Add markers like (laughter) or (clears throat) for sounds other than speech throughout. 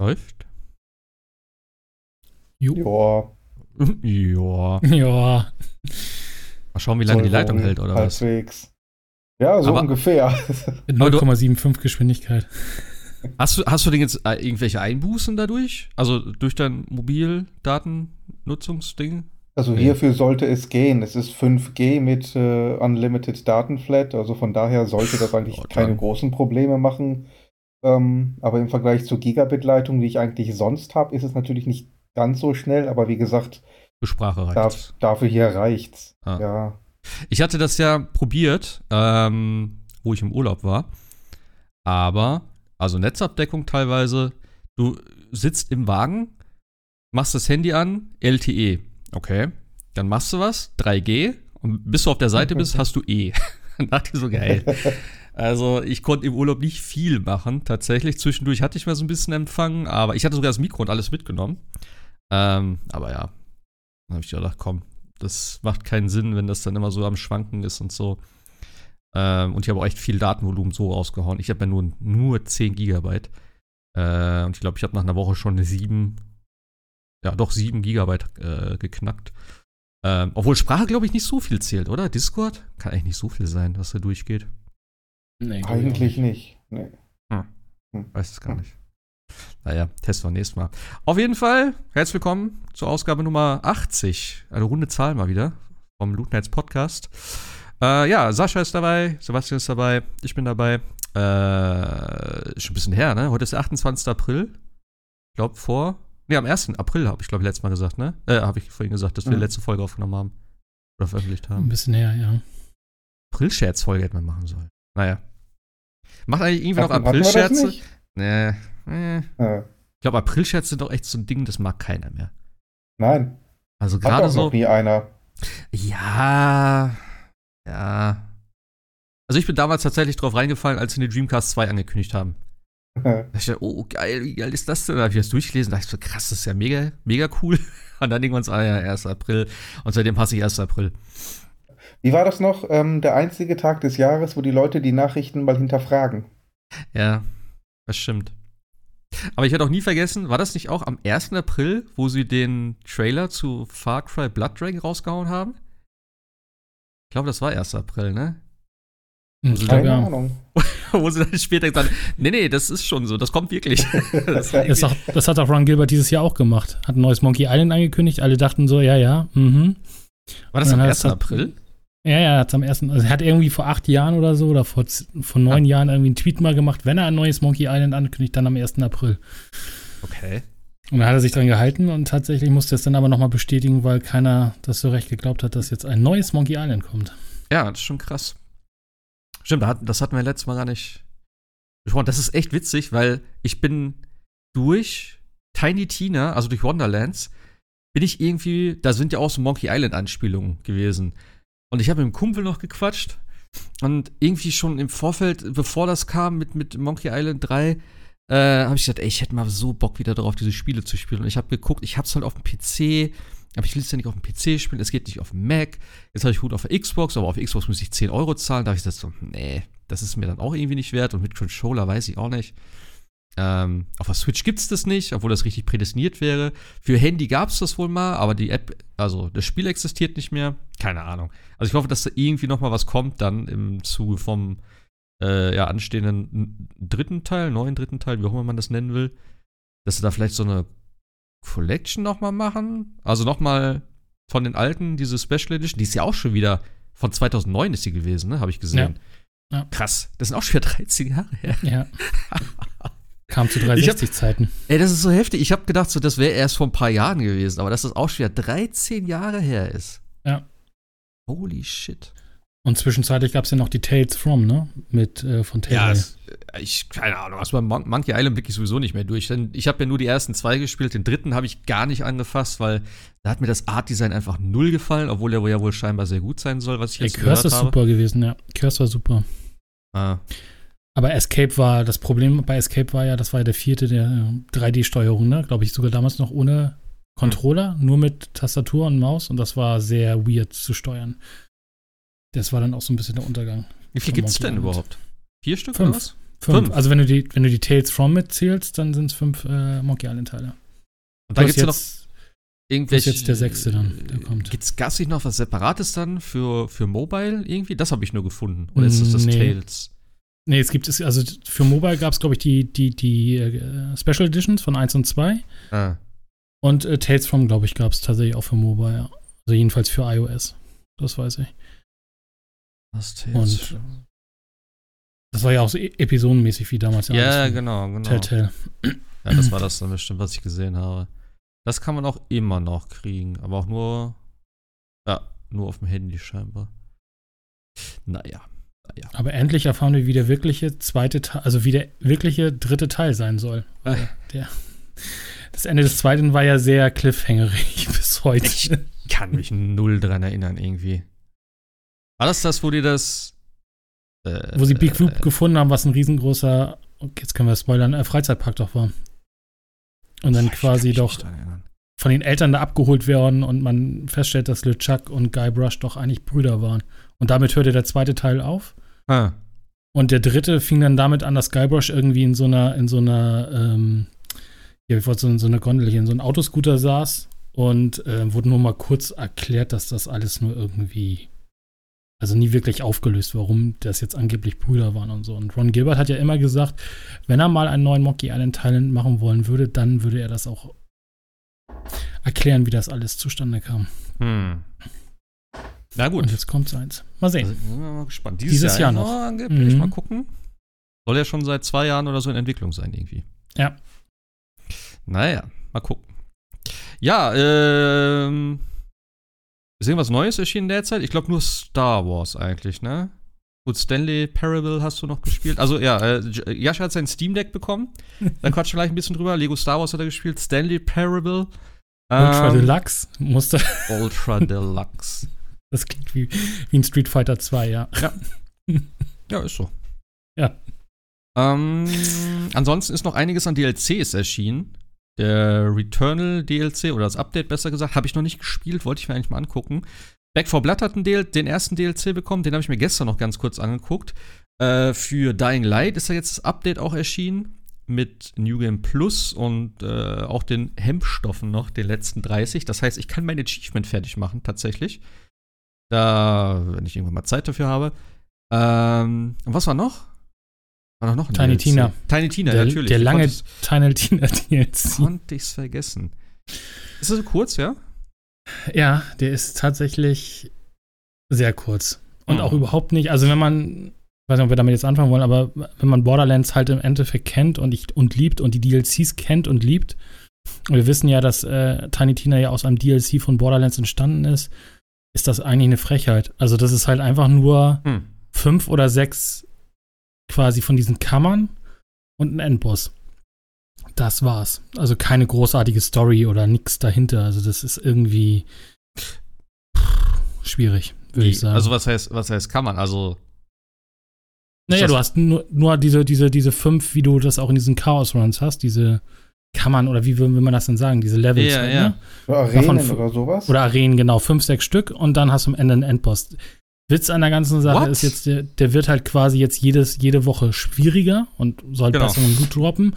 Läuft? Jo. (laughs) Ja. Ja. Mal schauen, wie lange die Leitung hält, oder was? halbwegs. Ja, so Aber- ungefähr. Mit Aber du- 0,75 Geschwindigkeit. Hast du, hast du denn jetzt äh, irgendwelche Einbußen dadurch? Also durch dein Mobildatennutzungsding? Also hierfür sollte es gehen. Es ist 5G mit äh, Unlimited Datenflat, also von daher sollte das eigentlich dann. keine großen Probleme machen. Ähm, aber im Vergleich zur Gigabit-Leitung, die ich eigentlich sonst habe, ist es natürlich nicht ganz so schnell. Aber wie gesagt, Für Sprache reicht darf, dafür hier reicht's. Ah. Ja. Ich hatte das ja probiert, ähm, wo ich im Urlaub war. Aber, also Netzabdeckung teilweise, du sitzt im Wagen, machst das Handy an, LTE. Okay. Dann machst du was, 3G. Und bis du auf der Seite bist, (laughs) hast du E. (laughs) Dann dachte ich so, geil. (laughs) Also, ich konnte im Urlaub nicht viel machen, tatsächlich. Zwischendurch hatte ich mal so ein bisschen Empfang, aber ich hatte sogar das Mikro und alles mitgenommen. Ähm, aber ja, dann habe ich gedacht, komm, das macht keinen Sinn, wenn das dann immer so am Schwanken ist und so. Ähm, und ich habe auch echt viel Datenvolumen so rausgehauen. Ich habe ja nur, nur 10 Gigabyte. Äh, und ich glaube, ich habe nach einer Woche schon eine 7, ja doch 7 Gigabyte äh, geknackt. Ähm, obwohl Sprache, glaube ich, nicht so viel zählt, oder? Discord? Kann eigentlich nicht so viel sein, was da durchgeht. Nee, Eigentlich nicht. Nee. Weiß es gar nicht. Naja, testen wir nächstes Mal. Auf jeden Fall, herzlich willkommen zur Ausgabe Nummer 80. Eine runde Zahl mal wieder vom Loot Nights Podcast. Äh, ja, Sascha ist dabei, Sebastian ist dabei, ich bin dabei. Äh, ist schon ein bisschen her, ne? Heute ist der 28. April. Ich glaube, vor. Ne, am 1. April habe ich, glaube ich, letztes Mal gesagt, ne? Äh, habe ich vorhin gesagt, dass wir die letzte Folge aufgenommen haben. Oder veröffentlicht Ein haben. bisschen her, ja. April-Scherz-Folge hätte man machen sollen. Naja. Macht eigentlich irgendwie noch April-Scherze? Nee. äh. Äh, Ich glaube, Aprilscherz sind doch echt so ein Ding, das mag keiner mehr. nein, Also gerade so. noch nie einer. Ja. Ja. Also ich bin damals tatsächlich drauf reingefallen, als sie die Dreamcast 2 angekündigt haben. (laughs) Da ich, dachte, oh geil, wie geil ist das denn? Da habe ich das durchgelesen, da dachte ich so, krass, das ist ja mega, mega cool. (laughs) Und dann irgendwann so, ah ja, 1. April. Und seitdem hasse ich 1. April. Wie war das noch? Ähm, der einzige Tag des Jahres, wo die Leute die Nachrichten mal hinterfragen. Ja, das stimmt. Aber ich werde auch nie vergessen, war das nicht auch am 1. April, wo sie den Trailer zu Far Cry Blood Dragon rausgehauen haben? Ich glaube, das war 1. April, ne? Hm, Also Keine. Ahnung. (laughs) wo sie dann später gesagt haben, nee, nee, das ist schon so, das kommt wirklich. (laughs) das, Das, hat- das hat auch Ron Gilbert dieses Jahr auch gemacht. Hat ein neues Monkey Island angekündigt. Alle dachten so, ja, ja, mhm. war das am dann 1. hat- April? Ja, ja, hat am ersten, also er hat irgendwie vor acht Jahren oder so oder vor, vor neun Jahren irgendwie einen Tweet mal gemacht, wenn er ein neues Monkey Island ankündigt, dann am 1. April. Okay. Und dann hat er sich dran gehalten und tatsächlich musste es dann aber nochmal bestätigen, weil keiner das so recht geglaubt hat, dass jetzt ein neues Monkey Island kommt. Ja, das ist schon krass. Stimmt, das hatten wir letztes Mal gar nicht besprochen. Das ist echt witzig, weil ich bin durch Tiny Tina, also durch Wonderlands, bin ich irgendwie, da sind ja auch so Monkey Island Anspielungen gewesen. Und ich habe mit einem Kumpel noch gequatscht und irgendwie schon im Vorfeld, bevor das kam mit, mit Monkey Island 3, äh, habe ich gesagt, ey, ich hätte mal so Bock wieder darauf, diese Spiele zu spielen. Und ich habe geguckt, ich habe es halt auf dem PC, aber ich will es ja nicht auf dem PC spielen, es geht nicht auf dem Mac. Jetzt habe ich gut auf der Xbox, aber auf der Xbox muss ich 10 Euro zahlen. Da habe ich gesagt, so, nee, das ist mir dann auch irgendwie nicht wert. Und mit Controller weiß ich auch nicht. Ähm, auf der Switch gibt es das nicht, obwohl das richtig prädestiniert wäre. Für Handy gab es das wohl mal, aber die App, also das Spiel existiert nicht mehr. Keine Ahnung. Also ich hoffe, dass da irgendwie noch mal was kommt dann im Zuge vom äh, ja, anstehenden dritten Teil, neuen dritten Teil, wie auch immer man das nennen will. Dass sie da vielleicht so eine Collection noch mal machen. Also noch mal von den alten, diese Special Edition, die ist ja auch schon wieder von 2009 ist die gewesen, ne? Habe ich gesehen. Ja. Ja. Krass. Das sind auch schon wieder 13 Jahre her. Ja. (laughs) Kam zu 360-Zeiten. Ey, das ist so heftig. Ich habe gedacht, so, das wäre erst vor ein paar Jahren gewesen, aber dass das auch schon wieder 13 Jahre her ist. Ja. Holy shit. Und zwischenzeitlich gab es ja noch die Tales from, ne? Mit äh, von Telltale. es- ich, keine Ahnung, also bei Mon Monkey Island blick ich sowieso nicht mehr durch. Denn ich habe ja nur die ersten zwei gespielt, den dritten habe ich gar nicht angefasst, weil da hat mir das Art-Design einfach null gefallen, obwohl er ja wohl scheinbar sehr gut sein soll, was ich Der jetzt Curse gehört ist habe. super gewesen, ja. Curse war super. Ah, Aber Escape war, das Problem bei Escape war ja, das war ja der vierte der äh, 3D-Steuerung, ne? Glaube ich sogar damals noch ohne Controller, nur mit Tastatur und Maus und das war sehr weird zu steuern. Das war dann auch so ein bisschen der Untergang. wie viel Von gibt es Monkey denn überhaupt? Vier Stück Fünf. oder was? Fünf. Fünf. Also wenn du die, wenn du die Tales from mitzählst, dann sind es fünf äh, Monkey Island-Teile. Und da gibt es noch irgendwelche. jetzt der sechste dann, der kommt. Gibt es gar nicht noch was Separates dann für, für Mobile irgendwie? Das habe ich nur gefunden. Oder ist das das Nee. Tales? Nee, es gibt es, also für Mobile gab es, glaube ich, die, die, die äh, Special Editions von 1 und 2. Ah. Und äh, Tales from, glaube ich, gab es tatsächlich auch für Mobile. ja. Also jedenfalls für iOS. Das weiß ich. Das Tales. Und das war ja auch so e- episodenmäßig wie damals. ja, von genau, genau. Telltale. Ja, das war das dann bestimmt, was ich gesehen habe. Das kann man auch immer noch kriegen, aber auch nur, ja, nur auf dem Handy scheinbar. Naja, naja. Aber endlich erfahren wir, wie der wirkliche zweite Teil, also wie der wirkliche dritte Teil sein soll. Äh. Der, das Ende des zweiten war ja sehr cliffhangerig (laughs) bis heute. Ich kann mich null dran erinnern irgendwie. War das das, wo die das äh, Wo sie Big äh, Loop gefunden haben, was ein riesengroßer, okay, jetzt können wir spoilern, äh, Freizeitpark doch war. Und dann quasi doch dran. Von den Eltern da abgeholt werden und man feststellt, dass LeChuck und Guybrush doch eigentlich Brüder waren. Und damit hörte der zweite Teil auf. Ah, Und der dritte fing dann damit an, dass Guybrush irgendwie in so einer, in so einer, ähm, ja, wie so in so einer Gondel hier, in so einem Autoscooter saß und äh, wurde nur mal kurz erklärt, dass das alles nur irgendwie, also nie wirklich aufgelöst, warum das jetzt angeblich Brüder waren und so. Und Ron Gilbert hat ja immer gesagt, wenn er mal einen neuen Monkey Island Teil machen wollen würde, dann würde er das auch erklären, wie das alles zustande kam. hm. Na gut. Und jetzt kommt eins. Mal sehen. Also, sind wir mal gespannt. Dieses Jahr noch. Oh, angeblich. Mhm. Mal gucken. Soll ja schon seit zwei Jahren oder so in Entwicklung sein, irgendwie. Ja. Naja, mal gucken. Ja, ähm. Ist irgendwas Neues erschienen derzeit? Ich glaube nur Star Wars eigentlich, ne? Gut, Stanley Parable hast du noch gespielt. Also ja, äh, Jascha hat sein Steam Deck bekommen. Da quatschen wir gleich ein bisschen drüber. Lego Star Wars hat er gespielt. Stanley Parable. Ultra Ähm, Deluxe musste. Ultra Deluxe. (laughs) Das klingt wie, wie ein Street Fighter 2, ja. (laughs) Ja, ist so. Ja. Ähm, ansonsten ist noch einiges an DLCs erschienen. Der Returnal DLC oder das Update besser gesagt, habe ich noch nicht gespielt, wollte ich mir eigentlich mal angucken. Back 4 Blood hat DL den ersten DLC bekommen, den habe ich mir gestern noch ganz kurz angeguckt. Äh, für Dying Light ist ja jetzt das Update auch erschienen mit New Game Plus und äh, auch den Hemmstoffen noch, den letzten 30. Das heißt, ich kann mein Achievement fertig machen, tatsächlich. Da, wenn ich irgendwann mal Zeit dafür habe. Ähm, und was war noch? War noch ein Tiny DLC. Tina. Tiny Tina, Der, natürlich. der lange Tiny Tina DLC. Konnte ich's vergessen. Ist das so kurz, ja? Ja, der ist tatsächlich sehr kurz. Und Hm. auch überhaupt nicht, also wenn man, weiß nicht, ob wir damit jetzt anfangen wollen, aber wenn man Borderlands halt im Endeffekt kennt und, ich, und liebt und die DLCs kennt und liebt, und wir wissen ja, dass äh, Tiny Tina ja aus einem DLC von Borderlands entstanden ist, ist das eigentlich eine Frechheit. Also das ist halt einfach nur Hm. fünf oder sechs quasi von diesen Kammern und ein Endboss. Das war's. Also keine großartige Story oder nix dahinter. Also das ist irgendwie schwierig, würde ich sagen. Also was heißt, was heißt man? Also naja, du hast nur, nur diese, diese, diese fünf, wie du das auch in diesen Chaos Runs hast, diese Kammern oder wie will, man das denn sagen? Diese Levels. Ja, halt, ja. Ne? Oder Davon Arenen f- oder sowas. Oder Arenen, genau, fünf, sechs Stück und dann hast du am Ende einen Endboss. Witz an der ganzen Sache What? ist jetzt, der, der wird halt quasi jetzt jedes, jede Woche schwieriger und soll Genau. besseren Loot droppen.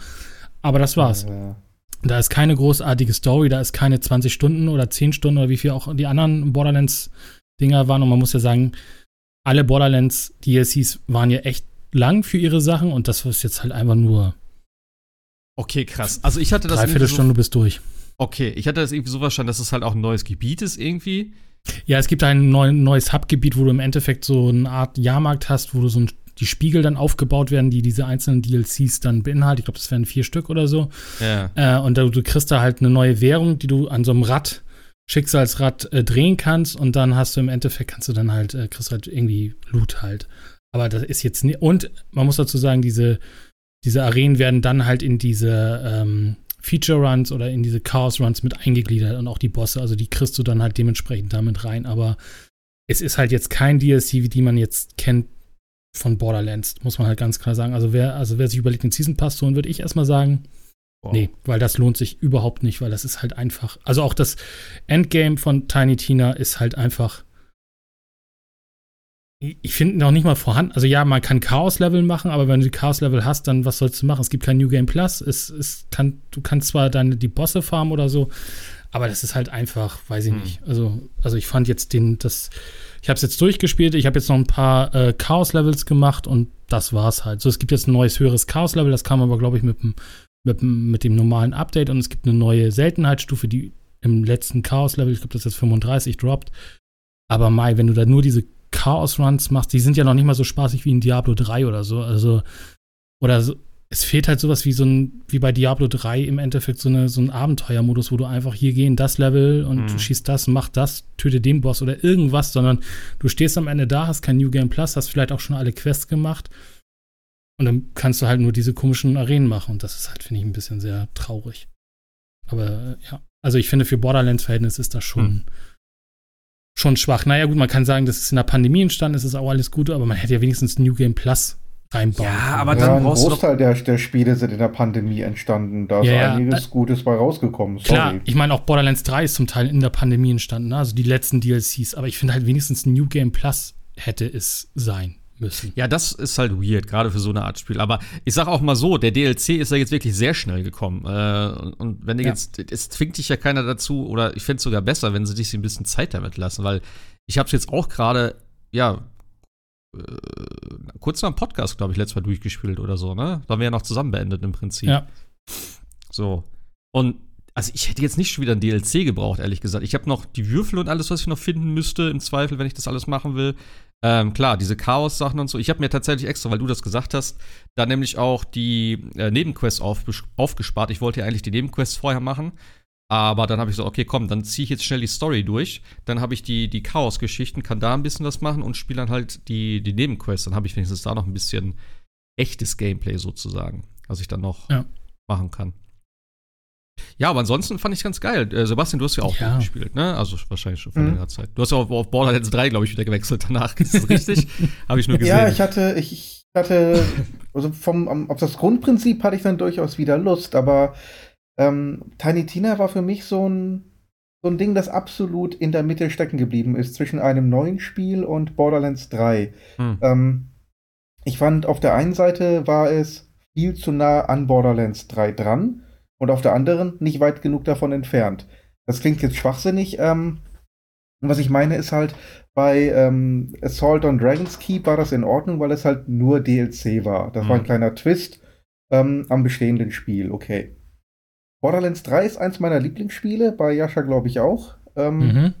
Aber das war's. Äh, Da ist keine großartige Story, da ist keine 20 Stunden oder 10 Stunden oder wie viel auch die anderen Borderlands-Dinger waren. Und man muss ja sagen, alle Borderlands-DLCs waren ja echt lang für ihre Sachen und das ist jetzt halt einfach nur okay, krass. Also ich hatte das dreiviertel irgendwie so, Stunde bis durch. Okay, ich hatte das irgendwie so verstanden, dass es halt auch ein neues Gebiet ist irgendwie. Ja, es gibt ein neu, neues Hubgebiet, wo du im Endeffekt so eine Art Jahrmarkt hast, wo du so ein, die Spiegel dann aufgebaut werden, die diese einzelnen DLCs dann beinhalten. Ich glaube, das wären vier Stück oder so. Ja. Äh, und da, du kriegst da halt eine neue Währung, die du an so einem Rad, Schicksalsrad, äh, drehen kannst. Und dann hast du im Endeffekt, kannst du dann halt, äh, kriegst halt irgendwie Loot halt. Aber das ist jetzt nicht. Und man muss dazu sagen, diese, diese Arenen werden dann halt in diese ähm, Feature Runs oder in diese Chaos Runs mit eingegliedert und auch die Bosse. Also die kriegst du dann halt dementsprechend damit rein. Aber es ist halt jetzt kein DLC, wie die man jetzt kennt von Borderlands, muss man halt ganz klar sagen. Also wer, also wer sich überlegt, den Season Pass zu holen, würde ich erstmal sagen, Wow. Nee, weil das lohnt sich überhaupt nicht, weil das ist halt einfach. Also auch das Endgame von Tiny Tina ist halt einfach ich finde noch nicht mal vorhanden. Also ja, man kann Chaos-Level machen, aber wenn du Chaos-Level hast, dann was sollst du machen? Es gibt kein New Game Plus. Es, es kann, du kannst zwar deine die Bosse farmen oder so, aber das ist halt einfach, weiß ich hm. nicht. Also, also ich fand jetzt den, das, ich habe es jetzt durchgespielt. Ich habe jetzt noch ein paar äh, Chaos-Levels gemacht und das war's halt. So, es gibt jetzt ein neues höheres Chaos-Level. Das kam aber, glaube ich, mit dem, mit, mit dem normalen Update und es gibt eine neue Seltenheitsstufe, die im letzten Chaos-Level, ich glaube, das ist jetzt 35, droppt. Aber Mai, wenn du da nur diese Chaos-Runs machst, die sind ja noch nicht mal so spaßig wie in Diablo 3 oder so. Also, oder so, es fehlt halt sowas wie so ein, wie bei Diablo 3 im Endeffekt so, eine, so ein Abenteuermodus, wo du einfach hier gehen, das Level und mhm. du schießt das, mach das, töte den Boss oder irgendwas, sondern du stehst am Ende da, hast kein New Game Plus, hast vielleicht auch schon alle Quests gemacht und dann kannst du halt nur diese komischen Arenen machen und das ist halt, finde ich, ein bisschen sehr traurig. Aber ja, also ich finde, für Borderlands-Verhältnis ist das schon, mhm schon schwach. Naja, gut, man kann sagen, das ist in der Pandemie entstanden, es ist auch alles gut, aber man hätte ja wenigstens New Game Plus reinbauen. Ja, aber dann ja, ein Großteil der, der Spiele sind in der Pandemie entstanden. Da ist ja, einiges äh, Gutes bei rausgekommen. Sorry. Klar, ich meine, auch Borderlands 3 ist zum Teil in der Pandemie entstanden, ne? also die letzten DLCs. Aber ich finde halt wenigstens New Game Plus hätte es sein müssen. Ja, das ist halt weird, gerade für so eine Art Spiel. Aber ich sag auch mal so, der DLC ist ja jetzt wirklich sehr schnell gekommen. Äh, und wenn du ja. jetzt, es zwingt dich ja keiner dazu, oder ich fände es sogar besser, wenn sie dich ein bisschen Zeit damit lassen, weil ich habe es jetzt auch gerade, ja, äh, kurz nach dem Podcast, glaube ich, letztes Mal durchgespielt oder so, ne? Da haben wir ja noch zusammen beendet im Prinzip. Ja. So. Und also ich hätte jetzt nicht schon wieder ein DLC gebraucht, ehrlich gesagt. Ich habe noch die Würfel und alles, was ich noch finden müsste, im Zweifel, wenn ich das alles machen will. Ähm, klar, diese Chaos-Sachen und so. Ich habe mir tatsächlich extra, weil du das gesagt hast, da nämlich auch die äh, Nebenquests auf, aufgespart. Ich wollte ja eigentlich die Nebenquests vorher machen. Aber dann habe ich so, okay, komm, dann ziehe ich jetzt schnell die Story durch. Dann habe ich die, die Chaos-Geschichten, kann da ein bisschen was machen und spiele dann halt die, die Nebenquests. Dann habe ich wenigstens da noch ein bisschen echtes Gameplay sozusagen, was ich dann noch ja. machen kann. Ja, aber ansonsten fand ich ganz geil. Äh, Sebastian, du hast ja auch ja. gespielt, ne? Also wahrscheinlich schon vor mhm. längerer Zeit. Du hast ja auf, auf Borderlands 3, glaube ich, wieder gewechselt danach. (laughs) Ist das richtig? (laughs) Habe ich nur gesehen. Ja, ich hatte, ich hatte, also vom, auf das Grundprinzip hatte ich dann durchaus wieder Lust, aber ähm, Tiny Tina war für mich so ein, so ein Ding, das absolut in der Mitte stecken geblieben ist, zwischen einem neuen Spiel und Borderlands 3. Mhm. Ähm, ich fand, auf der einen Seite war es viel zu nah an Borderlands 3 dran und auf der anderen nicht weit genug davon entfernt. Das klingt jetzt schwachsinnig. Ähm, was ich meine ist halt, bei ähm, Assault on Dragon's Keep war das in Ordnung, weil es halt nur DLC war. Das mhm. war ein mhm. kleiner Twist ähm, am bestehenden Spiel, okay. Borderlands 3 ist eins meiner Lieblingsspiele, bei Yasha glaube ich auch. Ähm, mhm.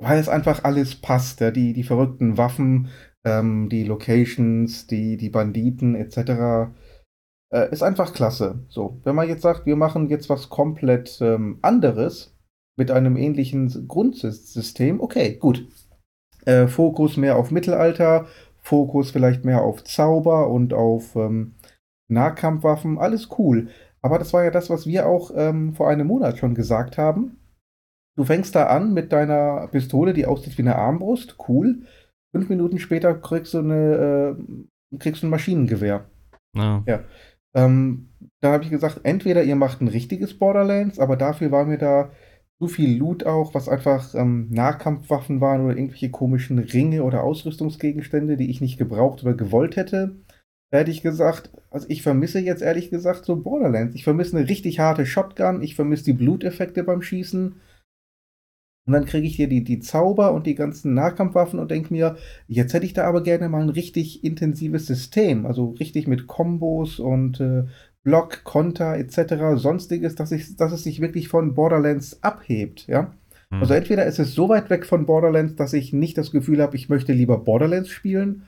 Weil es einfach alles passt. Ja? Die, die verrückten Waffen, ähm, die Locations, die, die Banditen etc. Äh, ist einfach klasse. So, wenn man jetzt sagt, wir machen jetzt was komplett ähm, anderes mit einem ähnlichen Grundsystem, okay, gut. Äh, Fokus mehr auf Mittelalter, Fokus vielleicht mehr auf Zauber und auf ähm, Nahkampfwaffen, alles cool. Aber das war ja das, was wir auch ähm, vor einem Monat schon gesagt haben. Du fängst da an mit deiner Pistole, die aussieht wie eine Armbrust, cool. Fünf Minuten später kriegst du eine, äh, kriegst du ein Maschinengewehr. Ja. ja. Ähm, da habe ich gesagt, entweder ihr macht ein richtiges Borderlands, aber dafür war mir da zu viel Loot auch, was einfach ähm, Nahkampfwaffen waren oder irgendwelche komischen Ringe oder Ausrüstungsgegenstände, die ich nicht gebraucht oder gewollt hätte. Da hätte ich gesagt, also ich vermisse jetzt ehrlich gesagt so Borderlands. Ich vermisse eine richtig harte Shotgun, ich vermisse die Bluteffekte beim Schießen. Und dann kriege ich hier die, die Zauber und die ganzen Nahkampfwaffen und denke mir, jetzt hätte ich da aber gerne mal ein richtig intensives System. Also richtig mit Kombos und äh, Block, Konter etc. sonstiges, dass, ich, dass es sich wirklich von Borderlands abhebt, ja. Hm. Also entweder ist es so weit weg von Borderlands, dass ich nicht das Gefühl habe, ich möchte lieber Borderlands spielen,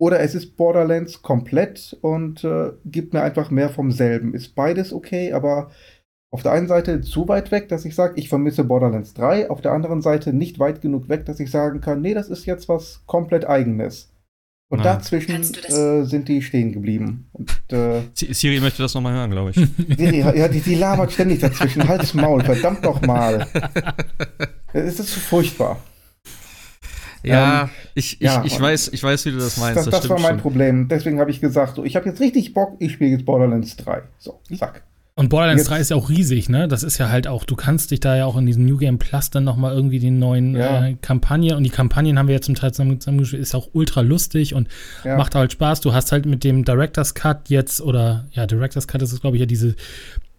oder es ist Borderlands komplett und äh, gibt mir einfach mehr vom selben. Ist beides okay, aber auf der einen Seite zu weit weg, dass ich sage, ich vermisse Borderlands 3, auf der anderen Seite nicht weit genug weg, dass ich sagen kann, nee, das ist jetzt was komplett eigenes. Und ja. dazwischen äh, sind die stehen geblieben. Und, äh, (laughs) Siri möchte das nochmal hören, glaube ich. (laughs) Siri, ja, die, die labert ständig dazwischen. Halt's Maul, verdammt nochmal. (laughs) Es ist so furchtbar. Ja, ähm, ich, ich, ja, ich, weiß, ich weiß, wie du das meinst. Das, das, das war mein schon. Problem. Deswegen habe ich gesagt, so, ich habe jetzt richtig Bock, ich spiele jetzt Borderlands 3. So, zack. Und Borderlands Jetzt. 3 ist ja auch riesig, ne? Das ist ja halt auch, du kannst dich da ja auch in diesem New Game Plus dann nochmal irgendwie die neuen ja. äh, Kampagne und die Kampagnen haben wir ja zum Teil zusammengespielt, ist auch ultra lustig und ja. macht halt Spaß. Du hast halt mit dem Director's Cut jetzt, oder ja, Director's Cut ist es, glaube ich, ja diese,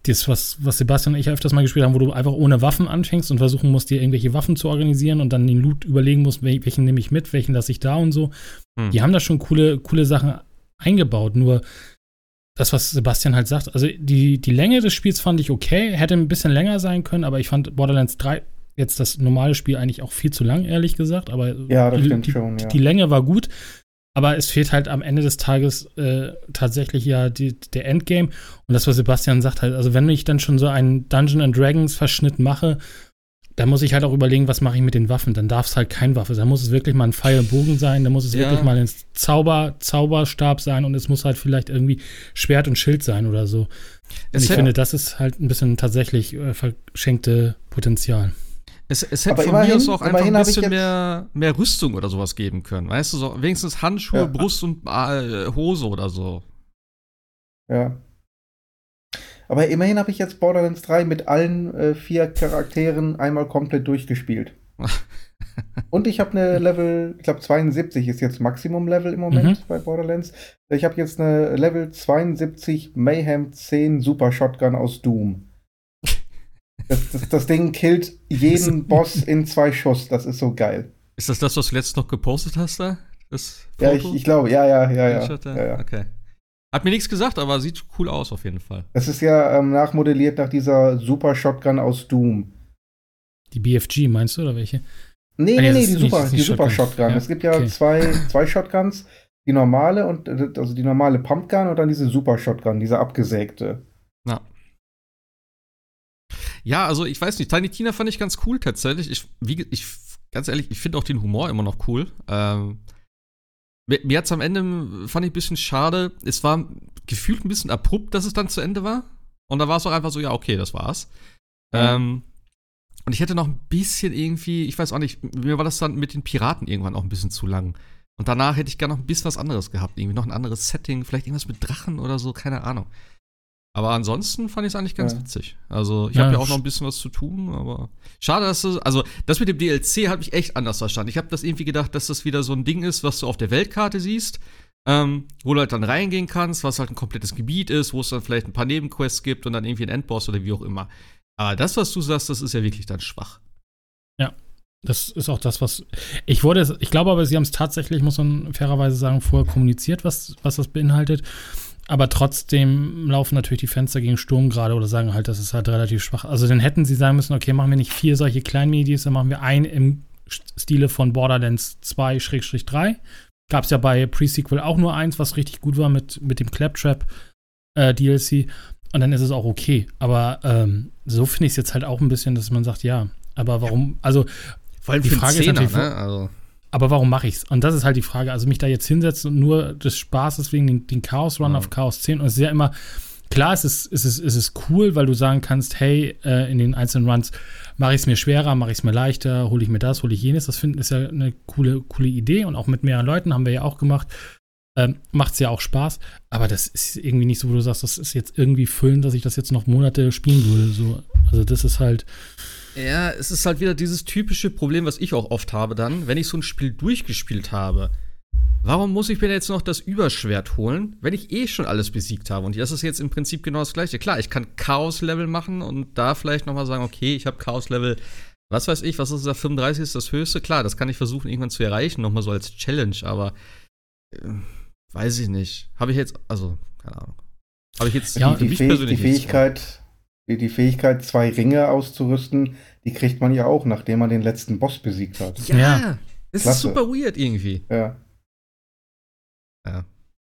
das, was, was Sebastian und ich öfters mal gespielt haben, wo du einfach ohne Waffen anfängst und versuchen musst, dir irgendwelche Waffen zu organisieren und dann den Loot überlegen musst, welchen nehme ich mit, welchen lasse ich da und so. Hm. Die haben da schon coole, coole Sachen eingebaut, nur das, was Sebastian halt sagt, also die, die Länge des Spiels fand ich okay, hätte ein bisschen länger sein können, aber ich fand Borderlands 3 jetzt das normale Spiel eigentlich auch viel zu lang, ehrlich gesagt. Aber ja, das die, die, schon, ja. die Länge war gut, aber es fehlt halt am Ende des Tages äh, tatsächlich ja die, der Endgame. Und das, was Sebastian sagt, halt, also wenn ich dann schon so einen Dungeon and Dragons Verschnitt mache da muss ich halt auch überlegen, was mache ich mit den Waffen. Dann darf es halt kein Waffe sein. Da muss es wirklich mal ein Pfeil und Bogen sein. Da muss es ja. wirklich mal ein Zauber, Zauberstab sein und es muss halt vielleicht irgendwie Schwert und Schild sein oder so. Und ich finde, das ist halt ein bisschen tatsächlich äh, verschenkte Potenzial. Es, es hätte aber von immerhin, mir aus auch einfach ein bisschen mehr, mehr Rüstung oder sowas geben können. Weißt du, so wenigstens Handschuhe, ja. Brust und äh, Hose oder so. Ja. Aber immerhin habe ich jetzt Borderlands 3 mit allen äh, vier Charakteren einmal komplett durchgespielt. (laughs) Und ich habe eine Level, ich glaube 72 ist jetzt Maximum-Level im Moment mhm. bei Borderlands. Ich habe jetzt eine Level 72 Mayhem 10 Super Shotgun aus Doom. (laughs) Das, das, das Ding killt jeden Boss in zwei Schuss. Das ist so geil. Ist das das, was du letztens noch gepostet hast da? ja, ich, ich glaube, ja, ja, ja, ja. ja, ja. Okay. Hat mir nichts gesagt, aber sieht cool aus auf jeden Fall. Es ist ja ähm, nachmodelliert nach dieser Super Shotgun aus Doom. Die BFG meinst du oder welche? Nee, ah, nee, nee, die Super, die Super Shotgun. Shotgun. Ja, es gibt ja okay. zwei, zwei Shotguns. Die normale und also die normale Pumpgun und dann diese Super Shotgun, diese abgesägte. Ja. Ja, also ich weiß nicht, Tiny Tina fand ich ganz cool tatsächlich. Ich, wie, ich ganz ehrlich, ich finde auch den Humor immer noch cool. Ähm, mir, hat es am Ende, fand ich ein bisschen schade. Es war gefühlt ein bisschen abrupt, dass es dann zu Ende war. Und da war es auch einfach so, ja, okay, das war's. Ja. Ähm, und ich hätte noch ein bisschen irgendwie, ich weiß auch nicht, mir war das dann mit den Piraten irgendwann auch ein bisschen zu lang. Und danach hätte ich gerne noch ein bisschen was anderes gehabt. Irgendwie noch ein anderes Setting, vielleicht irgendwas mit Drachen oder so, keine Ahnung. Aber ansonsten fand ich es eigentlich ganz ja. witzig. Also, ich ja, habe ja auch noch ein bisschen was zu tun, aber schade, dass es, also, das mit dem DLC habe ich echt anders verstanden. Ich habe das irgendwie gedacht, dass das wieder so ein Ding ist, was du auf der Weltkarte siehst, ähm, wo du halt dann reingehen kannst, was halt ein komplettes Gebiet ist, wo es dann vielleicht ein paar Nebenquests gibt und dann irgendwie ein Endboss oder wie auch immer. Aber das, was du sagst, das ist ja wirklich dann schwach. Ja. Das ist auch das, was. Ich wurde, ich glaube aber, sie haben es tatsächlich, muss man fairerweise sagen, vorher kommuniziert, was, was das beinhaltet. Aber trotzdem laufen natürlich die Fenster gegen Sturm gerade oder sagen halt, das ist halt relativ schwach. Also dann hätten sie sagen müssen, okay, machen wir nicht vier solche kleinen Medis, dann machen wir einen im Stile von Borderlands 2-3. Gab es ja bei Pre-Sequel auch nur eins, was richtig gut war mit, mit dem Claptrap äh, DLC. Und dann ist es auch okay. Aber ähm, so finde ich es jetzt halt auch ein bisschen, dass man sagt, ja, aber warum, also Vor allem die Frage Zehner, ist natürlich, ne? also. Aber warum mache ich es? Und das ist halt die Frage. Also mich da jetzt hinsetzen und nur des Spaßes wegen den, den Chaos Run ja. auf Chaos 10. Und es ist ja immer, klar, es ist, es ist, es ist cool, weil du sagen kannst, hey, äh, in den einzelnen Runs mache ich es mir schwerer, mache ich es mir leichter, hole ich mir das, hole ich jenes. Das finden ist ja eine coole, coole Idee. Und auch mit mehreren Leuten haben wir ja auch gemacht. Ähm, Macht es ja auch Spaß, aber das ist irgendwie nicht so, wo du sagst, das ist jetzt irgendwie füllend, dass ich das jetzt noch Monate spielen würde. So. Also, das ist halt. Ja, es ist halt wieder dieses typische Problem, was ich auch oft habe dann, wenn ich so ein Spiel durchgespielt habe. Warum muss ich mir jetzt noch das Überschwert holen, wenn ich eh schon alles besiegt habe? Und das ist jetzt im Prinzip genau das Gleiche. Klar, ich kann Chaos-Level machen und da vielleicht noch mal sagen, okay, ich habe Chaos-Level, was weiß ich, was ist das, 35 ist das höchste? Klar, das kann ich versuchen irgendwann zu erreichen, noch mal so als Challenge, aber äh, weiß ich nicht. Habe ich jetzt, also, keine Ahnung. Habe ich jetzt ja, die, die, Fäh die Fähigkeit, die, die Fähigkeit, zwei Ringe auszurüsten, die kriegt man ja auch, nachdem man den letzten Boss besiegt hat. Ja, ja. das ist super weird irgendwie. Ja. Ja.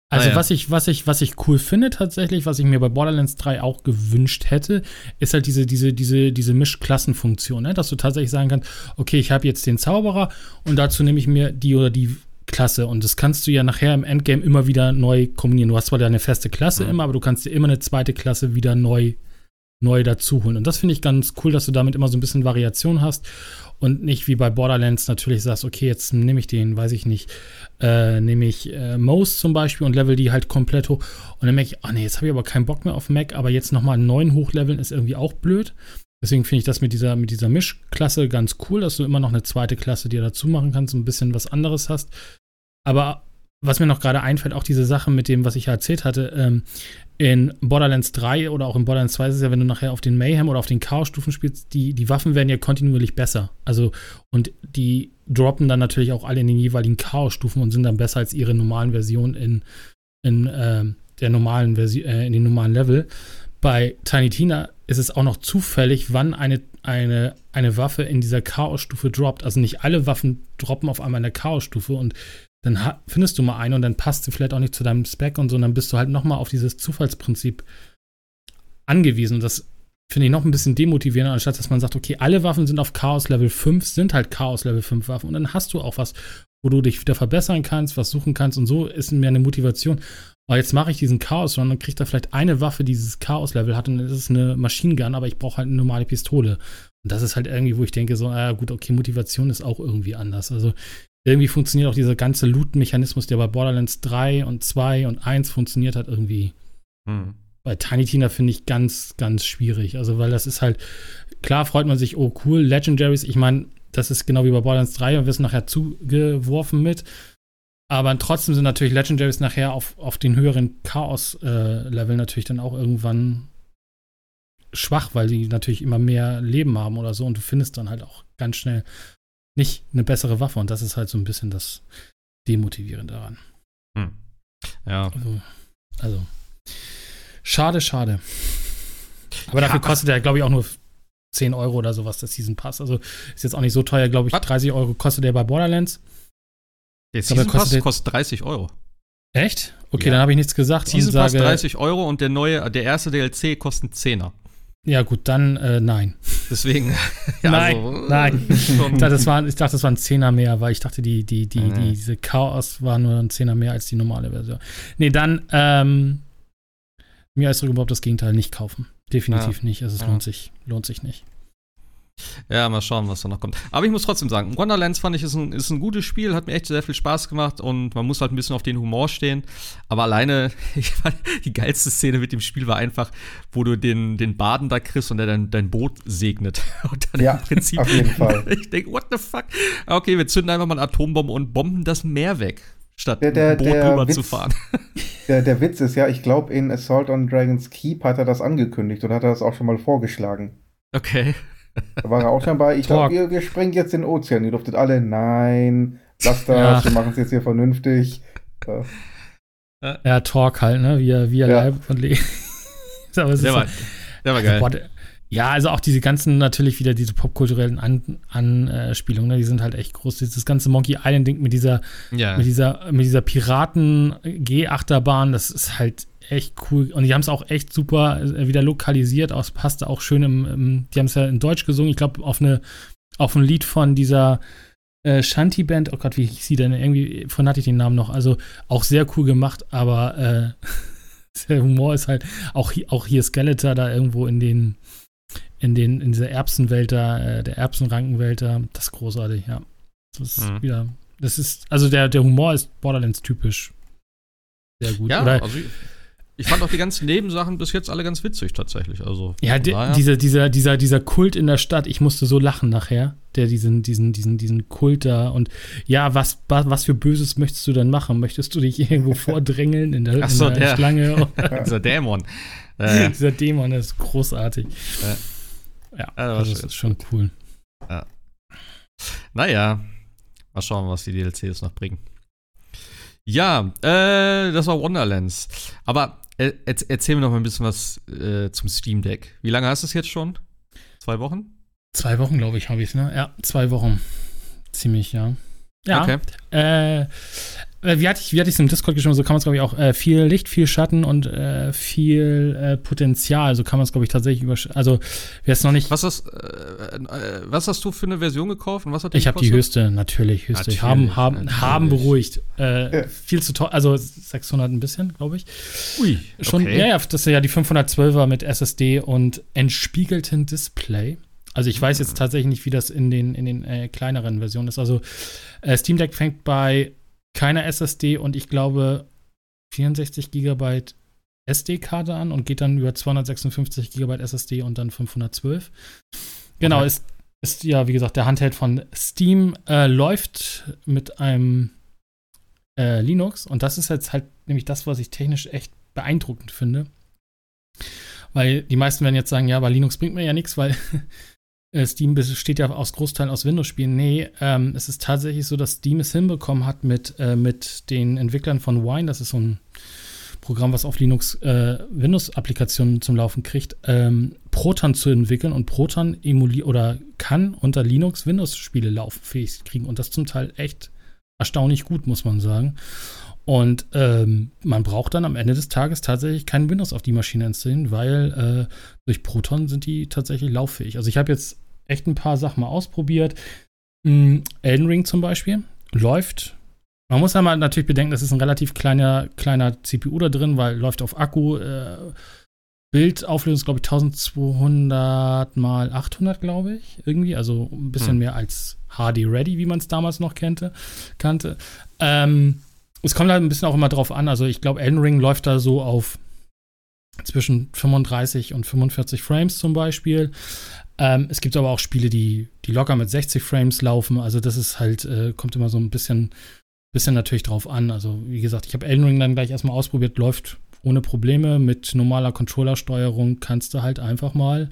Also, naja. was, ich, was, ich, was ich cool finde tatsächlich, was ich mir bei Borderlands 3 auch gewünscht hätte, ist halt diese, diese, diese, diese Mischklassenfunktion, ne? dass du tatsächlich sagen kannst, okay, ich habe jetzt den Zauberer und dazu nehme ich mir die oder die Klasse. Und das kannst du ja nachher im Endgame immer wieder neu kombinieren. Du hast zwar deine feste Klasse mhm. immer, aber du kannst dir immer eine zweite Klasse wieder neu neu dazu holen. Und das finde ich ganz cool, dass du damit immer so ein bisschen Variation hast und nicht wie bei Borderlands natürlich sagst, okay, jetzt nehme ich den, weiß ich nicht, äh, nehme ich äh, Most zum Beispiel und level die halt komplett hoch. Und dann merke ich, ach nee, jetzt habe ich aber keinen Bock mehr auf Mac, aber jetzt nochmal einen neuen hochleveln ist irgendwie auch blöd. Deswegen finde ich das mit dieser, mit dieser Mischklasse ganz cool, dass du immer noch eine zweite Klasse dir dazu machen kannst, und ein bisschen was anderes hast. Aber was mir noch gerade einfällt, auch diese Sache mit dem, was ich ja erzählt hatte, ähm, in Borderlands 3 oder auch in Borderlands 2 ist es ja, wenn du nachher auf den Mayhem oder auf den Chaos-Stufen spielst, die, die Waffen werden ja kontinuierlich besser. Also, und die droppen dann natürlich auch alle in den jeweiligen Chaos-Stufen und sind dann besser als ihre normalen Versionen in, in äh, der normalen Version, äh, in den normalen Level. Bei Tiny Tina ist es auch noch zufällig, wann eine, eine, eine Waffe in dieser Chaos-Stufe droppt. Also nicht alle Waffen droppen auf einmal in der Chaos-Stufe und dann findest du mal eine und dann passt sie vielleicht auch nicht zu deinem Spec und so, und dann bist du halt nochmal auf dieses Zufallsprinzip angewiesen. Und das finde ich noch ein bisschen demotivierender, anstatt dass man sagt, okay, alle Waffen sind auf Chaos Level 5, sind halt Chaos Level 5 Waffen und dann hast du auch was, wo du dich wieder verbessern kannst, was suchen kannst und so ist mir eine Motivation. Aber oh, jetzt mache ich diesen Chaos und dann kriegt er vielleicht eine Waffe, die dieses Chaos-Level hat und das ist eine Machine Gun, aber ich brauche halt eine normale Pistole. Und das ist halt irgendwie, wo ich denke, so, ah, gut, okay, Motivation ist auch irgendwie anders. Also irgendwie funktioniert auch dieser ganze Loot-Mechanismus, der bei Borderlands 3 und 2 und 1 funktioniert hat, irgendwie. Hm. Bei Tiny Tina finde ich ganz, ganz schwierig. Also, weil das ist halt, klar freut man sich, oh cool, Legendaries, ich meine, das ist genau wie bei Borderlands 3 und wirst nachher zugeworfen mit. Aber trotzdem sind natürlich Legendaries nachher auf, auf den höheren Chaos-Level äh, natürlich dann auch irgendwann schwach, weil die natürlich immer mehr Leben haben oder so und du findest dann halt auch ganz schnell nicht eine bessere Waffe. Und das ist halt so ein bisschen das Demotivierende daran. Hm. Ja. Also, also, schade, schade. Aber dafür ja. kostet er, glaube ich, auch nur 10 Euro oder sowas, das Season Pass. Also ist jetzt auch nicht so teuer, glaube ich. Was? 30 Euro kostet der bei Borderlands. Der Season glaube, Pass kostet 30 Euro. Echt? Okay, ja. dann habe ich nichts gesagt. Season Pass 30 Euro und der neue, der erste DLC kostet 10er. Ja, gut, dann äh, nein. Deswegen. (laughs) ja, nein, so, nein. Ich dachte, das waren, ich dachte, das waren Zehner mehr, weil ich dachte, die, die, die, mhm. diese Chaos war nur ein Zehner mehr als die normale Version. Nee, dann, ähm, mir als überhaupt das Gegenteil nicht kaufen. Definitiv ja. nicht. Also es ja. lohnt sich, lohnt sich nicht. Ja, mal schauen, was da noch kommt. Aber ich muss trotzdem sagen, Wonderlands fand ich ist ein, ist ein gutes Spiel, hat mir echt sehr viel Spaß gemacht und man muss halt ein bisschen auf den Humor stehen. Aber alleine, (laughs) ich fand, die geilste Szene mit dem Spiel war einfach, wo du den, den Baden da kriegst und der dein, dein Boot segnet. (laughs) Und dann ja, im Prinzip, auf jeden Fall. (laughs) Ich denke, what the fuck? Okay, wir zünden einfach mal eine Atombombe und bomben das Meer weg, statt der, der, ein Boot rüber zu fahren. Der, der Witz ist ja, ich glaube, in Assault on Dragon's Keep hat er das angekündigt und hat er das auch schon mal vorgeschlagen. Okay. (laughs) Da war er auch schon bei. Ich glaube, wir, wir sprengen jetzt den Ozean. Ihr durftet alle, nein, lass das, ja. wir machen es jetzt hier vernünftig. Ja. ja, Talk halt, ne? Wie er, wie er ja. live und (laughs) der, war, der war geil. Also, ja, also auch diese ganzen, natürlich wieder diese popkulturellen Anspielungen, ne, die sind halt echt groß. Dieses ganze Monkey Island-Ding mit dieser, ja. mit dieser, mit dieser Piraten-G-Achterbahn, das ist halt echt cool. Und die haben es auch echt super äh, wieder lokalisiert. Es passte auch schön im, im die haben es ja in Deutsch gesungen. Ich glaube, auf eine, auf ein Lied von dieser äh, Shanty-Band. Oh Gott, wie hieß sie denn? Irgendwie, von hatte ich den Namen noch. Also auch sehr cool gemacht, aber äh, (laughs) der Humor ist halt, auch, auch hier Skeletor da irgendwo in den, in den, in dieser Erbsenwelt da, äh, der Erbsenrankenwelt da, das ist großartig, ja. Das ist mhm. wieder, das ist, also der, der Humor ist Borderlands typisch. Sehr gut. Ja, Oder, also ich fand auch die ganzen Nebensachen bis jetzt alle ganz witzig tatsächlich. Also, ja, dieser, dieser, dieser, dieser Kult in der Stadt, ich musste so lachen nachher, der diesen, diesen, diesen, diesen Kult da und ja, was, was für Böses möchtest du denn machen? Möchtest du dich irgendwo (laughs) vordrängeln in der, so, in der, der Schlange? (laughs) dieser Dämon. Äh, (laughs) dieser Dämon ist großartig. Ja, also das ist schon cool. Ja. Naja, mal schauen, was die DLCs noch bringen. Ja, äh, das war Wonderlands. Aber äh, erzähl mir noch mal ein bisschen was äh, zum Steam Deck. Wie lange hast du es jetzt schon? Zwei Wochen? Zwei Wochen, glaube ich, habe ich es, ne? Ja, zwei Wochen. Ziemlich, ja. Ja. Okay. Äh, wie hatte ich, wie hatte ich es im Discord geschrieben, so kann man es, glaube ich, auch äh, viel Licht, viel Schatten und äh, viel äh, Potenzial, so kann man es, glaube ich, tatsächlich über. Also, wer es noch nicht. Was hast, äh, äh, was hast du für eine Version gekauft und was hat die Ich habe die höchste, natürlich, höchste. Natürlich, haben, haben, natürlich. haben beruhigt. Äh, ja. Viel zu teuer, also 600 ein bisschen, glaube ich. Ui. Schon, okay. ja, ja, das ist ja die 512er mit SSD und entspiegelten Display. Also ich weiß jetzt mhm. tatsächlich nicht, wie das in den, in den äh, kleineren Versionen ist. Also äh, Steam Deck fängt bei keiner SSD und ich glaube 64 GB SD-Karte an und geht dann über 256 GB SSD und dann 512. Genau, okay. ist, ist ja, wie gesagt, der Handheld von Steam äh, läuft mit einem äh, Linux und das ist jetzt halt nämlich das, was ich technisch echt beeindruckend finde. Weil die meisten werden jetzt sagen, ja, aber Linux bringt mir ja nichts, weil Steam besteht ja aus Großteilen aus Windows-Spielen. Nee, ähm, es ist tatsächlich so, dass Steam es hinbekommen hat mit, äh, mit den Entwicklern von Wine, das ist so ein Programm, was auf Linux äh, Windows-Applikationen zum Laufen kriegt, ähm, Proton zu entwickeln und Proton emuliert oder kann unter Linux Windows-Spiele laufen, fähig kriegen und das zum Teil echt erstaunlich gut, muss man sagen. Und ähm, man braucht dann am Ende des Tages tatsächlich kein Windows auf die Maschine installieren, weil äh, durch Proton sind die tatsächlich lauffähig. Also ich habe jetzt echt ein paar Sachen mal ausprobiert. Ähm, Elden Ring zum Beispiel läuft. Man muss ja mal natürlich bedenken, das ist ein relativ kleiner, kleiner CPU da drin, weil läuft auf Akku. Äh, Bildauflösung ist, glaube ich, 1200 mal 800, glaube ich. Irgendwie. Also ein bisschen hm. mehr als HD Ready, wie man es damals noch kannte. kannte. Ähm, es kommt halt ein bisschen auch immer drauf an. Also ich glaube, Elden Ring läuft da so auf zwischen 35 und 45 Frames zum Beispiel. Ähm, es gibt aber auch Spiele, die, die locker mit 60 Frames laufen. Also das ist halt, äh, kommt immer so ein bisschen, bisschen natürlich drauf an. Also wie gesagt, ich habe Elden Ring dann gleich erstmal ausprobiert, läuft ohne Probleme. Mit normaler Controllersteuerung kannst du halt einfach mal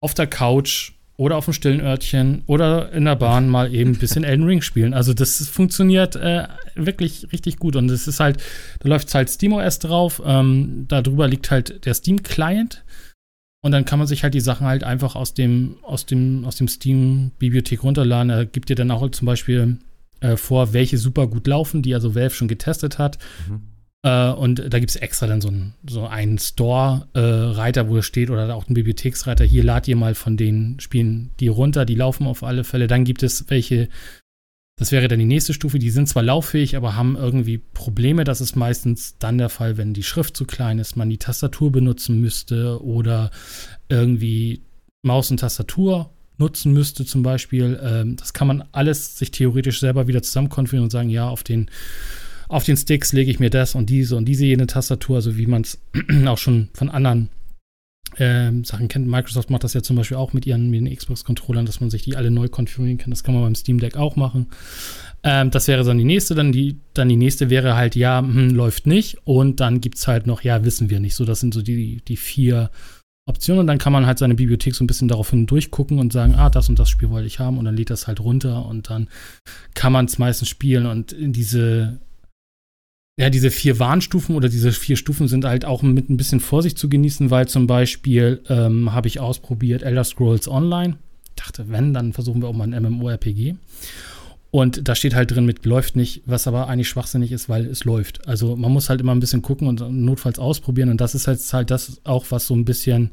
auf der Couch oder auf dem stillen Örtchen oder in der Bahn mal eben ein bisschen Elden Ring spielen. Also das funktioniert äh, wirklich richtig gut und es ist halt, da läuft halt SteamOS drauf, ähm, darüber liegt halt der Steam Client und dann kann man sich halt die Sachen halt einfach aus dem aus dem aus dem Steam Bibliothek runterladen. Er gibt dir dann auch zum Beispiel äh, vor, welche super gut laufen, die also Valve schon getestet hat. Mhm. Äh, und da gibt es extra dann so, ein, so einen Store-Reiter, wo es steht, oder auch einen Bibliotheksreiter. Hier lad ihr mal von den Spielen die runter, die laufen auf alle Fälle. Dann gibt es welche, das wäre dann die nächste Stufe, die sind zwar lauffähig, aber haben irgendwie Probleme. Das ist meistens dann der Fall, wenn die Schrift zu klein ist, man die Tastatur benutzen müsste oder irgendwie Maus und Tastatur nutzen müsste zum Beispiel. Ähm, das kann man alles sich theoretisch selber wieder zusammenkonfigurieren und sagen, ja, auf den auf den Sticks lege ich mir das und diese und diese jene Tastatur, also wie man es (clears throat) auch schon von anderen ähm, Sachen kennt. Microsoft macht das ja zum Beispiel auch mit ihren, mit Xbox-Controllern, dass man sich die alle neu konfigurieren kann. Das kann man beim Steam Deck auch machen. Ähm, das wäre dann die nächste. Dann die, dann die nächste wäre halt, ja, hm, läuft nicht. Und dann gibt es halt noch, ja, wissen wir nicht. So, das sind so die, die vier Optionen. Und dann kann man halt seine Bibliothek so ein bisschen daraufhin durchgucken und sagen, ah, das und das Spiel wollte ich haben. Und dann lädt das halt runter und dann kann man es meistens spielen. Und diese ja, diese vier Warnstufen oder diese vier Stufen sind halt auch mit ein bisschen Vorsicht zu genießen, weil zum Beispiel ähm, habe ich ausprobiert Elder Scrolls Online. Dachte, wenn, dann versuchen wir auch mal ein MMORPG. Und da steht halt drin mit läuft nicht, was aber eigentlich schwachsinnig ist, weil es läuft. Also man muss halt immer ein bisschen gucken und notfalls ausprobieren. Und das ist halt, halt das auch, was so ein bisschen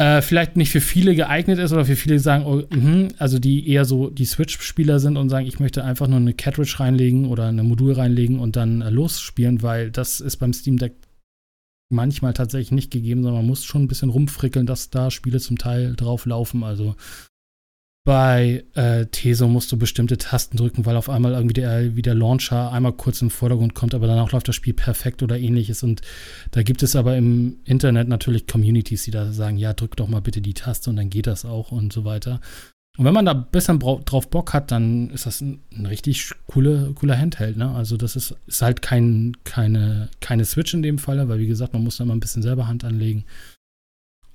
äh, vielleicht nicht für viele geeignet ist oder für viele sagen, oh, mh, also die eher so die Switch-Spieler sind und sagen, ich möchte einfach nur eine Cartridge reinlegen oder eine Modul reinlegen und dann äh, losspielen, weil das ist beim Steam Deck manchmal tatsächlich nicht gegeben, sondern man muss schon ein bisschen rumfrickeln, dass da Spiele zum Teil drauf laufen. Also bei äh, Teso musst du bestimmte Tasten drücken, weil auf einmal irgendwie der, wie der Launcher einmal kurz im Vordergrund kommt, aber danach läuft das Spiel perfekt oder ähnliches. Und da gibt es aber im Internet natürlich Communities, die da sagen, ja, drück doch mal bitte die Taste und dann geht das auch und so weiter. Und wenn man da bisschen drauf Bock hat, dann ist das ein, ein richtig coole, cooler Handheld. Ne? Also das ist, ist halt kein, keine, keine Switch in dem Fall, weil wie gesagt, man muss da mal ein bisschen selber Hand anlegen.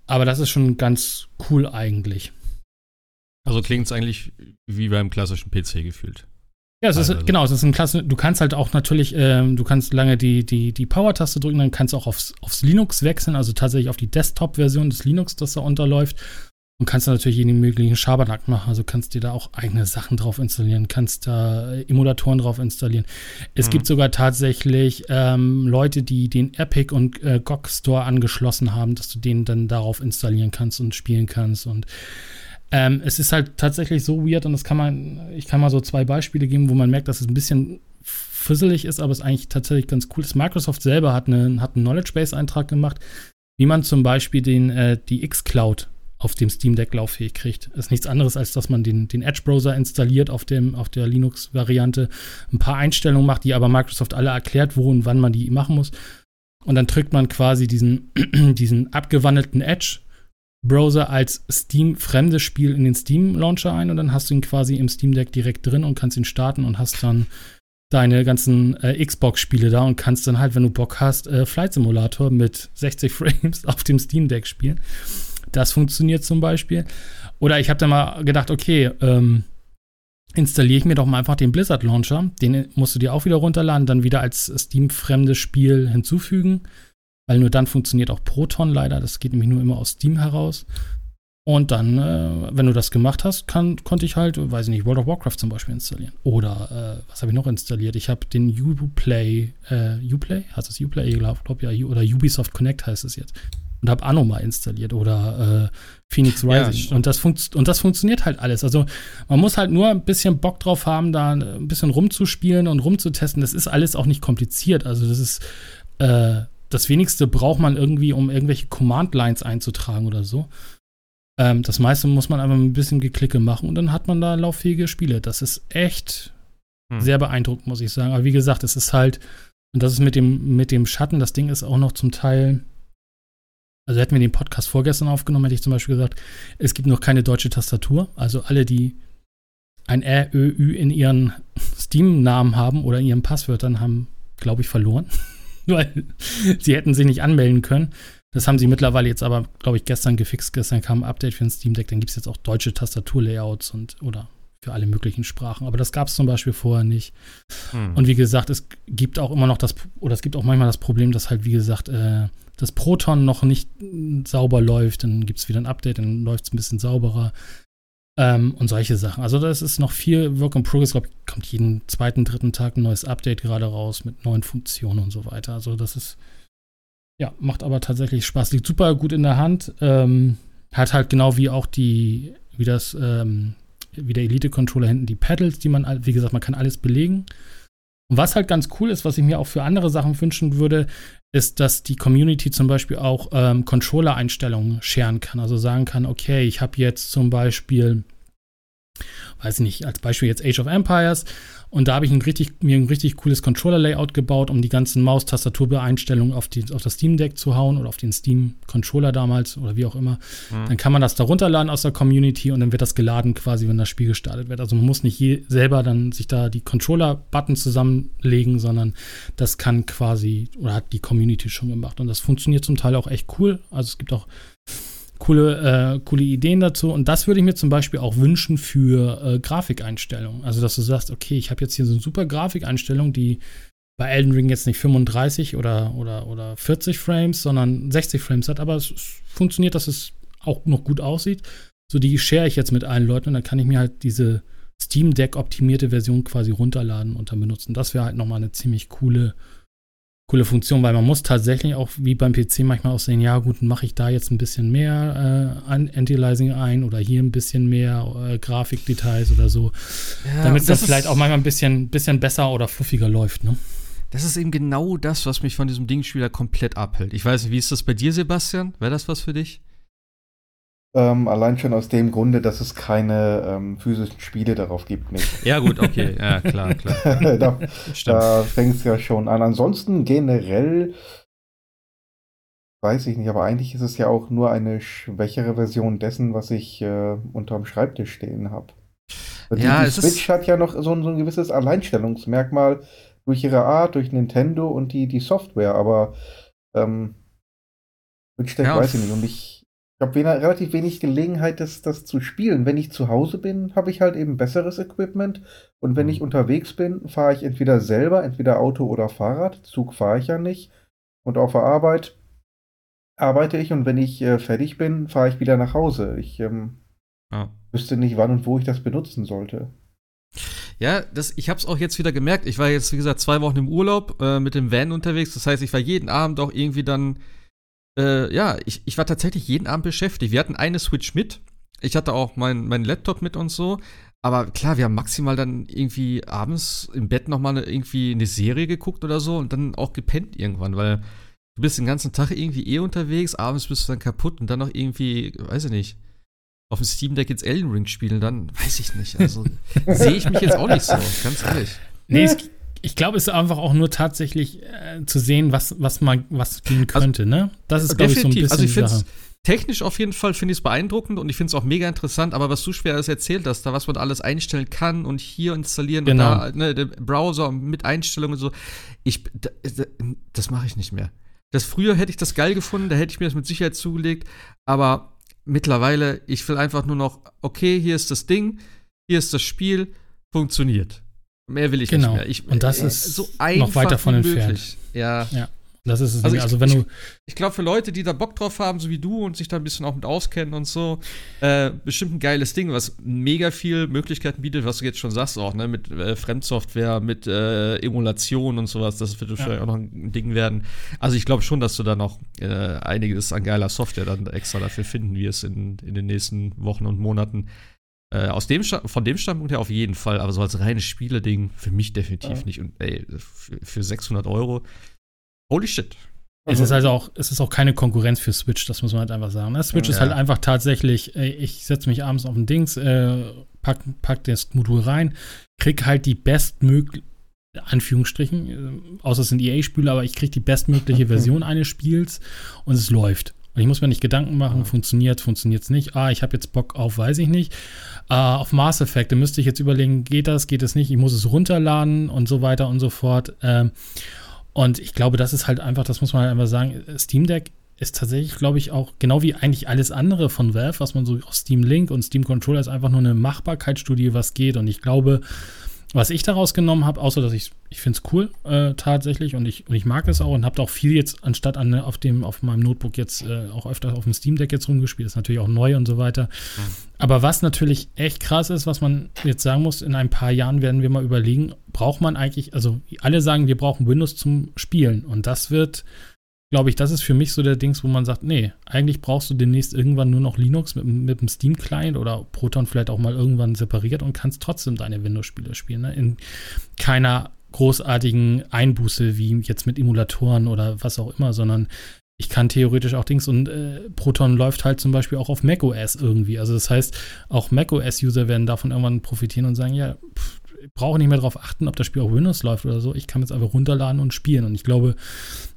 Aber das ist schon ganz cool eigentlich. Also klingt es eigentlich wie beim klassischen PC gefühlt. Ja, es ist, genau, es ist ein klasse. Du kannst halt auch natürlich, ähm, du kannst lange die, die, die Power-Taste drücken, dann kannst du auch aufs, aufs Linux wechseln, also tatsächlich auf die Desktop-Version des Linux, das da unterläuft. Und kannst da natürlich jeden möglichen Schabernack machen. Also kannst dir da auch eigene Sachen drauf installieren, kannst da äh, Emulatoren drauf installieren. Es mhm. gibt sogar tatsächlich ähm, Leute, die den Epic und äh, GOG Store angeschlossen haben, dass du den dann darauf installieren kannst und spielen kannst. Und ähm, es ist halt tatsächlich so weird und das kann man, ich kann mal so zwei Beispiele geben, wo man merkt, dass es ein bisschen fusselig ist, aber es eigentlich tatsächlich ganz cool ist. Microsoft selber hat, eine, hat einen Knowledge Base Eintrag gemacht, wie man zum Beispiel den, äh, die X-Cloud auf dem Steam Deck lauffähig kriegt. Das ist nichts anderes, als dass man den, den Edge-Browser installiert auf, dem, auf der Linux-Variante, ein paar Einstellungen macht, die aber Microsoft alle erklärt, wo und wann man die machen muss. Und dann drückt man quasi diesen, (clears throat) diesen abgewandelten Edge-Browser als Steam-fremdes Spiel in den Steam-Launcher ein und dann hast du ihn quasi im Steam Deck direkt drin und kannst ihn starten und hast dann deine ganzen äh, Xbox-Spiele da und kannst dann halt, wenn du Bock hast, äh, Flight Simulator mit 60 (laughs) Frames auf dem Steam Deck spielen. Das funktioniert zum Beispiel. Oder ich habe dann mal gedacht, okay, ähm, installiere ich mir doch mal einfach den Blizzard Launcher. Den musst du dir auch wieder runterladen, dann wieder als Steam-fremdes Spiel hinzufügen. Weil nur dann funktioniert auch Proton leider. Das geht nämlich nur immer aus Steam heraus. Und dann, äh, wenn du das gemacht hast, kann, konnte ich halt, weiß ich nicht, World of Warcraft zum Beispiel installieren. Oder äh, was habe ich noch installiert? Ich habe den Uplay, äh, Uplay? Heißt das Uplay? Ich glaube, glaub, ja, oder Ubisoft Connect heißt es jetzt und habe Anno mal installiert oder äh, Phoenix Rising. Ja, und, das und das funktioniert halt alles. Also man muss halt nur ein bisschen Bock drauf haben, da ein bisschen rumzuspielen und rumzutesten. Das ist alles auch nicht kompliziert. Also das ist äh, das wenigste braucht man irgendwie, um irgendwelche Command-Lines einzutragen oder so. Ähm, das meiste muss man einfach ein bisschen Geklicke machen und dann hat man da lauffähige Spiele. Das ist echt hm. sehr beeindruckend, muss ich sagen. Aber wie gesagt, es ist halt, und das ist mit dem, mit dem Schatten, das Ding ist auch noch zum Teil also hätten wir den Podcast vorgestern aufgenommen, hätte ich zum Beispiel gesagt, es gibt noch keine deutsche Tastatur. Also alle, die ein R, Ö, Ü in ihren Steam-Namen haben oder in ihren Passwörtern, haben, glaube ich, verloren. (laughs) Weil sie hätten sich nicht anmelden können. Das haben sie mittlerweile jetzt aber, glaube ich, gestern gefixt. Gestern kam ein Update für ein Steam Deck. Dann gibt es jetzt auch deutsche Tastaturlayouts und oder für alle möglichen Sprachen. Aber das gab es zum Beispiel vorher nicht. Hm. Und wie gesagt, es gibt auch immer noch das, oder es gibt auch manchmal das Problem, dass halt, wie gesagt, äh, das Proton noch nicht sauber läuft, dann gibt es wieder ein Update, dann läuft es ein bisschen sauberer. Ähm, und solche Sachen. Also das ist noch viel Work in Progress. Ich glaube, kommt jeden zweiten, dritten Tag ein neues Update gerade raus mit neuen Funktionen und so weiter. Also das ist, ja, macht aber tatsächlich Spaß. Liegt super gut in der Hand. Ähm, hat halt genau wie auch die, wie das, ähm, wie der Elite-Controller hinten die Pedals, die man, wie gesagt, man kann alles belegen. Und was halt ganz cool ist, was ich mir auch für andere Sachen wünschen würde, ist, dass die Community zum Beispiel auch ähm, Controller-Einstellungen scheren kann. Also sagen kann, okay, ich habe jetzt zum Beispiel, weiß ich nicht, als Beispiel jetzt Age of Empires und da habe ich ein richtig, mir ein richtig cooles Controller-Layout gebaut, um die ganzen Maus-Tastatur-Beeinstellungen auf, auf das Steam Deck zu hauen oder auf den Steam-Controller damals oder wie auch immer. Mhm. Dann kann man das da runterladen aus der Community und dann wird das geladen quasi, wenn das Spiel gestartet wird. Also man muss nicht je, selber dann sich da die Controller-Button zusammenlegen, sondern das kann quasi oder hat die Community schon gemacht. Und das funktioniert zum Teil auch echt cool. Also es gibt auch coole, äh, coole Ideen dazu. Und das würde ich mir zum Beispiel auch wünschen für äh, Grafikeinstellungen. Also, dass du sagst, okay, ich habe jetzt hier so eine super Grafikeinstellung, die bei Elden Ring jetzt nicht 35 oder, oder, oder 40 Frames, sondern 60 Frames hat, aber es, es funktioniert, dass es auch noch gut aussieht. So, die share ich jetzt mit allen Leuten und dann kann ich mir halt diese Steam Deck optimierte Version quasi runterladen und dann benutzen. Das wäre halt nochmal eine ziemlich coole coole Funktion, weil man muss tatsächlich auch wie beim PC manchmal auch sehen, ja gut, mache ich da jetzt ein bisschen mehr äh, Anti-Aliasing ein oder hier ein bisschen mehr äh, Grafikdetails oder so, ja, damit es dann vielleicht auch manchmal ein bisschen, bisschen besser oder fluffiger läuft, ne? Das ist eben genau das, was mich von diesem Ding wieder komplett abhält. Ich weiß nicht, wie ist das bei dir, Sebastian? Wäre das was für dich? Ähm, allein schon aus dem Grunde, dass es keine ähm, physischen Spiele darauf gibt. Nicht. (laughs) Ja, gut, okay, ja, klar, klar. (laughs) da da fängt es ja schon an. Ansonsten generell weiß ich nicht, aber eigentlich ist es ja auch nur eine schwächere Version dessen, was ich äh, unterm Schreibtisch stehen habe. Die, ja, die Switch hat ja noch so, so, ein gewisses Alleinstellungsmerkmal durch ihre Art, durch Nintendo und die, die Software, aber ähm, Switch Deck ja, weiß ich nicht. Und ich habe relativ wenig Gelegenheit, das, das zu spielen. Wenn ich zu Hause bin, habe ich halt eben besseres Equipment. Und wenn ich mhm. unterwegs bin, fahre ich entweder selber, entweder Auto oder Fahrrad. Zug fahre ich ja nicht. Und auf der Arbeit arbeite ich und wenn ich äh, fertig bin, fahre ich wieder nach Hause. Ich ähm, ja. wüsste nicht, wann und wo ich das benutzen sollte. Ja, das, ich habe es auch jetzt wieder gemerkt. Ich war jetzt, wie gesagt, zwei Wochen im Urlaub äh, mit dem Van unterwegs. Das heißt, ich war jeden Abend auch irgendwie dann, äh, ja, ich, ich war tatsächlich jeden Abend beschäftigt. Wir hatten eine Switch mit. Ich hatte auch meinen mein Laptop mit und so. Aber klar, wir haben maximal dann irgendwie abends im Bett nochmal irgendwie eine Serie geguckt oder so und dann auch gepennt irgendwann, weil du bist den ganzen Tag irgendwie eh unterwegs, abends bist du dann kaputt und dann noch irgendwie, weiß ich nicht, auf dem Steam Deck jetzt Elden Ring spielen, dann weiß ich nicht. Also (laughs) sehe ich mich jetzt auch nicht so, ganz ehrlich. Nee, es, ich glaube, es ist einfach auch nur tatsächlich äh, zu sehen, was, was man, was gehen also könnte, also, ne? Das ist, glaube ich, so ein bisschen also ich Sache. Technisch auf jeden Fall finde ich es beeindruckend und ich finde es auch mega interessant, aber was du schwer alles erzählt hast, da was man alles einstellen kann und hier installieren genau. und da, ne, der Browser mit Einstellungen und so, ich, das mache ich nicht mehr. Das früher hätte ich das geil gefunden, da hätte ich mir das mit Sicherheit zugelegt, aber mittlerweile, ich will einfach nur noch, okay, hier ist das Ding, hier ist das Spiel, funktioniert. Mehr will ich genau. nicht mehr. Ich, und das äh, ist so noch weiter von entfernt. Ja. ja. Das ist es. Also, ich, also wenn du. Ich, glaube, für Leute, die da Bock drauf haben, so wie du und sich da ein bisschen auch mit auskennen und so, äh, bestimmt ein geiles Ding, was mega viel Möglichkeiten bietet, was du jetzt schon sagst, auch, ne, mit äh, Fremdsoftware, mit äh, Emulation und sowas. Das wird wahrscheinlich ja. auch noch ein Ding werden. Also ich glaube schon, dass du da noch äh, einiges an geiler Software dann extra dafür finden wirst in, in den nächsten Wochen und Monaten. Äh, aus dem von dem Standpunkt her auf jeden Fall, aber so als reines Spiele-Ding für mich definitiv ja. nicht. Und ey, für, für 600 Euro Holy shit. Es ist also auch, es ist auch keine Konkurrenz für Switch, das muss man halt einfach sagen. Ne? Switch ja. ist halt einfach tatsächlich, ich setze mich abends auf ein Dings, äh, pack, pack das Modul rein, krieg halt die bestmögliche, Anführungsstrichen, äh, außer es sind EA-Spiele, aber ich krieg die bestmögliche (laughs) Version eines Spiels und es läuft. Und ich muss mir nicht Gedanken machen, ja. funktioniert, funktioniert es nicht. Ah, ich habe jetzt Bock auf, weiß ich nicht. Uh, auf Mass Effect, da müsste ich jetzt überlegen, geht das, geht es nicht, ich muss es runterladen und so weiter und so fort. Ähm, und ich glaube, das ist halt einfach, das muss man halt einfach sagen, Steam Deck ist tatsächlich, glaube ich, auch genau wie eigentlich alles andere von Valve, was man so auf Steam Link und Steam Controller ist einfach nur eine Machbarkeitsstudie, was geht. Und ich glaube, was ich daraus genommen habe, außer dass ich ich finde es cool äh, tatsächlich und ich, und ich mag es auch und habe auch viel jetzt anstatt an auf dem auf meinem Notebook jetzt äh, auch öfter auf dem Steam Deck jetzt rumgespielt, ist natürlich auch neu und so weiter. Mhm. Aber was natürlich echt krass ist, was man jetzt sagen muss, in ein paar Jahren werden wir mal überlegen, braucht man eigentlich, also alle sagen, wir brauchen Windows zum Spielen und das wird glaube ich, das ist für mich so der Dings, wo man sagt, nee, eigentlich brauchst du demnächst irgendwann nur noch Linux mit, mit dem Steam-Client oder Proton vielleicht auch mal irgendwann separiert und kannst trotzdem deine Windows-Spiele spielen. Ne? In keiner großartigen Einbuße wie jetzt mit Emulatoren oder was auch immer, sondern ich kann theoretisch auch Dings und äh, Proton läuft halt zum Beispiel auch auf macOS irgendwie. Also das heißt, auch macOS-User werden davon irgendwann profitieren und sagen, ja, pff, ich brauche nicht mehr darauf achten, ob das Spiel auf Windows läuft oder so. Ich kann es einfach runterladen und spielen. Und ich glaube,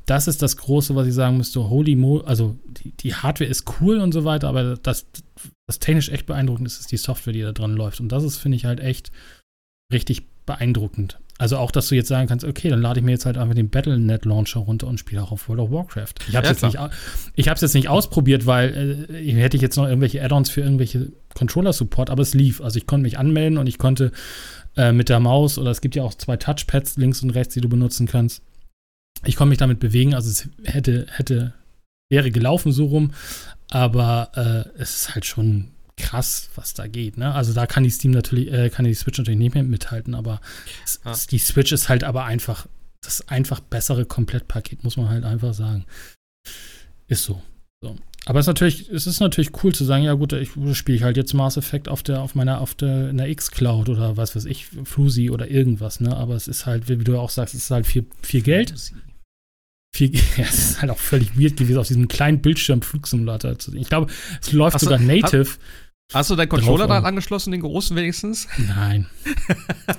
das ist das Große, was ich sagen müsste. Holy Mo, also die, die, Hardware ist cool und so weiter, aber das, das technisch echt beeindruckend ist, ist die Software, die da dran läuft. Und das ist, finde ich, halt echt richtig beeindruckend. Also auch, dass du jetzt sagen kannst, okay, dann lade ich mir jetzt halt einfach den Battle.net Launcher runter und spiele auch auf World of Warcraft. Ich habe es ja, jetzt, nicht, jetzt nicht ausprobiert, weil äh, hätte ich jetzt noch irgendwelche Add-ons für irgendwelche Controller-Support, aber es lief. Also ich konnte mich anmelden und ich konnte äh, mit der Maus oder es gibt ja auch zwei Touchpads links und rechts, die du benutzen kannst ich konnte mich damit bewegen, also es hätte, hätte, wäre gelaufen so rum, aber äh, es ist halt schon krass, was da geht. Ne? Also da kann die Steam natürlich, äh, kann die Switch natürlich nicht mehr mithalten, aber ah. die Switch ist halt aber einfach das einfach bessere Komplettpaket, muss man halt einfach sagen. Ist so. so. Aber es ist natürlich, es ist natürlich cool zu sagen, ja gut, ich spiele ich halt jetzt Mass Effect auf der, auf meiner, auf der, in der X-Cloud oder was weiß ich, Flusi oder irgendwas, ne? Aber es ist halt, wie du auch sagst, es ist halt viel, viel Geld viel, (laughs) ja, es ist halt auch völlig weird gewesen, auf diesem kleinen Bildschirm Flugsimulator zu sehen. Ich glaube, es läuft Achso, sogar native. Hast du deinen Controller dann angeschlossen, den großen wenigstens? Nein. (laughs)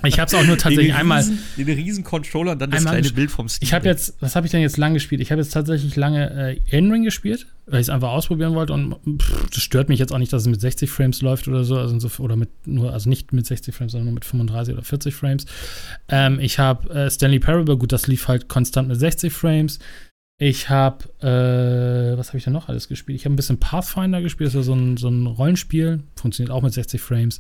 Ich habe es auch nur tatsächlich den einmal. Riesen, den riesen Controller und dann das kleine Bild vom Steam. Ich habe jetzt, was habe ich denn jetzt lange gespielt? Ich habe jetzt tatsächlich lange äh, N-Ring gespielt, weil ich es einfach ausprobieren wollte und pff, das stört mich jetzt auch nicht, dass es mit 60 Frames läuft oder so, also so, oder mit nur, also nicht mit 60 Frames, sondern nur mit 35 oder 40 Frames. Ähm, ich habe äh, Stanley Parable, gut, das lief halt konstant mit 60 Frames. Ich habe, äh, was habe ich denn noch alles gespielt? Ich habe ein bisschen Pathfinder gespielt, das ist so ein, so ein Rollenspiel, funktioniert auch mit 60 Frames.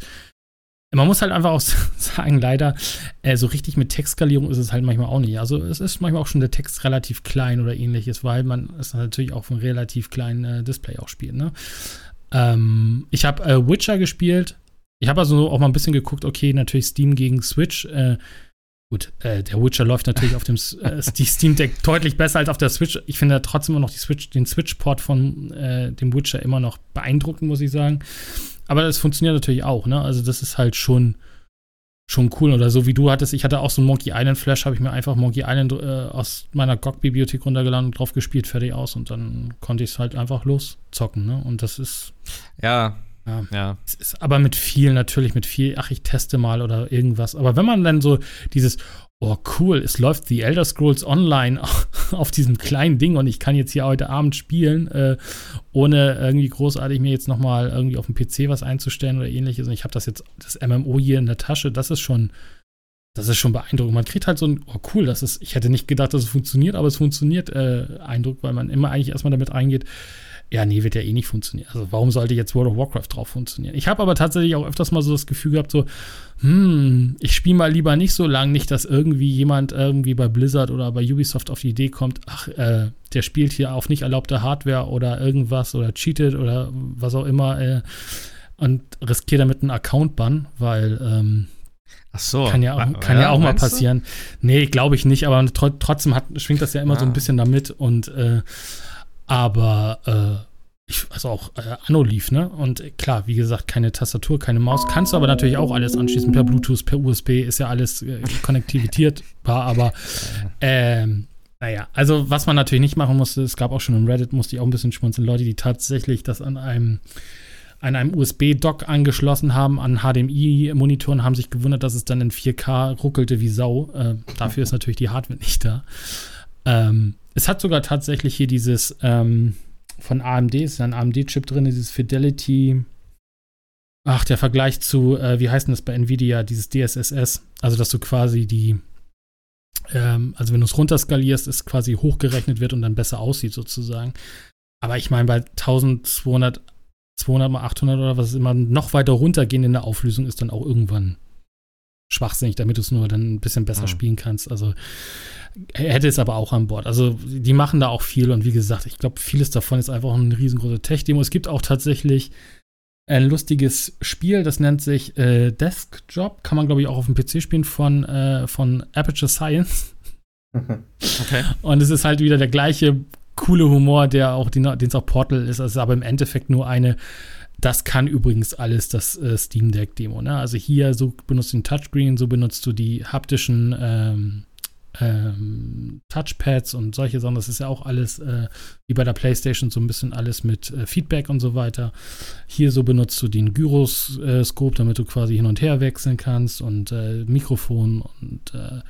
Man muss halt einfach auch (laughs) sagen, leider, äh, so richtig mit Textskalierung ist es halt manchmal auch nicht. Also es ist manchmal auch schon der Text relativ klein oder ähnliches, weil man es natürlich auch von relativ kleinen äh, Display auch spielt. Ne? Ähm, ich habe äh, Witcher gespielt. Ich habe also auch mal ein bisschen geguckt, okay, natürlich Steam gegen Switch. Gut, äh, der Witcher läuft natürlich auf dem äh, (laughs) Steam Deck deutlich besser als auf der Switch. Ich finde trotzdem immer noch die Switch, den Switch-Port von äh, dem Witcher immer noch beeindruckend, muss ich sagen. Aber das funktioniert natürlich auch, ne? Also das ist halt schon, schon cool. Oder so wie du hattest, ich hatte auch so ein Monkey Island Flash, habe ich mir einfach Monkey Island äh, aus meiner GOG-Bibliothek runtergeladen und drauf gespielt, fertig aus. Und dann konnte ich es halt einfach loszocken, ne? Und das ist. Ja. Ja. ja. Ist aber mit viel, natürlich mit viel, ach, ich teste mal oder irgendwas. Aber wenn man dann so dieses, oh cool, es läuft The Elder Scrolls Online (laughs) auf diesem kleinen Ding und ich kann jetzt hier heute Abend spielen, äh, ohne irgendwie großartig mir jetzt noch mal irgendwie auf dem PC was einzustellen oder ähnliches. Und ich habe das jetzt, das MMO hier in der Tasche, das ist schon, das ist schon beeindruckend. Man kriegt halt so ein, oh cool, das ist, ich hätte nicht gedacht, dass es funktioniert, aber es funktioniert äh, Eindruck, weil man immer eigentlich erstmal damit reingeht, ja, nee, wird ja eh nicht funktionieren. Also warum sollte jetzt World of Warcraft drauf funktionieren? Ich habe aber tatsächlich auch öfters mal so das Gefühl gehabt, so, hm, ich spiele mal lieber nicht so lang, nicht, dass irgendwie jemand irgendwie bei Blizzard oder bei Ubisoft auf die Idee kommt, ach, äh, der spielt hier auf nicht erlaubte Hardware oder irgendwas oder cheatet oder was auch immer äh, und riskiert damit einen Account-Ban, weil, ähm, Ach so. Kann ja, auch, kann ja, ja auch mal passieren. Du? Nee, glaube ich nicht, aber tr trotzdem hat, schwingt das ja immer ah. so ein bisschen damit und äh, aber äh, ich, also auch äh, Anno lief, ne? Und klar, wie gesagt, keine Tastatur, keine Maus. Kannst du aber natürlich auch alles anschließen per Bluetooth, per USB, ist ja alles äh, konnektivitierbar, (laughs) aber ähm, naja, also was man natürlich nicht machen musste, es gab auch schon im Reddit, musste ich auch ein bisschen schmunzeln, Leute, die tatsächlich das an einem an einem USB-Dock angeschlossen haben, an HDMI-Monitoren, haben sich gewundert, dass es dann in 4K ruckelte wie Sau. Äh, dafür ist natürlich die Hardware nicht da. Ähm, es hat sogar tatsächlich hier dieses ähm, von AMD, ist ein AMD-Chip drin, dieses Fidelity. Ach, der Vergleich zu, äh, wie heißt denn das bei Nvidia, dieses DSSS? Also, dass du quasi die, ähm, also wenn du es runterskalierst, es quasi hochgerechnet wird und dann besser aussieht sozusagen. Aber ich meine, bei 1200, 200 mal 800 oder was immer noch weiter runtergehen in der Auflösung ist dann auch irgendwann schwachsinnig, damit du es nur dann ein bisschen besser mhm. spielen kannst. Also hätte es aber auch an Bord. Also die machen da auch viel und wie gesagt, ich glaube, vieles davon ist einfach eine riesengroße Tech-Demo. Es gibt auch tatsächlich ein lustiges Spiel, das nennt sich äh, Desk Job. Kann man, glaube ich, auch auf dem PC spielen von, äh, von Aperture Science. (laughs) Okay. Und es ist halt wieder der gleiche coole Humor, der auch, den es auch Portal ist. Es ist aber im Endeffekt nur eine das kann übrigens alles das äh, Steam Deck Demo. Ne? Also hier so benutzt du den Touchscreen, so benutzt du die haptischen ähm, ähm, Touchpads und solche Sachen. Das ist ja auch alles äh, wie bei der PlayStation so ein bisschen alles mit äh, Feedback und so weiter. Hier so benutzt du den Gyroskop, damit du quasi hin und her wechseln kannst und äh, Mikrofon und äh,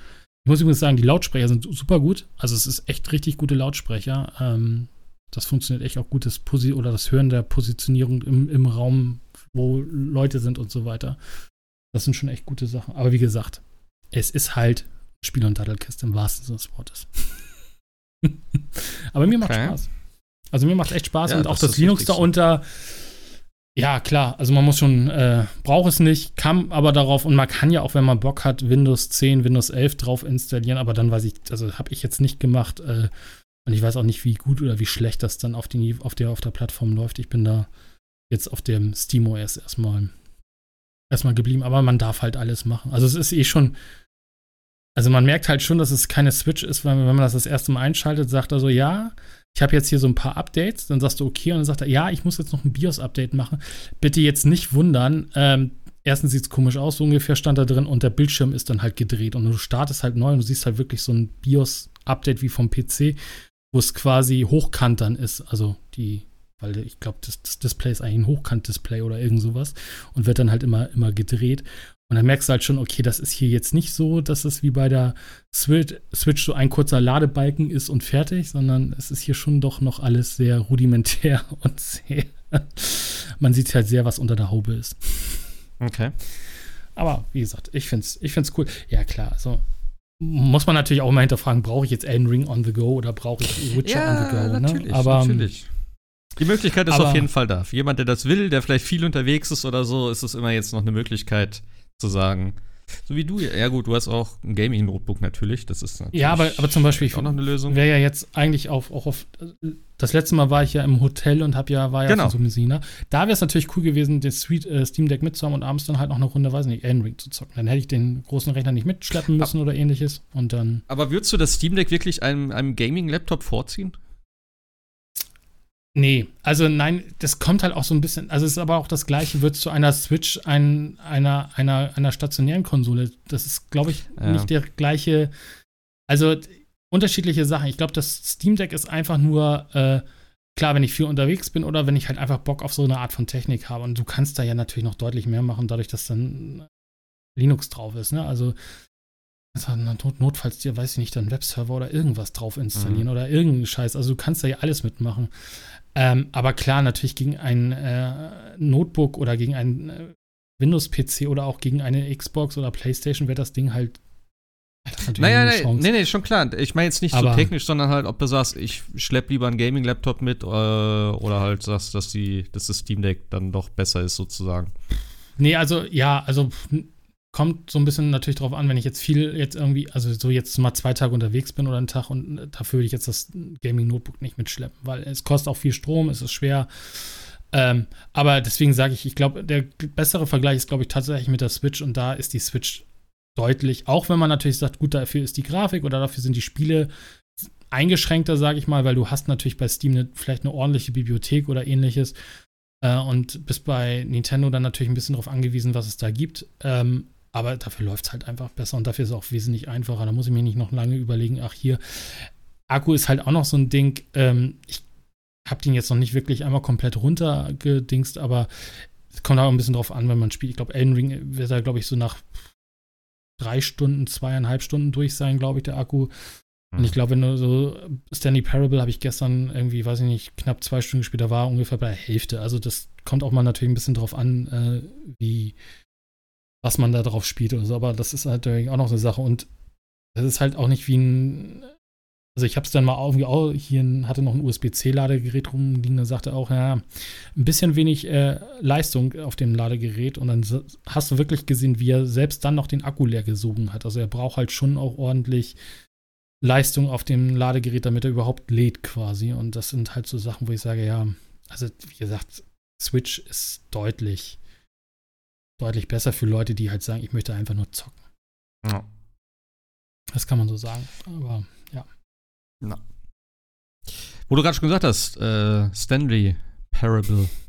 ich muss übrigens sagen, die Lautsprecher sind super gut. Also es ist echt richtig gute Lautsprecher. Ähm, das funktioniert echt auch gut, das Posi oder das Hören der Positionierung im, im Raum, wo Leute sind und so weiter. Das sind schon echt gute Sachen. Aber wie gesagt, es ist halt Spiel- und Dattelkiste im wahrsten Sinne des Wortes. (laughs) Aber mir macht Spaß. Also mir macht echt Spaß ja, und auch das, das Linux da unter. Ja, klar, also man muss schon, äh, braucht es nicht, kann aber darauf und man kann ja auch, wenn man Bock hat, Windows 10, Windows 11 drauf installieren, aber dann weiß ich, also habe ich jetzt nicht gemacht äh, und ich weiß auch nicht, wie gut oder wie schlecht das dann auf, die, auf, der, auf der Plattform läuft. Ich bin da jetzt auf dem SteamOS erstmal, erstmal geblieben, aber man darf halt alles machen. Also es ist eh schon, also man merkt halt schon, dass es keine Switch ist, weil wenn man das das erste Mal einschaltet, sagt er so, ja, ich habe jetzt hier so ein paar Updates, dann sagst du okay und dann sagt er, ja, ich muss jetzt noch ein BIOS-Update machen. Bitte jetzt nicht wundern. Ähm, erstens sieht es komisch aus, so ungefähr stand da drin und der Bildschirm ist dann halt gedreht und du startest halt neu und du siehst halt wirklich so ein BIOS-Update wie vom PC, wo es quasi hochkant dann ist, also die weil ich glaube, das, das, Display ist eigentlich ein Hochkant-Display oder irgend sowas und wird dann halt immer, immer gedreht. Und dann merkst du halt schon, okay, das ist hier jetzt nicht so, dass es wie bei der Switch, Switch so ein kurzer Ladebalken ist und fertig, sondern es ist hier schon doch noch alles sehr rudimentär (laughs) und sehr. man sieht halt sehr, was unter der Haube ist. Okay. Aber wie gesagt, ich finde es ich find's cool. Ja, klar, also muss man natürlich auch mal hinterfragen, brauche ich jetzt Elden Ring on the go oder brauche ich Witcher ja, on the go? Ne? Natürlich? Aber, natürlich. Die Möglichkeit ist aber, auf jeden Fall da. Für jemand, der das will, der vielleicht viel unterwegs ist oder so, ist es immer jetzt noch eine Möglichkeit, sozusagen. So wie du. Ja, gut, du hast auch ein Gaming-Notebook natürlich. Das ist natürlich Ja, aber, aber zum Beispiel, auch noch eine Lösung. wäre ja jetzt eigentlich auf, auch auf. Das letzte Mal war ich ja im Hotel und hab ja, war ja Genau. auf Sumesina. Da wäre es natürlich cool gewesen, das Sweet, äh, Steam Deck mitzuhaben und abends dann halt noch eine Runde, weiß nicht, Elden Ring zu zocken. Dann hätte ich den großen Rechner nicht mitschleppen müssen oder ähnliches. Und dann. Aber würdest du das Steam Deck wirklich einem, einem Gaming-Laptop vorziehen? Nee, also nein, das kommt halt auch so ein bisschen, also es ist aber auch das gleiche, wird zu einer Switch ein, einer, einer, einer stationären Konsole. Das ist, glaube ich, Ja. nicht der gleiche, also unterschiedliche Sachen. Ich glaube, das Steam Deck ist einfach nur, äh, klar, wenn ich viel unterwegs bin oder wenn ich halt einfach Bock auf so eine Art von Technik habe. Und du kannst da ja natürlich noch deutlich mehr machen, dadurch, dass dann Linux drauf ist, ne? Also also not, notfalls dir, weiß ich nicht, dann Webserver oder irgendwas drauf installieren Mhm. oder irgendeinen Scheiß. Also du kannst da ja alles mitmachen. Ähm, aber klar, natürlich gegen ein äh, Notebook oder gegen ein äh, Windows-PC oder auch gegen eine Xbox oder Playstation wäre das Ding halt. Das Naja, nee, nee, nee, schon klar. Ich meine jetzt nicht Aber- so technisch, sondern halt, ob du sagst, ich schlepp lieber einen Gaming-Laptop mit äh, oder halt sagst, dass, die, dass das Steam Deck dann doch besser ist, sozusagen. Nee, also ja, also kommt so ein bisschen natürlich drauf an, wenn ich jetzt viel jetzt irgendwie, also so jetzt mal zwei Tage unterwegs bin oder einen Tag und äh, dafür will ich jetzt das Gaming-Notebook nicht mitschleppen, weil es kostet auch viel Strom, es ist schwer. Ähm, aber deswegen sage ich, ich glaube, der bessere Vergleich ist, glaube ich, tatsächlich mit der Switch und da ist die Switch deutlich, auch wenn man natürlich sagt, gut, dafür ist die Grafik oder dafür sind die Spiele eingeschränkter, sage ich mal, weil du hast natürlich bei Steam eine, vielleicht eine ordentliche Bibliothek oder ähnliches äh, und bist bei Nintendo dann natürlich ein bisschen darauf angewiesen, was es da gibt. Ähm, aber dafür läuft es halt einfach besser und dafür ist es auch wesentlich einfacher. Da muss ich mir nicht noch lange überlegen, ach hier, Akku ist halt auch noch so ein Ding. Ähm, ich habe den jetzt noch nicht wirklich einmal komplett runtergedingst, aber es kommt auch ein bisschen drauf an, wenn man spielt. Ich glaube, Elden Ring wird da, glaube ich, so nach drei Stunden, zweieinhalb Stunden durch sein, glaube ich, der Akku. Und ich glaube, wenn du so Stanley Parable habe ich gestern irgendwie, weiß ich nicht, knapp zwei Stunden gespielt, da war ungefähr bei der Hälfte. Also das kommt auch mal natürlich ein bisschen drauf an, äh, wie was man da drauf spielt oder so. Aber das ist halt natürlich auch noch eine Sache. Und das ist halt auch nicht wie ein. Also ich habe es dann mal irgendwie auch hier hatte noch ein USB-C-Ladegerät rumliegen, da sagte auch, ja, ein bisschen wenig äh, Leistung auf dem Ladegerät und dann hast du wirklich gesehen, wie er selbst dann noch den Akku leer gesogen hat. Also er braucht halt schon auch ordentlich Leistung auf dem Ladegerät, damit er überhaupt lädt quasi. Und das sind halt so Sachen, wo ich sage, ja, also wie gesagt, Switch ist deutlich, deutlich besser für Leute, die halt sagen, ich möchte einfach nur zocken. Ja. Das kann man so sagen. Aber ja. Wo du gerade schon gesagt hast, äh, Stanley Parable. (laughs)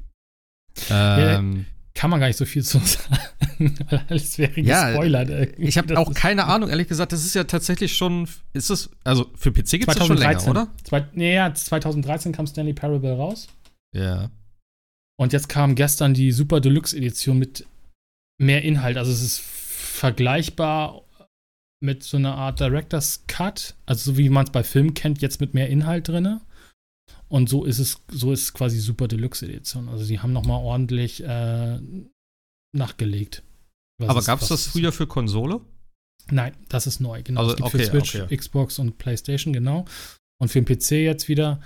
Ja, Ähm, Kann man gar nicht so viel zu (laughs) sagen, alles wäre Ja, gespoilert. ich habe Das auch keine Ahnung, ehrlich gesagt, das ist ja tatsächlich schon, ist es, also für PC gibt es das schon länger, 2013. oder? Zwei, nee, ja, 2013 kam Stanley Parable raus. Ja. Und jetzt kam gestern die Super Deluxe Edition mit mehr Inhalt. Also es ist vergleichbar mit so einer Art Director's Cut, also so wie man es bei Filmen kennt, jetzt mit mehr Inhalt drin. Und so ist es, so ist quasi Super Deluxe Edition. Also sie haben noch mal ordentlich äh, nachgelegt. Aber gab es das früher für Konsole? Nein, das ist neu, genau. Also, es gibt okay, für Switch, okay. Xbox und PlayStation, genau. Und für den PC jetzt wieder.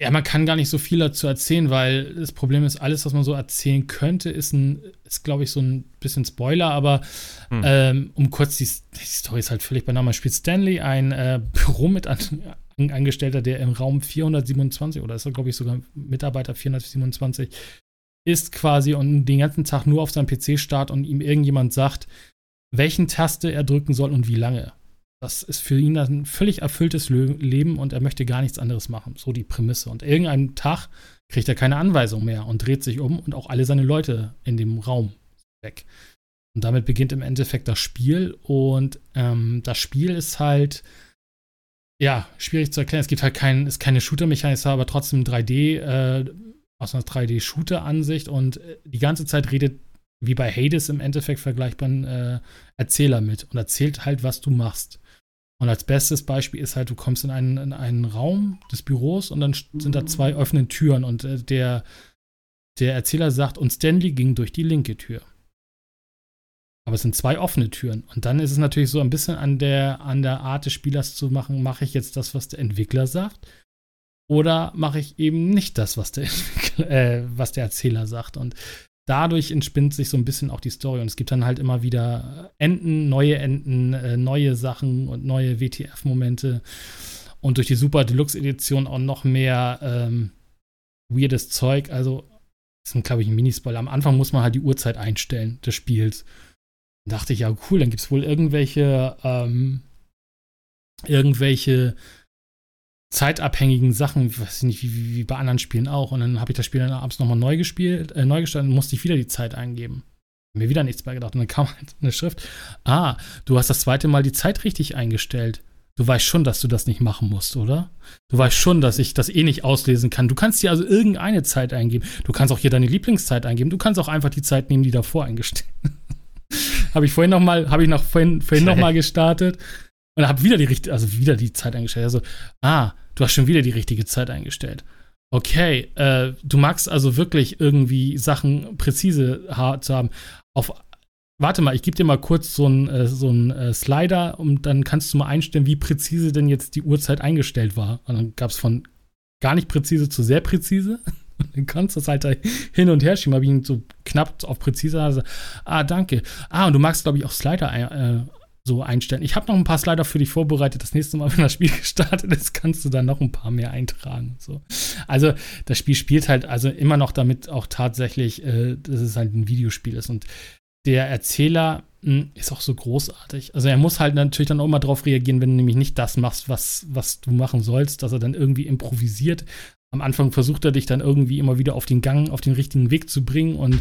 Ja, man kann gar nicht so viel dazu erzählen, weil das Problem ist, alles, was man so erzählen könnte, ist ein, ist, glaube ich, so ein bisschen Spoiler, aber Hm. ähm, um kurz, die, die Story ist halt völlig banal. Man spielt Stanley, ein äh, (laughs) Büromitangestellter, der im Raum 427, oder ist er, glaube ich, sogar Mitarbeiter 427, ist quasi und den ganzen Tag nur auf seinem PC starrt und ihm irgendjemand sagt, welchen Taste er drücken soll und wie lange. Das ist für ihn ein völlig erfülltes Leben und er möchte gar nichts anderes machen. So die Prämisse. Und irgendeinem Tag kriegt er keine Anweisung mehr und dreht sich um und auch alle seine Leute in dem Raum weg. Und damit beginnt im Endeffekt das Spiel. Und ähm, das Spiel ist halt, ja, schwierig zu erklären. Es gibt halt kein, ist keine Shooter-Mechanik, aber trotzdem 3D, äh, aus einer 3D-Shooter-Ansicht und äh, die ganze Zeit redet, wie bei Hades im Endeffekt vergleichbaren äh, Erzähler mit und erzählt halt, was du machst. Und als bestes Beispiel ist halt, du kommst in einen, in einen Raum des Büros und dann sind da zwei offene Türen und äh, der, der Erzähler sagt, und Stanley ging durch die linke Tür. Aber es sind zwei offene Türen. Und dann ist es natürlich so ein bisschen an der, an der Art des Spielers zu machen, mache ich jetzt das, was der Entwickler sagt? Oder mache ich eben nicht das, was der, (laughs) äh, was der Erzähler sagt? Und dadurch entspinnt sich so ein bisschen auch die Story und es gibt dann halt immer wieder Enden, neue Enden, äh, neue Sachen und neue WTF-Momente und durch die Super Deluxe Edition auch noch mehr ähm, weirdes Zeug. Also, das ist, glaube ich, ein Minispoiler. Am Anfang muss man halt die Uhrzeit einstellen des Spiels. Dann dachte ich, ja, cool, dann gibt es wohl irgendwelche, ähm, irgendwelche zeitabhängigen Sachen, weiß ich nicht, wie, wie bei anderen Spielen auch. Und dann habe ich das Spiel dann abends nochmal neu gespielt, äh, neu gestartet und musste ich wieder die Zeit eingeben. Mir wieder nichts mehr gedacht. Und dann kam halt eine Schrift. Ah, du hast das zweite Mal die Zeit richtig eingestellt. Du weißt schon, dass du das nicht machen musst, oder? Du weißt schon, dass ich das eh nicht auslesen kann. Du kannst dir also irgendeine Zeit eingeben. Du kannst auch hier deine Lieblingszeit eingeben. Du kannst auch einfach die Zeit nehmen, die davor eingestellt. (laughs) habe ich vorhin noch mal, habe ich noch vorhin, vorhin noch (laughs) mal gestartet und habe wieder die richtige, also wieder die Zeit eingestellt. Also, ah, du hast schon wieder die richtige Zeit eingestellt. Okay, äh, du magst also wirklich irgendwie Sachen präzise zu haben. Auf, warte mal, ich gebe dir mal kurz so einen äh, so äh, Slider und dann kannst du mal einstellen, wie präzise denn jetzt die Uhrzeit eingestellt war. Und dann gab es von gar nicht präzise zu sehr präzise. (laughs) Und dann kannst du das halt da hin und her schieben. Habe ich ihn so knapp auf präzise. Also, ah, danke. Ah, und du magst, glaube ich, auch Slider äh, so einstellen. Ich habe noch ein paar Slider für dich vorbereitet. Das nächste Mal, (laughs) wenn das Spiel gestartet ist, kannst du dann noch ein paar mehr eintragen. So. Also das Spiel spielt halt also immer noch damit auch tatsächlich, äh, dass es halt ein Videospiel ist. Und der Erzähler mh, hm, ist auch so großartig. Also er muss halt natürlich dann auch mal drauf reagieren, wenn du nämlich nicht das machst, was, was du machen sollst, dass er dann irgendwie improvisiert. Am Anfang versucht er dich dann irgendwie immer wieder auf den Gang, auf den richtigen Weg zu bringen und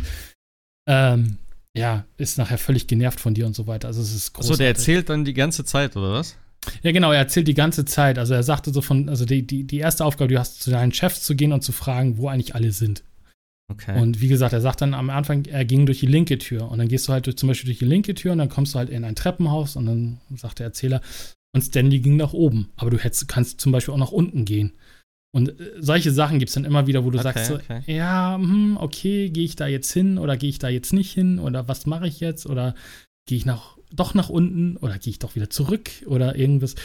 ähm, ja, ist nachher völlig genervt von dir und so weiter. Also es ist großartig. Achso, der erzählt dann die ganze Zeit, oder was? Ja, genau, er erzählt die ganze Zeit. Also er sagte so von, also die, die, die erste Aufgabe, du hast zu deinen Chefs zu gehen und zu fragen, wo eigentlich alle sind. Okay. Und wie gesagt, er sagt dann am Anfang, er ging durch die linke Tür. Und dann gehst du halt durch, zum Beispiel durch die linke Tür und dann kommst du halt in ein Treppenhaus und dann sagt der Erzähler, und Stanley ging nach oben. Aber du hättest, kannst zum Beispiel auch nach unten gehen. Und äh, solche Sachen gibt es dann immer wieder, wo du okay, sagst, so, okay. ja, hm, okay, gehe ich da jetzt hin oder gehe ich da jetzt nicht hin oder was mache ich jetzt oder gehe ich nach, doch nach unten oder gehe ich doch wieder zurück oder irgendwas.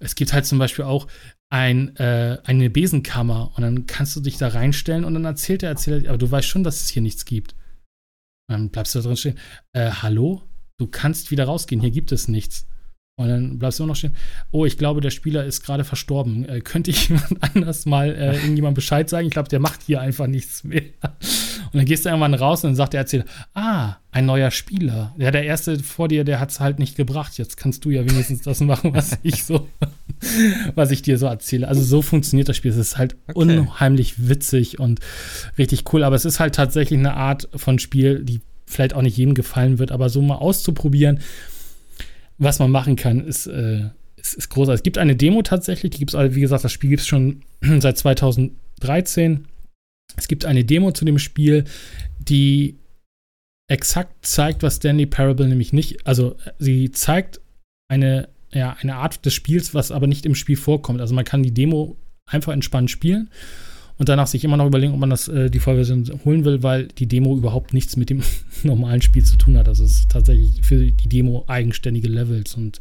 Es gibt halt zum Beispiel auch ein, äh, eine Besenkammer und dann kannst du dich da reinstellen und dann erzählt der Erzähler, aber du weißt schon, dass es hier nichts gibt. Und dann bleibst du da drin stehen. Äh, hallo? Du kannst wieder rausgehen, hier gibt es nichts. Und dann bleibst du immer noch stehen. Oh, ich glaube, der Spieler ist gerade verstorben. Äh, könnte ich (laughs) jemand anders mal äh, (laughs) irgendjemand Bescheid sagen? Ich glaube, der macht hier einfach nichts mehr. Und dann gehst du irgendwann raus und dann sagt der Erzähler, ah, ein neuer Spieler. Ja, der erste vor dir, der hat es halt nicht gebracht. Jetzt kannst du ja wenigstens das machen, was (laughs) ich so, was ich dir so erzähle. Also so funktioniert das Spiel. Es ist halt okay. unheimlich witzig und richtig cool. Aber es ist halt tatsächlich eine Art von Spiel, die vielleicht auch nicht jedem gefallen wird, aber so mal auszuprobieren was man machen kann, ist, äh, ist, ist großartig. Es gibt eine Demo tatsächlich, die gibt es, wie gesagt, das Spiel gibt es schon (clears throat) seit 2013. Es gibt eine Demo zu dem Spiel, die exakt zeigt, was Stanley Parable nämlich nicht, also sie zeigt eine, ja, eine Art des Spiels, was aber nicht im Spiel vorkommt. Also man kann die Demo einfach entspannt spielen und danach sich immer noch überlegen, ob man das, äh, die Vollversion holen will, weil die Demo überhaupt nichts mit dem (laughs) normalen Spiel zu tun hat. Also es ist tatsächlich für die Demo eigenständige Levels und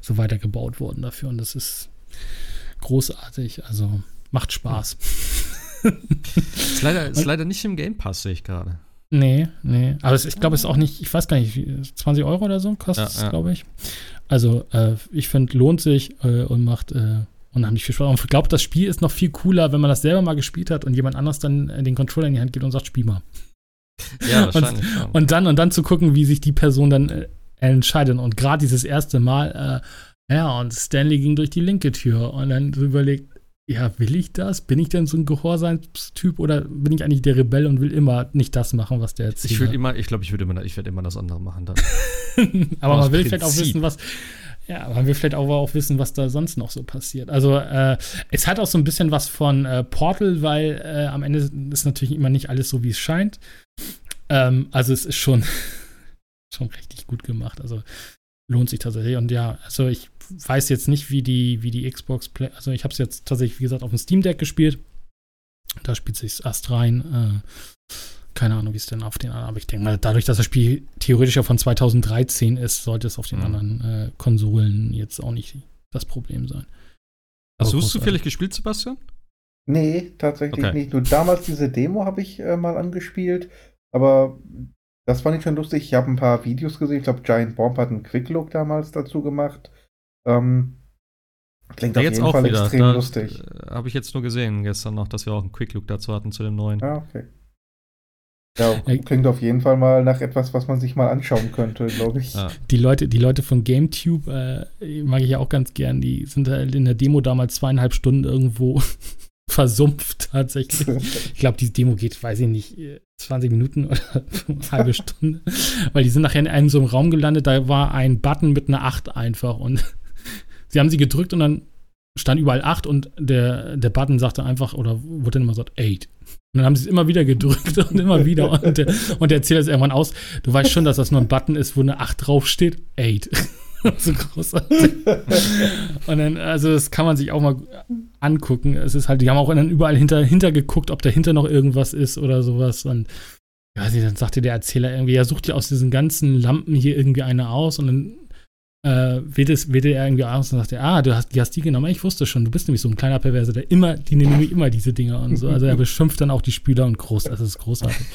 so weiter gebaut worden dafür. Und das ist großartig. Also macht Spaß. (laughs) ist, leider, ist leider nicht im Game Pass, sehe ich gerade. Nee, nee. Aber es, ich glaube, es ist auch nicht, ich weiß gar nicht, 20 Euro oder so kostet es, ja, ja. glaube ich. Also, äh, ich finde, lohnt sich äh, und macht äh, unheimlich viel Spaß. Und ich glaube, das Spiel ist noch viel cooler, wenn man das selber mal gespielt hat und jemand anders dann den Controller in die Hand gibt und sagt, spiel mal. Ja, (laughs) wahrscheinlich. und, und, dann, und dann zu gucken, wie sich die Person dann äh, entscheidet. Und gerade dieses erste Mal, äh, ja, und Stanley ging durch die linke Tür und dann so überlegt, ja, will ich das? Bin ich denn so ein Gehorsamstyp oder bin ich eigentlich der Rebell und will immer nicht das machen, was der erzählt? Ich würde immer, ich glaube, ich würde immer, ich werde immer das andere machen dann. (laughs) Aber man will vielleicht auch wissen, was, ja, aber wir vielleicht auch, auch wissen, was da sonst noch so passiert. Also äh, es hat auch so ein bisschen was von äh, Portal, weil äh, am Ende ist natürlich immer nicht alles so, wie es scheint. Ähm, also es ist schon, (laughs) schon richtig gut gemacht. Also lohnt sich tatsächlich. Und ja, also ich weiß jetzt nicht, wie die, wie die Xbox Play. Also ich habe es jetzt tatsächlich, wie gesagt, auf dem Steam Deck gespielt. Da spielt sich erst rein. Äh, keine Ahnung, wie es denn auf den anderen, aber ich denke mal, dadurch, dass das Spiel theoretisch ja von 2013 ist, sollte es auf den mhm. anderen äh, Konsolen jetzt auch nicht das Problem sein. Hast du es zufällig gespielt, Sebastian? Nee, tatsächlich okay. nicht. Nur damals diese Demo habe ich äh, mal angespielt. Aber das fand ich schon lustig. Ich habe ein paar Videos gesehen. Ich glaube, Giant Bomb hat einen Quick Look damals dazu gemacht. Ähm, klingt Ja, auf jetzt jeden auch Fall wieder. extrem Da, lustig. äh, Habe ich jetzt nur gesehen gestern noch, dass wir auch einen Quick Look dazu hatten zu dem neuen. Ja, okay. Ja, Ey. klingt auf jeden Fall mal nach etwas, was man sich mal anschauen könnte, glaube ich. Ja. Die Leute, die Leute von GameTube äh, mag ich ja auch ganz gern. Die sind halt in der Demo damals zweieinhalb Stunden irgendwo (laughs) versumpft tatsächlich. Ich glaube, die Demo geht, weiß ich nicht, äh, 20 Minuten oder eine halbe (laughs) Stunde. Weil die sind nachher in einem so einem Raum gelandet, da war ein Button mit einer 8 einfach und (laughs) sie haben sie gedrückt und dann stand überall 8 und der, der Button sagte einfach, oder wurde dann immer gesagt, 8. Und dann haben sie es immer wieder gedrückt (laughs) und immer wieder. Und der, und der erzählt es irgendwann aus. Du weißt schon, dass das nur ein Button ist, wo eine 8 draufsteht. 8. (laughs) so großartig. Und dann, also das kann man sich auch mal angucken. Es ist halt, die haben auch dann überall hinter, hinter geguckt, ob dahinter noch irgendwas ist oder sowas. Und ja, dann sagte der Erzähler irgendwie, ja, such dir aus diesen ganzen Lampen hier irgendwie eine aus und dann äh, wählte, es- wählte er irgendwie aus und sagte, ah, du hast, die hast die genommen. Ich wusste schon, du bist nämlich so ein kleiner Perverse, der immer, die nehmen nämlich immer diese Dinger und so. Also er (laughs) beschimpft dann auch die Spieler und groß, das ist großartig.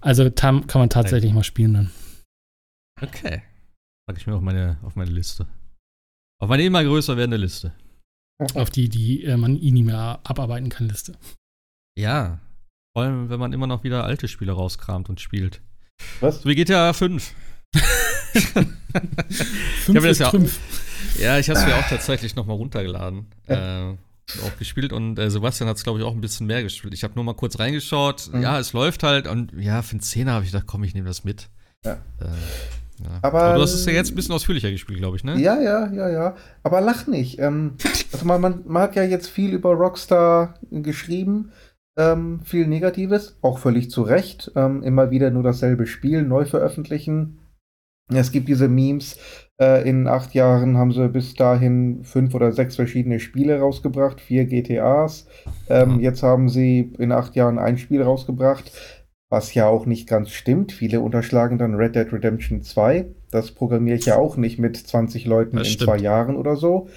Also tam, kann man tatsächlich mal spielen dann. Okay. Packe ich mir auf meine, auf meine Liste. Auf meine immer größer werdende Liste. Auf die, die äh, man eh nie mehr abarbeiten kann, Liste. Ja. Vor allem, wenn man immer noch wieder alte Spiele rauskramt und spielt. Was? So wie GTA 5. (laughs) Fünf mir das ja- Trümpf. Ja, ich habe es mir auch tatsächlich noch mal runtergeladen. Äh, auch gespielt und äh, Sebastian hat es, glaube ich, auch ein bisschen mehr gespielt. Ich habe nur mal kurz reingeschaut. Mhm. Ja, es läuft halt und ja, für einen Zehner habe ich gedacht, komm, ich nehme das mit. Ja. Äh, ja. Aber- du hast es ja jetzt ein bisschen ausführlicher gespielt, glaube ich, ne? Ja, ja, ja, ja. Aber lach nicht. Ähm, also man, man, man hat ja jetzt viel über Rockstar geschrieben. Ähm, viel Negatives, auch völlig zu Recht. Ähm, immer wieder nur dasselbe Spiel neu veröffentlichen. Es gibt diese Memes. Äh, in acht Jahren haben sie bis dahin fünf oder sechs verschiedene Spiele rausgebracht, vier GTAs. Ähm, Mhm. Jetzt haben sie in acht Jahren ein Spiel rausgebracht, was ja auch nicht ganz stimmt. Viele unterschlagen dann Red Dead Redemption 2. Das programmiere ich ja auch nicht mit 20 Leuten Das in stimmt. zwei Jahren oder so.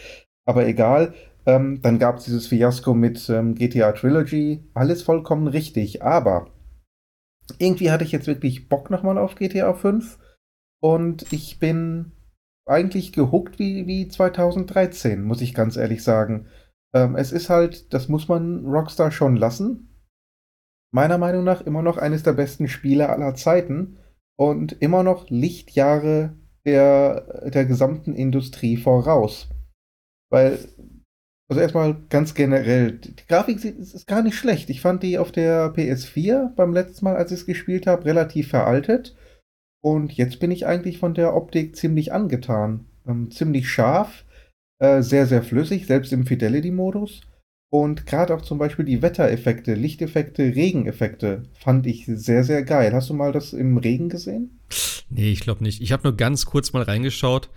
Aber egal. Ähm, dann gab es dieses Fiasko mit ähm, GTA Trilogy. Alles vollkommen richtig. Aber irgendwie hatte ich jetzt wirklich Bock nochmal auf GTA 5. Und ich bin eigentlich gehuckt wie, wie 2013, muss ich ganz ehrlich sagen. Ähm, es ist halt, das muss man Rockstar schon lassen. Meiner Meinung nach immer noch eines der besten Spiele aller Zeiten und immer noch Lichtjahre der, der gesamten Industrie voraus. Weil, also erstmal ganz generell, die Grafik ist gar nicht schlecht. Ich fand die auf der PS4 beim letzten Mal, als ich es gespielt habe, relativ veraltet. Und jetzt bin ich eigentlich von der Optik ziemlich angetan. Ähm, ziemlich scharf, äh, sehr, sehr flüssig, selbst im Fidelity-Modus. Und gerade auch zum Beispiel die Wettereffekte, Lichteffekte, Regeneffekte fand ich sehr, sehr geil. Hast du mal das im Regen gesehen? Nee, ich glaube nicht. Ich habe nur ganz kurz mal reingeschaut.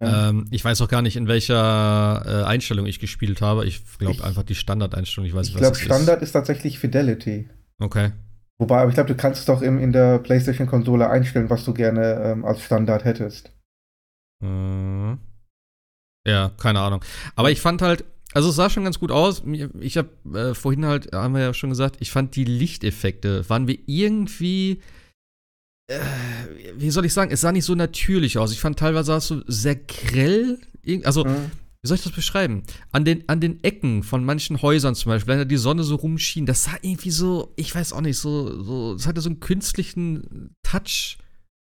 Ja. Ähm, ich weiß auch gar nicht, in welcher äh, Einstellung ich gespielt habe. Ich glaube einfach die Standardeinstellung. Ich weiß Ich glaube, das Standard ist tatsächlich Fidelity. Okay. Wobei, aber ich glaube, du kannst es doch im, in der PlayStation-Konsole einstellen, was du gerne ähm, als Standard hättest. Äh, ja, keine Ahnung. Aber ich fand halt, also es sah schon ganz gut aus. Ich habe äh, vorhin halt, haben wir ja schon gesagt, ich fand die Lichteffekte, waren wir irgendwie, äh, wie soll ich sagen, es sah nicht so natürlich aus. Ich fand teilweise sah es so sehr grell, also Mhm. Wie soll ich das beschreiben? An den, an den Ecken von manchen Häusern zum Beispiel, wenn da die Sonne so rumschien, das sah irgendwie so, ich weiß auch nicht, so, so, es hatte so einen künstlichen Touch.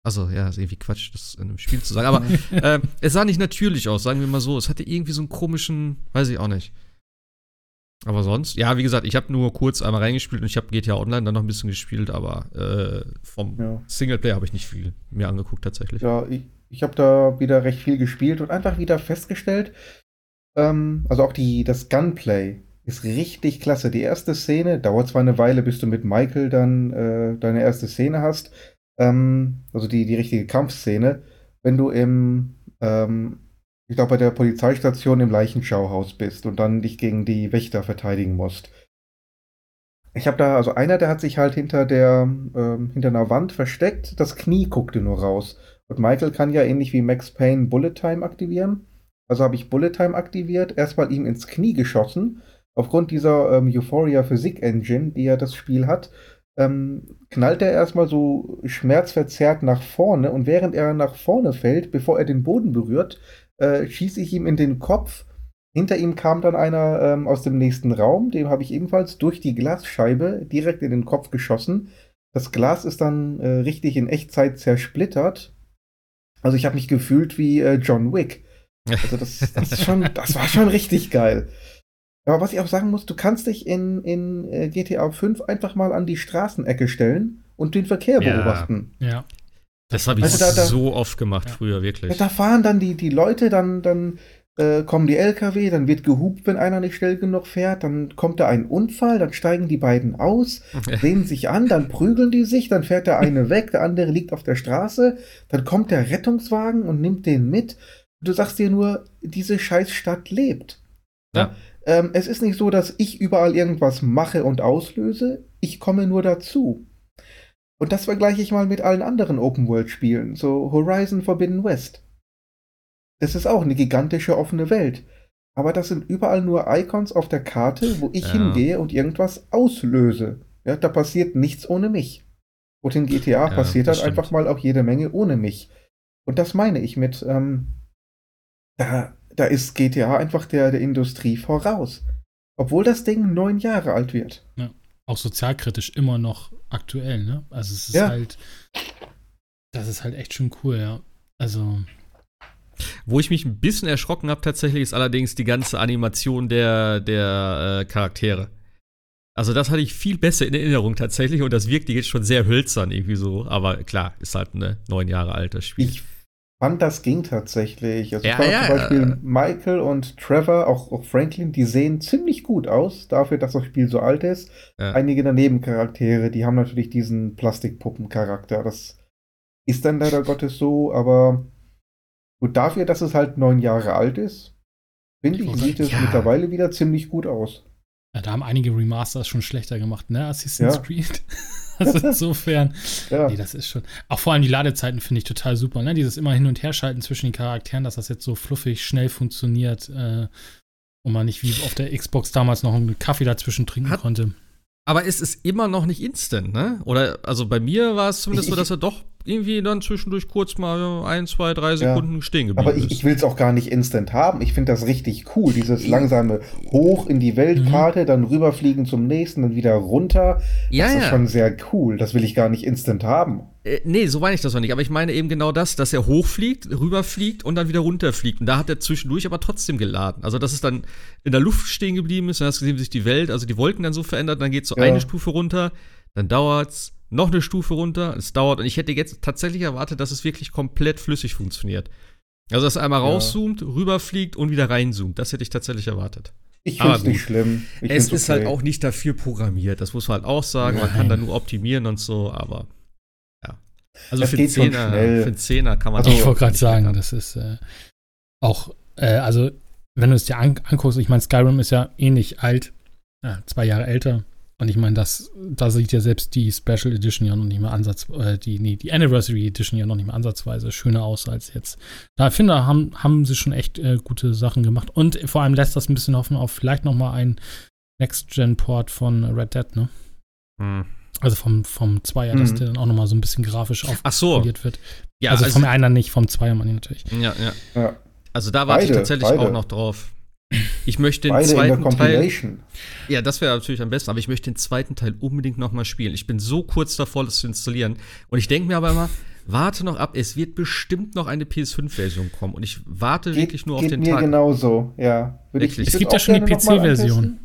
Also, ja, ist irgendwie Quatsch, das in einem Spiel zu sagen. Aber (laughs) äh, es sah nicht natürlich aus, sagen wir mal so. Es hatte irgendwie so einen komischen, weiß ich auch nicht. Aber sonst, ja, wie gesagt, ich habe nur kurz einmal reingespielt und ich habe GTA Online dann noch ein bisschen gespielt, aber äh, vom Ja. Singleplayer habe ich nicht viel mir angeguckt tatsächlich. Ja, ich, ich habe da wieder recht viel gespielt und einfach wieder festgestellt, ähm, also auch die, das Gunplay ist richtig klasse. Die erste Szene dauert zwar eine Weile, bis du mit Michael dann äh, deine erste Szene hast, ähm, also die, die richtige Kampfszene, wenn du im, ähm, ich glaube, bei der Polizeistation im Leichenschauhaus bist und dann dich gegen die Wächter verteidigen musst. Ich habe da, also einer, der hat sich halt hinter der, ähm, hinter einer Wand versteckt, das Knie guckte nur raus. Und Michael kann ja ähnlich wie Max Payne Bullet Time aktivieren. Also habe ich Bullet Time aktiviert, erstmal ihm ins Knie geschossen. Aufgrund dieser ähm, Euphoria Physik Engine, die ja das Spiel hat, ähm, knallt er erstmal so schmerzverzerrt nach vorne und während er nach vorne fällt, bevor er den Boden berührt, äh, schieße ich ihm in den Kopf. Hinter ihm kam dann einer ähm, aus dem nächsten Raum, dem habe ich ebenfalls durch die Glasscheibe direkt in den Kopf geschossen. Das Glas ist dann äh, richtig in Echtzeit zersplittert. Also ich habe mich gefühlt wie äh, John Wick. Also das, das, schon, das war schon richtig geil. Aber was ich auch sagen muss, du kannst dich in, in äh, GTA 5 einfach mal an die Straßenecke stellen und den Verkehr Ja. beobachten. Ja. Das habe ich Also da- da- so oft gemacht Ja. früher, Ja, wirklich. da fahren dann die, die Leute, dann, dann äh, kommen die LKW, dann wird gehupt, wenn einer nicht schnell genug fährt, dann kommt da ein Unfall, dann steigen die beiden aus, (laughs) sehen sich an, dann prügeln die sich, dann fährt der eine weg, der andere liegt auf der Straße, dann kommt der Rettungswagen und nimmt den mit. Du sagst dir nur, diese Scheißstadt lebt. Ja. Ähm, es ist nicht so, dass ich überall irgendwas mache und auslöse, ich komme nur dazu. Und das vergleiche ich mal mit allen anderen Open-World-Spielen, so Horizon Forbidden West. Das ist auch eine gigantische offene Welt. Aber das sind überall nur Icons auf der Karte, wo ich Ja. hingehe und irgendwas auslöse. Ja, da passiert nichts ohne mich. Und in GTA Ja, passiert dann einfach stimmt. mal auch jede Menge ohne mich. Und das meine ich mit, ähm, da, da ist GTA einfach der, der Industrie voraus. Obwohl das Ding neun Jahre alt wird. Auch sozialkritisch immer noch aktuell, ne? Also es ist Ja. halt, das ist halt echt schon cool, ja. Also, Wo ich mich ein bisschen erschrocken habe tatsächlich, ist allerdings die ganze Animation der, der äh, Charaktere. Also das hatte ich viel besser in Erinnerung tatsächlich und das wirkte jetzt schon sehr hölzern irgendwie so. Aber klar, ist halt ein neun Jahre altes Spiel. Ich fand, das ging tatsächlich. Also Ja, ich fand ja, zum Beispiel äh. Michael und Trevor, auch, auch Franklin, die sehen ziemlich gut aus, dafür, dass das Spiel so alt ist. Ja. Einige der Nebencharaktere, die haben natürlich diesen Plastikpuppencharakter. Das ist dann leider (laughs) Gottes so, aber gut, dafür, dass es halt neun Jahre alt ist, finde ich, sieht es ja. mittlerweile wieder ziemlich gut aus. ja, da haben einige Remasters schon schlechter gemacht, ne? Assassin's Ja. Creed. (laughs) (laughs) also insofern, Ja. nee, das ist schon. Auch vor allem die Ladezeiten finde ich total super, ne? Dieses immer hin und her schalten zwischen den Charakteren, dass das jetzt so fluffig, schnell funktioniert. Äh, und man nicht wie auf der Xbox damals noch einen Kaffee dazwischen trinken Hat- konnte. Aber es ist immer noch nicht instant, ne? Oder, also bei mir war es zumindest Ich- so, dass er doch irgendwie dann zwischendurch kurz mal ein, zwei, drei Sekunden stehen geblieben Aber ich, ich will es auch gar nicht instant haben. Ich finde das richtig cool. Dieses langsame Hoch in die Weltkarte, dann rüberfliegen zum nächsten, dann wieder runter. ja, das ist ja. schon sehr cool. Das will ich gar nicht instant haben. Äh, nee, so meine ich das noch nicht. Aber ich meine eben genau das, dass er hochfliegt, rüberfliegt und dann wieder runterfliegt. Und da hat er zwischendurch aber trotzdem geladen. Also, dass es dann in der Luft stehen geblieben ist, dann hast du gesehen, wie sich die Welt, also die Wolken dann so verändert, dann geht so Ja. eine Stufe runter, dann dauert's, noch eine Stufe runter, es dauert. Und ich hätte jetzt tatsächlich erwartet, dass es wirklich komplett flüssig funktioniert. Also, dass er einmal Ja. rauszoomt, rüberfliegt und wieder reinzoomt. Das hätte ich tatsächlich erwartet. Ich Aber finde es nicht schlimm. Ich es ist halt okay. auch nicht dafür programmiert, das muss man halt auch sagen. Man Nein. kann da nur optimieren und so, aber ja. Also Es für einen, Zehner, schnell. für einen Zehner kann man Also, auch ich wollte gerade sagen, meckern. das ist äh, auch, äh, also wenn du es dir an anguckst, ich meine, Skyrim ist ja ähnlich alt, äh, zwei Jahre älter. Und ich meine, das, da sieht ja selbst die Special Edition ja noch nicht mehr ansatz, äh, die, nee, die Anniversary Edition ja noch nicht mehr ansatzweise schöner aus als jetzt. Da finde ich, haben, haben sie schon echt äh, gute Sachen gemacht. Und vor allem lässt das ein bisschen hoffen auf vielleicht noch mal ein Next-Gen-Port von Red Dead, ne? Hm. Also vom, vom Zweier, dass Mhm. der dann auch noch mal so ein bisschen grafisch Ach so, aufpoliert wird. ja, also, also, vom einer nicht, vom Zweier meine ich natürlich. ja, ja. Ja, also da warte ich Beide, tatsächlich beide. auch noch drauf. Ich möchte den beide in der zweiten Teil. Ja, das wäre natürlich am besten, aber ich möchte den zweiten Teil unbedingt noch mal spielen. Ich bin so kurz davor, das zu installieren. Und ich denke mir aber immer, warte noch ab, es wird bestimmt noch eine PS5-Version kommen. Und ich warte Geht, wirklich nur auf geht den mir Tag. genauso, ja. Wirklich. Es gibt ja schon die PC-Version.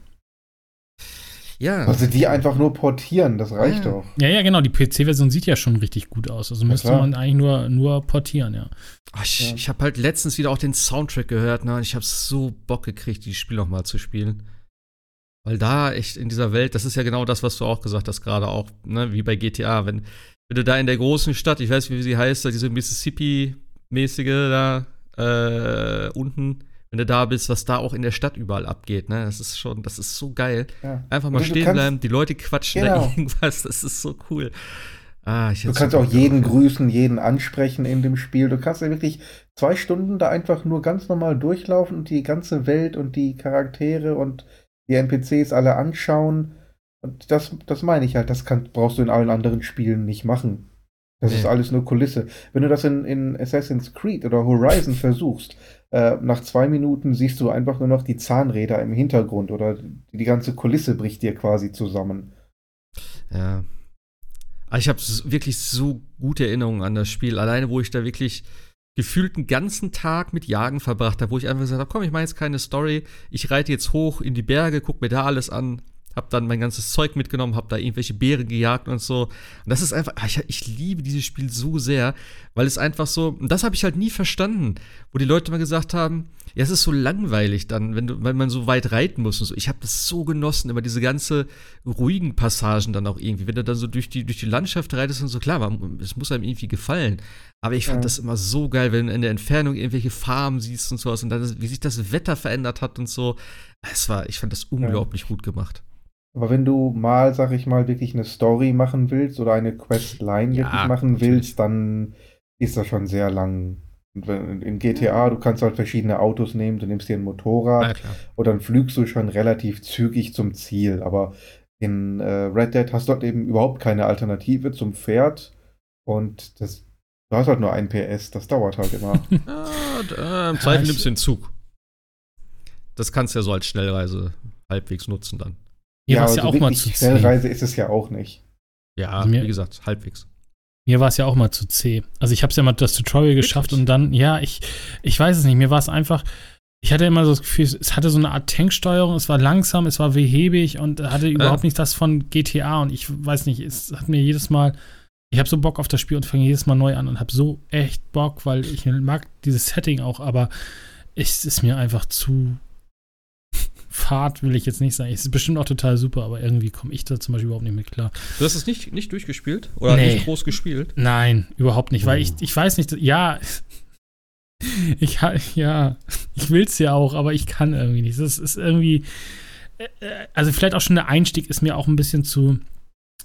Ja. Also die einfach nur portieren, das reicht Ja. doch. Ja, ja, genau. Die PC-Version sieht ja schon richtig gut aus. Also müsste klar. man eigentlich nur, nur portieren, ja. Oh, ich Ja. ich habe halt letztens wieder auch den Soundtrack gehört, ne? und ich habe so Bock gekriegt, dieses Spiel noch mal zu spielen. Weil da echt in dieser Welt, das ist ja genau das, was du auch gesagt hast, gerade auch, ne, wie bei GTA, wenn, wenn du da in der großen Stadt, ich weiß nicht, wie sie heißt, da diese Mississippi-mäßige da äh, unten, wenn du da bist, was da auch in der Stadt überall abgeht, ne? Das ist schon, das ist so geil. Ja. Einfach mal stehen bleiben, die Leute quatschen da Genau. (laughs) irgendwas, das ist so cool. Ah, ich Du kannst auch jeden drauf. grüßen, jeden ansprechen in dem Spiel. Du kannst ja wirklich zwei Stunden da einfach nur ganz normal durchlaufen und die ganze Welt und die Charaktere und die NPCs alle anschauen. Und das, das meine ich halt, das kann, brauchst du in allen anderen Spielen nicht machen. Das Nee. ist alles nur Kulisse. Wenn du das in, in Assassin's Creed oder Horizon versuchst, äh, nach zwei Minuten siehst du einfach nur noch die Zahnräder im Hintergrund oder die, ganze Kulisse bricht dir quasi zusammen. Ja. Aber ich habe wirklich so gute Erinnerungen an das Spiel. Alleine, wo ich da wirklich gefühlt einen ganzen Tag mit Jagen verbracht habe, wo ich einfach gesagt habe, komm, ich mache jetzt keine Story, ich reite jetzt hoch in die Berge, guck mir da alles an, hab dann mein ganzes Zeug mitgenommen, hab da irgendwelche Beeren gejagt und so. Und das ist einfach, ah, ich, ich liebe dieses Spiel so sehr, weil es einfach so, und das habe ich halt nie verstanden, wo die Leute mal gesagt haben, ja, es ist so langweilig dann, wenn du, wenn man so weit reiten muss und so. Ich habe das so genossen, immer diese ganze ruhigen Passagen dann auch irgendwie, wenn du dann so durch die, durch die Landschaft reitest und so, klar, es muss einem irgendwie gefallen. Aber ich fand Ja. das immer so geil, wenn du in der Entfernung irgendwelche Farben siehst und sowas und dann, wie sich das Wetter verändert hat und so. Es war, ich fand das unglaublich gut gemacht. Aber wenn du mal, sag ich mal, wirklich eine Story machen willst oder eine Questline Ja, wirklich machen natürlich. willst, dann ist das schon sehr lang. Und wenn- In GTA, du kannst halt verschiedene Autos nehmen, du nimmst dir ein Motorrad und dann flügst du schon relativ zügig zum Ziel. Aber in äh, Red Dead hast du dort eben überhaupt keine Alternative zum Pferd und das, du hast halt nur ein PS, das dauert halt immer. (laughs) Ja, äh, Im Zweifel nimmst du den Zug. Das kannst du ja so als Schnellreise halbwegs nutzen dann. Mir war es ja so auch mal zu zäh. Schnellreise ist es ja auch nicht. Ja, Also mir- wie gesagt, halbwegs. Mir war es ja auch mal zu zäh. Also ich habe es ja mal das Tutorial geschafft und dann, ja, ich, ich weiß es nicht, mir war es einfach, ich hatte immer so das Gefühl, es hatte so eine Art Tanksteuerung, es war langsam, es war behäbig und hatte überhaupt nicht das von GTA und ich weiß nicht, es hat mir jedes Mal, ich habe so Bock auf das Spiel und fange jedes Mal neu an und habe so echt Bock, weil ich mag dieses Setting auch, aber es ist mir einfach zu fad, will ich jetzt nicht sagen. Es ist bestimmt auch total super, aber irgendwie komme ich da zum Beispiel überhaupt nicht mit klar. Du hast es nicht, nicht durchgespielt? Oder Nee. nicht groß gespielt? Nein, überhaupt nicht, weil Oh. ich, ich weiß nicht, ja, (laughs) ich, ja, ich will es ja auch, aber ich kann irgendwie nicht. Das ist irgendwie, äh, äh, also vielleicht auch schon der Einstieg ist mir auch ein bisschen zu,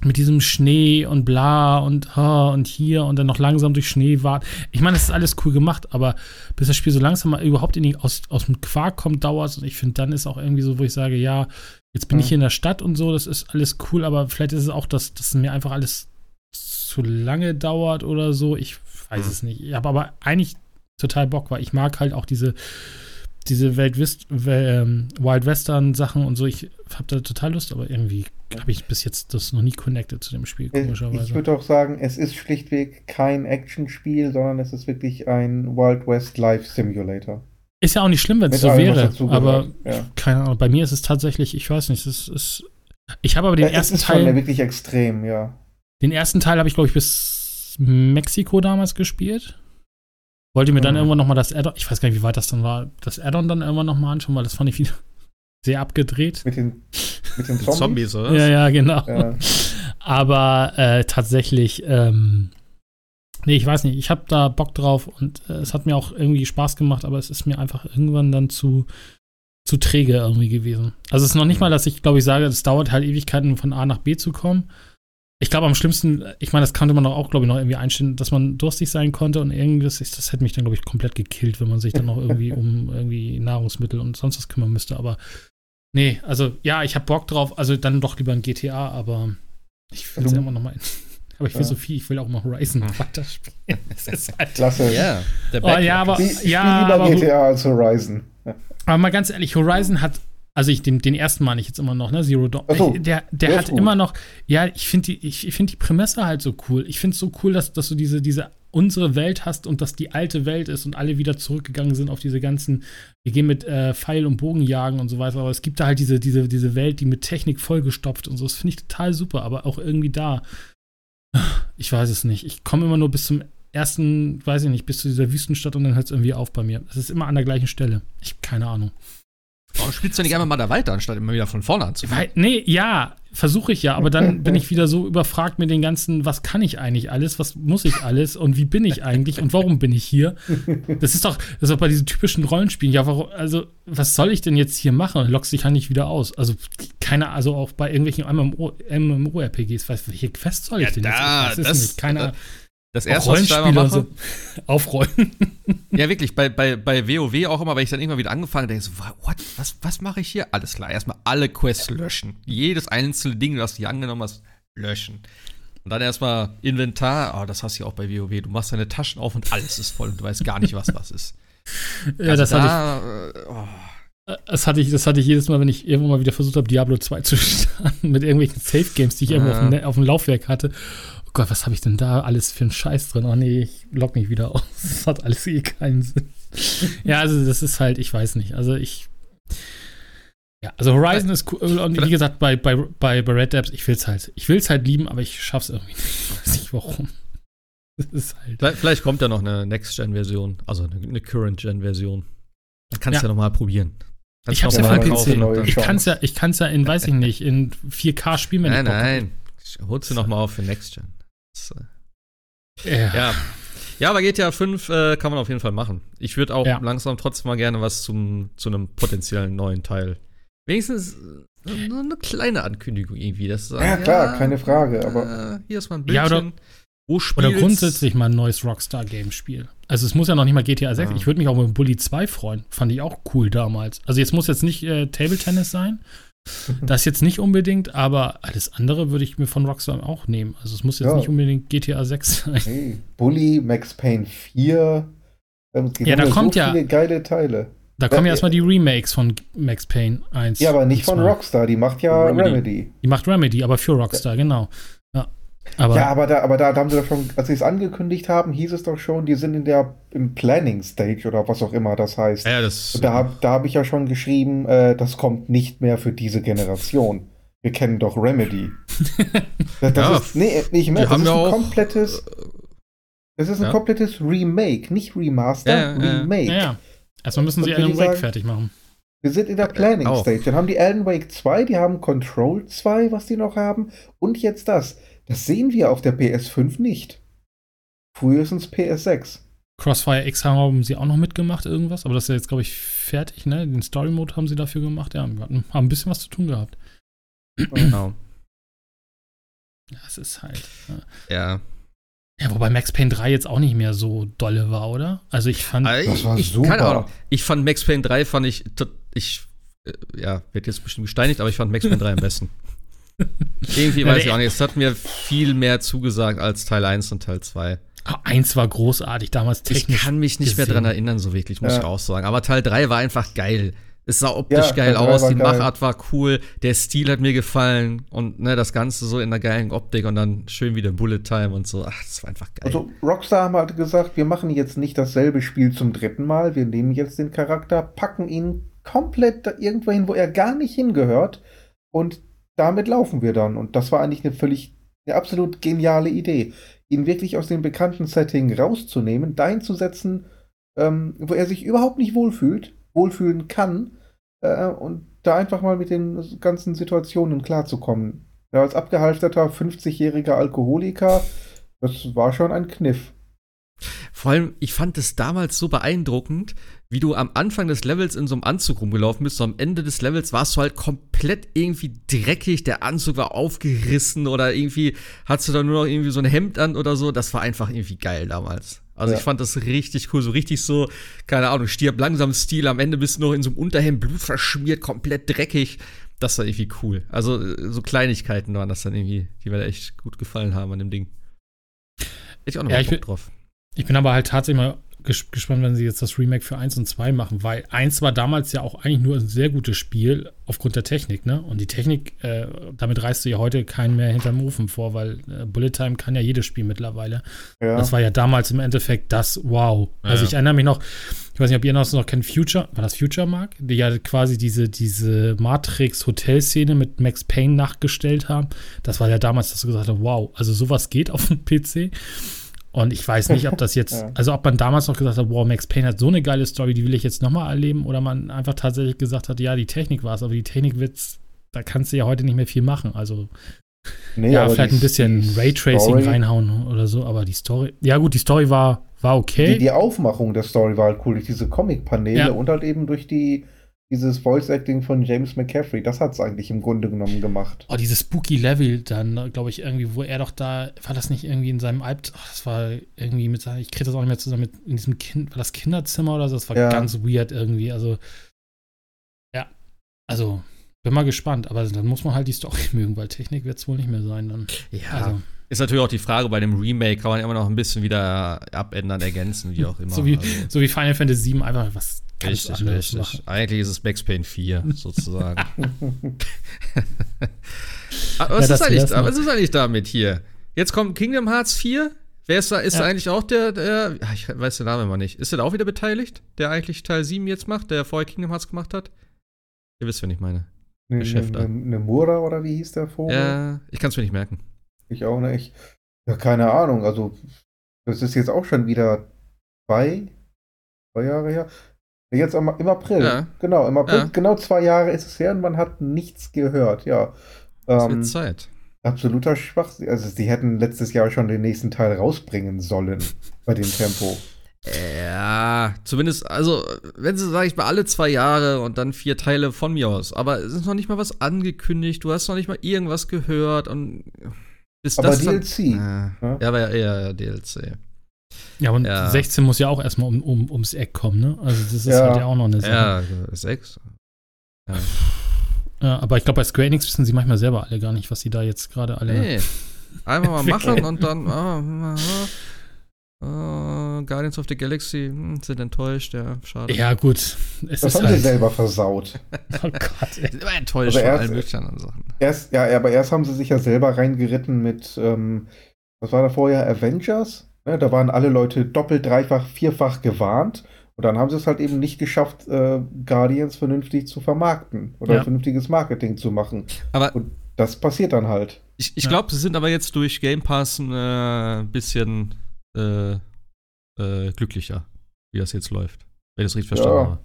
mit diesem Schnee und bla und ha und hier und dann noch langsam durch Schnee warten. Ich meine, das ist alles cool gemacht, aber bis das Spiel so langsam mal überhaupt in die, aus, aus dem Quark kommt, dauert es. Und ich finde, dann ist auch irgendwie so, wo ich sage, ja, jetzt bin Ja. ich hier in der Stadt und so, das ist alles cool, aber vielleicht ist es auch, dass, dass mir einfach alles zu lange dauert oder so. Ich weiß Hm. es nicht. Ich habe aber eigentlich total Bock, weil ich mag halt auch diese, diese Welt West, ähm, Wild Western Sachen und so. Ich habe da total Lust, aber irgendwie habe ich bis jetzt das noch nie connected zu dem Spiel, Äh, Ich komischerweise. würde auch sagen, es ist schlichtweg kein Actionspiel, sondern es ist wirklich ein Wild West Life Simulator. Ist ja auch nicht schlimm, wenn es so wäre, aber ja. keine Ahnung. Bei mir ist es tatsächlich, ich weiß nicht, es ist. Ich habe aber den Ja, ersten ist schon Teil, wirklich extrem, ja. den ersten Teil habe ich glaube ich bis Mexiko damals gespielt. Wollte mir dann Mhm. irgendwann nochmal das Add-on, ich weiß gar nicht, wie weit das dann war, das Add-on dann irgendwann nochmal anschauen, weil das fand ich wieder (laughs) sehr abgedreht. Mit den, mit den (laughs) Zombies. Zombies, oder? Ja, ja, genau. Ja. (laughs) Aber äh, tatsächlich, ähm, nee, ich weiß nicht, ich habe da Bock drauf und äh, es hat mir auch irgendwie Spaß gemacht, aber es ist mir einfach irgendwann dann zu, zu träge irgendwie gewesen. Also es ist noch nicht mal, dass ich, glaube ich, sage, es dauert halt Ewigkeiten, um von A nach B zu kommen. Ich glaube, am schlimmsten, ich meine, das konnte man doch auch, glaube ich, noch irgendwie einstellen, dass man durstig sein konnte und irgendwas, ist- das hätte mich dann, glaube ich, komplett gekillt, wenn man sich dann noch irgendwie um irgendwie Nahrungsmittel und sonst was kümmern müsste. Aber nee, also ja, ich habe Bock drauf, also dann doch lieber ein GTA, aber ich will es ja immer noch mal. (laughs) Aber ich will Ja. so viel, ich will auch mal Horizon Hm. weiterspielen. (laughs) Das ist halt. Klasse. Ja, der Oh, ja, aber- Ich, ich Ja, spiele lieber aber- GTA als Horizon. Aber mal ganz ehrlich, Horizon hat, also ich den, den ersten meine ich jetzt immer noch, ne? Zero Dawn. So, der der der hat gut. immer noch, ja, ich finde die, ich, ich finde die Prämisse halt so cool. Ich finde es so cool, dass, dass du diese, diese unsere Welt hast und dass die alte Welt ist und alle wieder zurückgegangen sind auf diese ganzen, wir gehen mit äh, Pfeil und Bogen jagen und so weiter. Aber es gibt da halt diese, diese, diese Welt, die mit Technik vollgestopft und so. Das finde ich total super, aber auch irgendwie da. Ich weiß es nicht. Ich komme immer nur bis zum ersten, weiß ich nicht, bis zu dieser Wüstenstadt und dann hört es irgendwie auf bei mir. Es ist immer an der gleichen Stelle. Ich habe keine Ahnung. Warum spielst du nicht einfach mal da weiter, anstatt immer wieder von vorne anzufangen? Weil, nee, ja, versuche ich ja, aber dann (laughs) bin ich wieder so überfragt mit den ganzen, was kann ich eigentlich alles, was muss ich alles und wie bin ich eigentlich und warum bin ich hier? Das ist doch, das ist doch bei diesen typischen Rollenspielen, ja, warum, also, was soll ich denn jetzt hier machen? Lockst dich halt nicht wieder aus. Also, keine, also auch bei irgendwelchen MMO, MMORPGs, was, welche Quest soll ich Ja, denn da, jetzt? Weiß es das- nicht, keine Ahnung. Das erste, was ich da immer mache, so. (laughs) Aufrollen. (laughs) ja wirklich, bei, bei, bei WoW auch immer, weil ich dann irgendwann wieder angefangen denke, so, what, was, was mache ich hier? Alles klar, erstmal alle Quests löschen. Jedes einzelne Ding, was du hier angenommen hast, löschen. Und dann erstmal Inventar, oh, das hast du ja auch bei WoW. Du machst deine Taschen auf und alles ist voll und du weißt gar nicht, was was ist. (laughs) Ja, Also das hatte ich. da, äh, oh. Das hatte ich, das hatte ich jedes Mal, wenn ich irgendwann mal wieder versucht habe, Diablo 2 zu starten, mit irgendwelchen Safe Games, die ich irgendwo Ja. auf, dem, auf dem Laufwerk hatte. Oh Gott, was habe ich denn da alles für einen Scheiß drin? Oh nee, ich log mich wieder aus. (laughs) Das hat alles eh keinen Sinn. (laughs) ja, also das ist halt, ich weiß nicht. Also ich. Ja, also Horizon ist cool. Und wie gesagt, bei, bei, bei, bei Red Dead, ich will's halt. Ich will's halt lieben, aber ich schaff's irgendwie nicht. (laughs) Ich weiß nicht warum. Das ist halt. Vielleicht, vielleicht kommt ja noch eine Next-Gen-Version, also eine, eine Current-Gen-Version. Dann kannst du Ja. ja, noch mal probieren. Kannst Ich hab's ja für PC. Ich kann's ja, ich kann's ja in, weiß ich nicht, in 4K spielen, Nein, nein. Holst du noch mal auf für Next-Gen. Das, äh, Ja. Ja. Ja, aber GTA 5 äh, kann man auf jeden Fall machen. Ich würde auch Ja. langsam trotzdem mal gerne was zum, zu einem potenziellen neuen Teil. Wenigstens äh, nur eine kleine Ankündigung irgendwie. Das sagen, Ja, klar, keine Frage, aber- Äh, hier ist mal ein Ja, Bildchen. oder- wo Oder grundsätzlich mal ein neues Rockstar-Game-Spiel. Also es muss ja noch nicht mal GTA 6. Ah. Ich würde mich auch mit Bully 2 freuen. Fand ich auch cool damals. Also jetzt muss jetzt nicht äh, Table Tennis sein. (laughs) Das jetzt nicht unbedingt, aber alles andere würde ich mir von Rockstar auch nehmen. Also es muss jetzt Ja. nicht unbedingt GTA 6 (laughs) sein. Hey, Bully, Max Payne 4. Ähm, Ja, da so kommt ja- viele geile Teile. Da kommen Ja, ja erstmal die Remakes von Max Payne 1. Ja, aber nicht von 2. Rockstar, die macht ja Remedy. Remedy. Die macht Remedy, aber für Rockstar, genau. Ja, aber, ja, aber da, aber da, da haben sie doch schon, als sie es angekündigt haben, hieß es doch schon, die sind in der im Planning Stage oder was auch immer das heißt. Ja, das. Und da habe da hab ich ja schon geschrieben, äh, das kommt nicht mehr für diese Generation. Wir kennen doch Remedy. (laughs) Das, das Ja, ist, nee, nicht mehr. Das ist ein komplettes, das ist ein Ja. komplettes Remake, nicht Remaster, Ja. Remake. ja, ja. Erstmal müssen sie Und will Alan Wake sagen- fertig machen. Wir sind in der Planning auch. Stage. Dann haben die Alan Wake 2, die haben Control 2, was die noch haben. Und jetzt das. Das sehen wir auf der PS5 nicht. Frühestens PS6. Crossfire X haben sie auch noch mitgemacht, irgendwas, aber das ist ja jetzt, glaube ich, fertig, ne? Den Story Mode haben sie dafür gemacht. Ja, wir hatten, haben ein bisschen was zu tun gehabt. Genau. Ja, es ist halt. Ja. Ja, wobei Max Payne 3 jetzt auch nicht mehr so dolle war, oder? Also ich fand. Also Das war ich, super. Keine Ahnung. Ich fand Max Payne 3 fand ich, ich, äh, ja, wird jetzt bestimmt gesteinigt, aber ich fand Max Payne 3 am besten. (laughs) Irgendwie Ja, weiß ich auch nicht. Es hat mir viel mehr zugesagt als Teil 1 und Teil 2. Ah, eins war großartig, damals Ich technisch. kann mich nicht mehr gesehen. dran erinnern, so wirklich, muss Ja. ich auch sagen. Aber Teil 3 war einfach geil. Es sah optisch Ja, geil Teil 3 aus, die geil. Machart war cool, der Stil hat mir gefallen und ne, das Ganze so in der geilen Optik und dann schön wieder Bullet Time und so. Ach, das war einfach geil. Also Rockstar haben halt gesagt, wir machen jetzt nicht dasselbe Spiel zum dritten Mal. Wir nehmen jetzt den Charakter, packen ihn komplett irgendwo hin, wo er gar nicht hingehört. Und damit laufen wir dann. Und das war eigentlich eine völlig, eine absolut geniale Idee. Ihn wirklich aus dem bekannten Setting rauszunehmen, dahin zu setzen, ähm, wo er sich überhaupt nicht wohlfühlt, wohlfühlen kann. Äh, und da einfach mal mit den ganzen Situationen klarzukommen. Ja, als abgehalfterter 50-jähriger Alkoholiker, das war schon ein Kniff. Vor allem, ich fand es damals so beeindruckend, wie du am Anfang des Levels in so einem Anzug rumgelaufen bist. So am Ende des Levels warst du halt komplett irgendwie dreckig. Der Anzug war aufgerissen oder irgendwie hattest du da nur noch irgendwie so ein Hemd an oder so. Das war einfach irgendwie geil damals. Also Ja. ich fand das richtig cool. So richtig so, keine Ahnung, stirb langsam Stil. Am Ende bist du noch in so einem Unterhemd, Blut verschmiert, komplett dreckig. Das war irgendwie cool. Also äh, so Kleinigkeiten waren das dann irgendwie, die mir da echt gut gefallen haben an dem Ding. Ich auch noch Ja, Bock drauf. Ich bin aber halt tatsächlich mal ges gespannt, wenn sie jetzt das Remake für 1 und 2 machen, weil 1 war damals ja auch eigentlich nur ein sehr gutes Spiel aufgrund der Technik, ne? Und die Technik, äh, damit reißt du ja heute keinen mehr hinterm Ofen vor, weil äh, Bullet Time kann ja jedes Spiel mittlerweile. Ja. Das war ja damals im Endeffekt das Wow. Also Ja. ich erinnere mich noch, ich weiß nicht, ob ihr noch, noch kennt, Future, war das Future Mark? Die ja quasi diese, diese Matrix-Hotelszene mit Max Payne nachgestellt haben. Das war ja damals, dass du gesagt hast, wow, also sowas geht auf dem PC. Und ich weiß nicht, ob das jetzt, (laughs) Ja. also ob man damals noch gesagt hat, wow, Max Payne hat so eine geile Story, die will ich jetzt nochmal erleben, oder man einfach tatsächlich gesagt hat, ja, die Technik war es, aber die Technik wird's, da kannst du ja heute nicht mehr viel machen. Also Nee, ja, vielleicht die- ein bisschen Raytracing Story- reinhauen oder so, aber die Story, ja gut, die Story war, war okay. Die, die Aufmachung der Story war halt cool, durch diese Comic-Paneele Ja. und halt eben durch die, dieses Voice-Acting von James McCaffrey. Das hat es eigentlich im Grunde genommen gemacht. Oh, dieses Spooky Level dann, glaube ich, irgendwie, wo er doch da, war das nicht irgendwie in seinem Albt, ach, das war irgendwie mit seinem, ich kriege das auch nicht mehr zusammen, mit in diesem Kind, war das Kinderzimmer oder so? Das war Ja. ganz weird irgendwie. Also, ja, also, bin mal gespannt, aber dann muss man halt die Story (laughs) mögen, weil Technik wird es wohl nicht mehr sein dann. Ja. Also, Ist natürlich auch die Frage, bei dem Remake kann man immer noch ein bisschen wieder abändern, ergänzen, wie auch (laughs) immer. so, wie, Also, so wie Final Fantasy VII einfach was richtig, richtig. machen. Eigentlich ist es Max Payne 4, (laughs) sozusagen. (laughs) aber Ja, was, das ist eigentlich, was ist eigentlich damit hier? Jetzt kommt Kingdom Hearts 4. Wer ist da? Ist Ja. da eigentlich auch der, der. ah, Ich weiß den Namen immer nicht. Ist der da auch wieder beteiligt? Der eigentlich Teil 7 jetzt macht, der vorher Kingdom Hearts gemacht hat? Ihr wisst, wen ich meine. Ne, Geschäfte. ne, ne Mura oder wie hieß der Vogel? Ja, ich kann es mir nicht merken. Ich auch nicht. Ja, keine Ahnung. Also, das ist jetzt auch schon wieder zwei, zwei Jahre her. Jetzt am, im April. Ja. Genau, im April. Ja. Genau zwei Jahre ist es her und man hat nichts gehört. Ja. Ähm, wird Zeit. absoluter Schwachsinn. Also, sie hätten letztes Jahr schon den nächsten Teil rausbringen sollen bei dem Tempo. Ja, zumindest, also, wenn sie, sag ich mal, alle zwei Jahre und dann vier Teile von mir aus. Aber es ist noch nicht mal was angekündigt, du hast noch nicht mal irgendwas gehört und bis Aber das dann- DLC, Äh, ne? ja, aber ja, eher DLC. Ja, und Ja. 16 muss ja auch erstmal um, um, ums Eck kommen, ne? Also, das ist Ja. halt ja auch noch eine Sache. Ja, sechs. Ja. Ja, aber ich glaube, bei Square Enix wissen sie manchmal selber alle gar nicht, was sie da jetzt gerade alle. Nee. Einfach mal machen und dann, ah, ah, ah, Guardians of the Galaxy hm, sind enttäuscht, ja, schade. Ja, gut. Es Das ist haben sie halt. selber versaut. (laughs) Oh Gott, ey. Sind immer enttäuscht Aber von erst- allen möglichen anderen Sachen. Erst, ja, aber erst haben sie sich ja selber reingeritten mit, ähm, was war da vorher, Avengers? Ne, da waren alle Leute doppelt, dreifach, vierfach gewarnt. Und dann haben sie es halt eben nicht geschafft, äh, Guardians vernünftig zu vermarkten oder Ja. vernünftiges Marketing zu machen. Aber Und das passiert dann halt. Ich, ich Ja. glaube, sie sind aber jetzt durch Game Pass ein äh, bisschen äh, äh, glücklicher, wie das jetzt läuft. Wenn ich das richtig verstanden Ja. habe.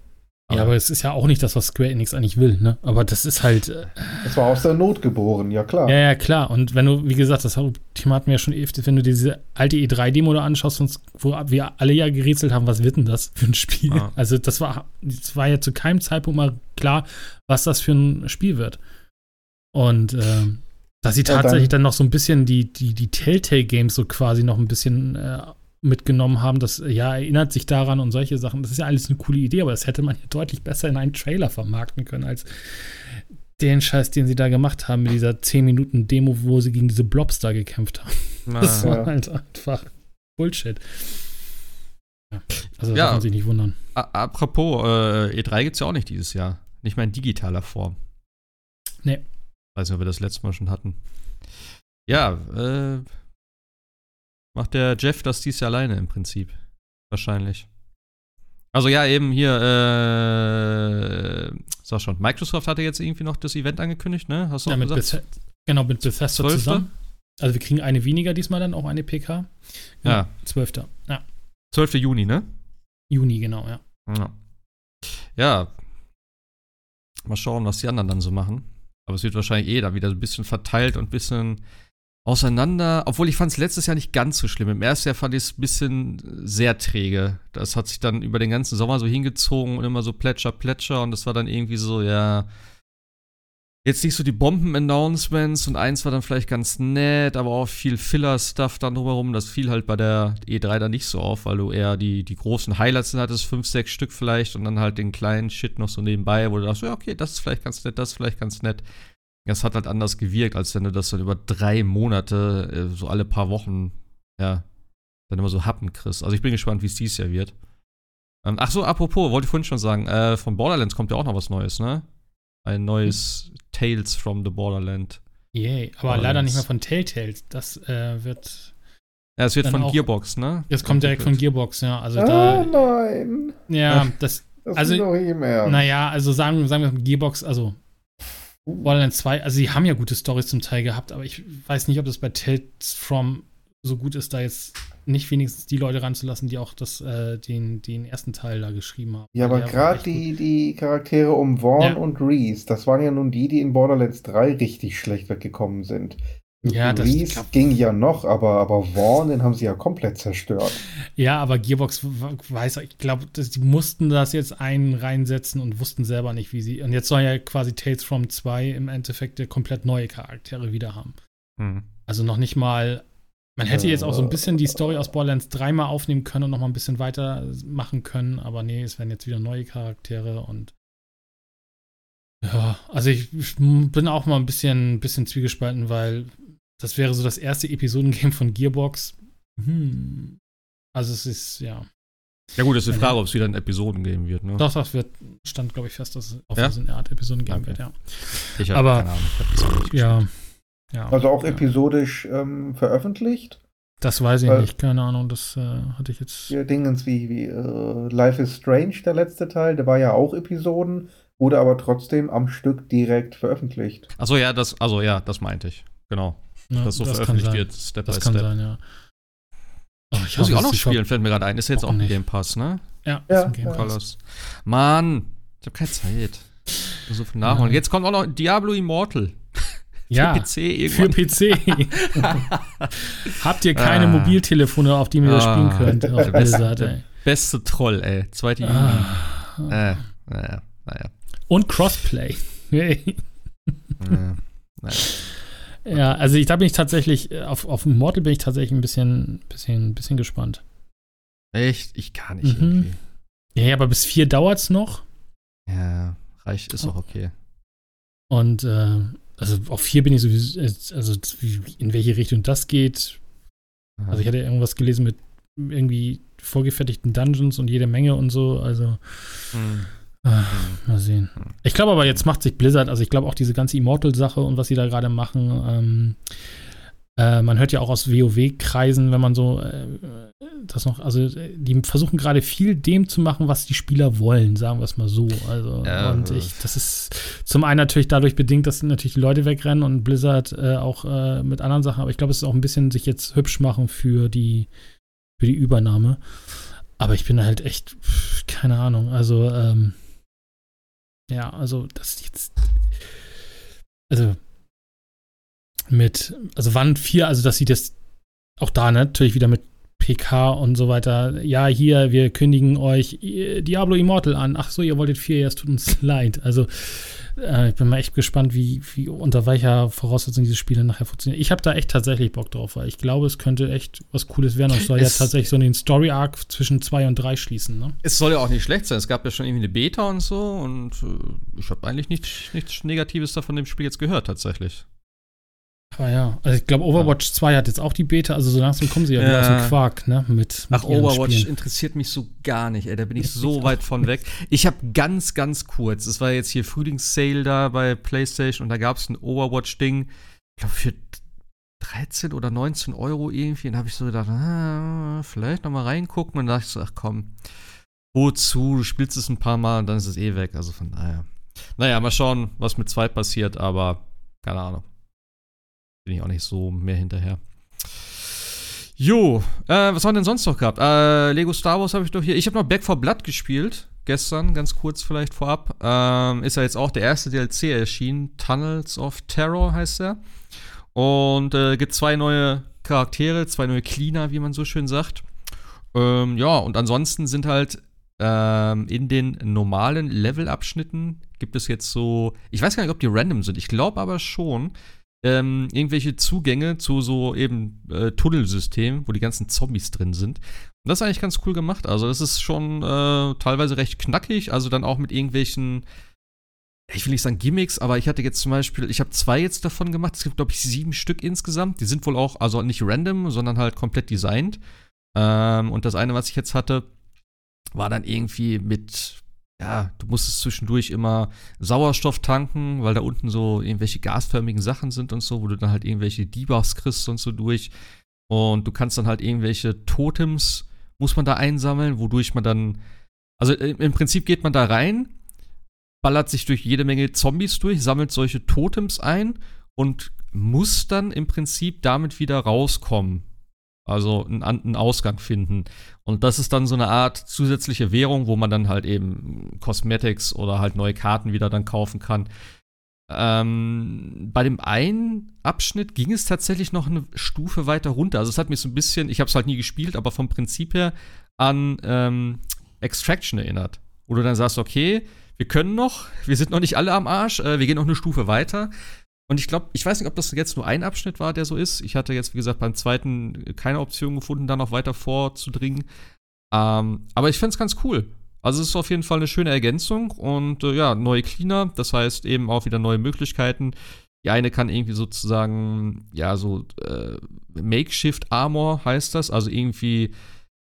Ja, aber es ist ja auch nicht das, was Square Enix eigentlich will, ne? Aber das ist halt. Äh, Es war aus der Not geboren, ja klar. ja, ja, klar. Und wenn du, wie gesagt, das Thema hatten wir ja schon wenn du diese alte E3-Demo da anschaust, wo wir alle ja gerätselt haben, was wird denn das für ein Spiel? Ja. Also, das war, das war ja zu keinem Zeitpunkt mal klar, was das für ein Spiel wird. Und ähm, dass sie Ja, dann- tatsächlich dann noch so ein bisschen die, die, die Telltale-Games so quasi noch ein bisschen äh, mitgenommen haben, das ja erinnert sich daran und solche Sachen. Das ist ja alles eine coole Idee, aber das hätte man ja deutlich besser in einen Trailer vermarkten können, als den Scheiß, den sie da gemacht haben mit dieser 10-Minuten-Demo, wo sie gegen diese Blobs da gekämpft haben. Na, Das Ja. war halt einfach Bullshit. Ja, also Ja. darf man sich nicht wundern. apropos, äh, E3 gibt es ja auch nicht dieses Jahr. Nicht mal in digitaler Form. Nee. Weiß nicht, ob wir das letzte Mal schon hatten. Ja, äh, macht der Jeff das dies Jahr alleine im Prinzip. Wahrscheinlich. Also ja, eben hier, äh, sag schon, Microsoft hatte jetzt irgendwie noch das Event angekündigt, ne? Hast du Ja, mit gesagt? Beth genau, mit Bethesda 12.? zusammen. Also wir kriegen eine weniger diesmal dann, auch eine PK. Ja. 12. Ja, 12. Juni, ne? Juni, genau, ja. Ja. Ja. Mal schauen, was die anderen dann so machen. Aber es wird wahrscheinlich eh da wieder ein bisschen verteilt und ein bisschen auseinander. Obwohl ich fand es letztes Jahr nicht ganz so schlimm. Im ersten Jahr fand ich es ein bisschen sehr träge. Das hat sich dann über den ganzen Sommer so hingezogen und immer so Plätscher, Plätscher. Und das war dann irgendwie so, ja. Jetzt nicht so die Bomben-Announcements und eins war dann vielleicht ganz nett, aber auch viel Filler-Stuff dann drumherum. Das fiel halt bei der E3 dann nicht so auf, weil du eher die, die großen Highlights dann hattest, fünf, sechs Stück vielleicht und dann halt den kleinen Shit noch so nebenbei, wo du dachtest, ja, okay, das ist vielleicht ganz nett, das ist vielleicht ganz nett. Das hat halt anders gewirkt, als wenn du das dann über drei Monate, äh, so alle paar Wochen, ja, dann immer so Happen kriegst. Also ich bin gespannt, wie es dieses Jahr wird. Ähm, ach so, apropos, wollte ich vorhin schon sagen, äh, von Borderlands kommt ja auch noch was Neues, ne? Ein neues Tales from the Borderland. Yay. Aber leider nicht mehr von Telltale. Das äh, wird. Ja, es wird von auch- Gearbox, ne? Das kommt direkt von. Gearbox, ja. Also Ah, da. nein. Ja, das. Das Also, ihm ernst. Naja, also sagen, sagen wir Gearbox, also Borderlands 2, also sie haben ja gute Stories zum Teil gehabt, aber ich weiß nicht, ob das bei Tales from so gut ist, da jetzt nicht wenigstens die Leute ranzulassen, die auch das, äh, den, den ersten Teil da geschrieben haben. Ja, aber gerade gut. die, die Charaktere um Vaughn Ja. und Reese, das waren ja nun die, die in Borderlands 3 richtig schlecht weggekommen sind. Ja, das Reese glaub- ging ja noch, aber, aber Vaughn, den haben sie ja komplett zerstört. Ja, aber Gearbox weiß, ich glaube, die mussten das jetzt einen reinsetzen und wussten selber nicht, wie sie. Und jetzt soll ja quasi Tales from 2 im Endeffekt komplett neue Charaktere wieder haben. Hm. Also noch nicht mal. Man hätte jetzt auch so ein bisschen die Äh. Story aus Borderlands 3 mal aufnehmen können und noch mal ein bisschen weiter machen können, aber nee, es werden jetzt wieder neue Charaktere und ja, also ich ich bin auch mal ein bisschen, bisschen zwiegespalten, weil das wäre so das erste Episodengame von Gearbox. Hm. Also es ist, ja. Ja gut, das ist die Frage, ob es wieder in Episoden geben wird. Ne? Doch, das wird, stand, glaube ich, fest, dass es auf Ja? so eine Art Episoden geben Okay. wird, ja. Ich hab aber- keine Ahnung. Ich hab Ja. ja. Also auch ja. episodisch ähm, veröffentlicht. Das weiß ich Weil- nicht, keine Ahnung, das äh, hatte ich jetzt. Dingens wie, wie äh, Life is Strange, der letzte Teil, der war ja auch Episoden, wurde aber trotzdem am Stück direkt veröffentlicht. Achso, ja, das, also ja, das meinte ich. Genau. Ja, dass so das kann veröffentlicht sein. wird, Step Das by kann Step. sein, ja. Oh, Muss ich auch noch spielen, fällt mir gerade ein. Ist ja jetzt auch ein? Game Pass, ne? Ja, Ja, ist ein Game ja. Pass. Mann, ich habe keine Zeit. Ich So viel nachholen. Ja. Jetzt kommt auch noch Diablo Immortal. (laughs) Ja, Für PC für irgendwann. PC. (laughs) Habt ihr keine Ah. Mobiltelefone, auf die ihr das Ah. spielen könnt? Auf Der beste, ey. beste Troll, ey. Zweite Juni. Ah. Äh, naja, naja. Und Crossplay. Hey. (laughs) Äh, naja. Ja, also ich, da bin ich tatsächlich, äh, auf, auf Mortal bin ich tatsächlich ein bisschen, bisschen, bisschen gespannt. Echt? Ich kann nicht Mhm. irgendwie. Ja, aber bis vier dauert's noch. Ja, reich ist auch okay. Und äh, also auf vier bin ich sowieso, äh, also in welche Richtung das geht. Also ich hatte irgendwas gelesen mit irgendwie vorgefertigten Dungeons und jede Menge und so. Also Hm. Ah, mal sehen. Ich glaube aber jetzt macht sich Blizzard, also ich glaube auch diese ganze Immortal-Sache und was sie da gerade machen. Ähm, äh, man hört ja auch aus WoW-Kreisen, wenn man so äh, das noch, also äh, die versuchen gerade viel dem zu machen, was die Spieler wollen, sagen wir es mal so. Also Ja, und ich, das ist zum einen natürlich dadurch bedingt, dass natürlich die Leute wegrennen und Blizzard äh, auch äh, mit anderen Sachen, aber ich glaube, es ist auch ein bisschen sich jetzt hübsch machen für die für die Übernahme. Aber ich bin halt echt, keine Ahnung, also ähm, ja, also das jetzt, also mit, also wann vier, also dass sie das auch da ne, natürlich wieder mit PK und so weiter. Ja, hier, wir kündigen euch äh, Diablo Immortal an. Ach so, ihr wolltet vier, ja, es tut uns (laughs) leid. Also, äh, ich bin mal echt gespannt, wie, wie unter welcher Voraussetzung diese Spiele nachher funktionieren. Ich habe da echt tatsächlich Bock drauf, weil ich glaube, es könnte echt was Cooles werden. Und es soll ja Es- tatsächlich so den Story-Arc zwischen zwei und drei schließen, ne? Es soll ja auch nicht schlecht sein. Es gab ja schon irgendwie eine Beta und so und äh, ich habe eigentlich nichts, nichts Negatives davon dem Spiel jetzt gehört, tatsächlich. Aber ja, also ich glaube, Overwatch 2 hat jetzt auch die Beta, also so langsam kommen sie ja, wieder Ja. aus dem Quark, ne? Mit, Ach, Overwatch Spielen. interessiert mich so gar nicht, ey. Da bin ich so weit von weg. Ich habe ganz, ganz kurz, es war jetzt hier Frühlingssale da bei PlayStation und da gab es ein Overwatch-Ding, ich glaube für 13 oder 19 Euro irgendwie. Und da habe ich so gedacht, ah, vielleicht noch mal reingucken. Und da dachte ich so, ach komm, wozu? Du spielst es ein paar Mal und dann ist es eh weg. Also von daher. Naja, mal schauen, was mit 2 passiert, aber keine Ahnung. Bin ich auch nicht so mehr hinterher. Jo, äh, was haben wir denn sonst noch gehabt? Äh, Lego Star Wars habe ich doch hier. Ich habe noch Back 4 Blood gespielt. Gestern, ganz kurz vielleicht vorab. Ähm, ist ja jetzt auch der erste DLC erschienen. Tunnels of Terror heißt er. Und äh, gibt zwei neue Charaktere, zwei neue Cleaner, wie man so schön sagt. Ähm, ja, und ansonsten sind halt ähm, in den normalen Levelabschnitten gibt es jetzt so, ich weiß gar nicht, ob die random sind. Ich glaube aber schon, ähm, irgendwelche Zugänge zu so eben äh, Tunnelsystemen, wo die ganzen Zombies drin sind. Und das ist eigentlich ganz cool gemacht. Also, das ist schon äh, teilweise recht knackig. Also, dann auch mit irgendwelchen, ich will nicht sagen Gimmicks, aber ich hatte jetzt zum Beispiel, ich habe zwei jetzt davon gemacht. Es gibt, glaube ich, sieben Stück insgesamt. Die sind wohl auch, also nicht random, sondern halt komplett designt. Ähm, und das eine, was ich jetzt hatte, war dann irgendwie mit, ja, du musstest zwischendurch immer Sauerstoff tanken, weil da unten so irgendwelche gasförmigen Sachen sind und so, wo du dann halt irgendwelche Debuffs kriegst und so durch. Und du kannst dann halt irgendwelche Totems, muss man da einsammeln, wodurch man dann, also im Prinzip geht man da rein, ballert sich durch jede Menge Zombies durch, sammelt solche Totems ein und muss dann im Prinzip damit wieder rauskommen. Also einen, einen Ausgang finden. Und das ist dann so eine Art zusätzliche Währung, wo man dann halt eben Cosmetics oder halt neue Karten wieder dann kaufen kann. Ähm, bei dem einen Abschnitt ging es tatsächlich noch eine Stufe weiter runter. Also es hat mich so ein bisschen, ich habe es halt nie gespielt, aber vom Prinzip her an ähm, Extraction erinnert. Wo du dann sagst, okay, wir können noch, wir sind noch nicht alle am Arsch, äh, wir gehen noch eine Stufe weiter. Und ich glaube, ich weiß nicht, ob das jetzt nur ein Abschnitt war, der so ist. Ich hatte jetzt, wie gesagt, beim zweiten keine Option gefunden, da noch weiter vorzudringen. Ähm, aber ich fände es ganz cool. Also es ist auf jeden Fall eine schöne Ergänzung und äh, ja, neue Cleaner, das heißt eben auch wieder neue Möglichkeiten. Die eine kann irgendwie sozusagen, ja, so äh, Makeshift Armor heißt das, also irgendwie,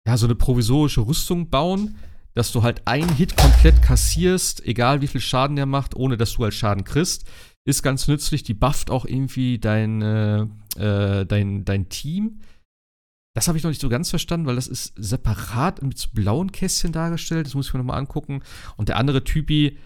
ja, so eine provisorische Rüstung bauen, dass du halt einen Hit komplett kassierst, egal wie viel Schaden der macht, ohne dass du halt Schaden kriegst. Ist ganz nützlich, die bufft auch irgendwie dein, äh, äh dein, dein Team. Das habe ich noch nicht so ganz verstanden, weil das ist separat mit so blauen Kästchen dargestellt. Das muss ich mir nochmal angucken. Und der andere Typi,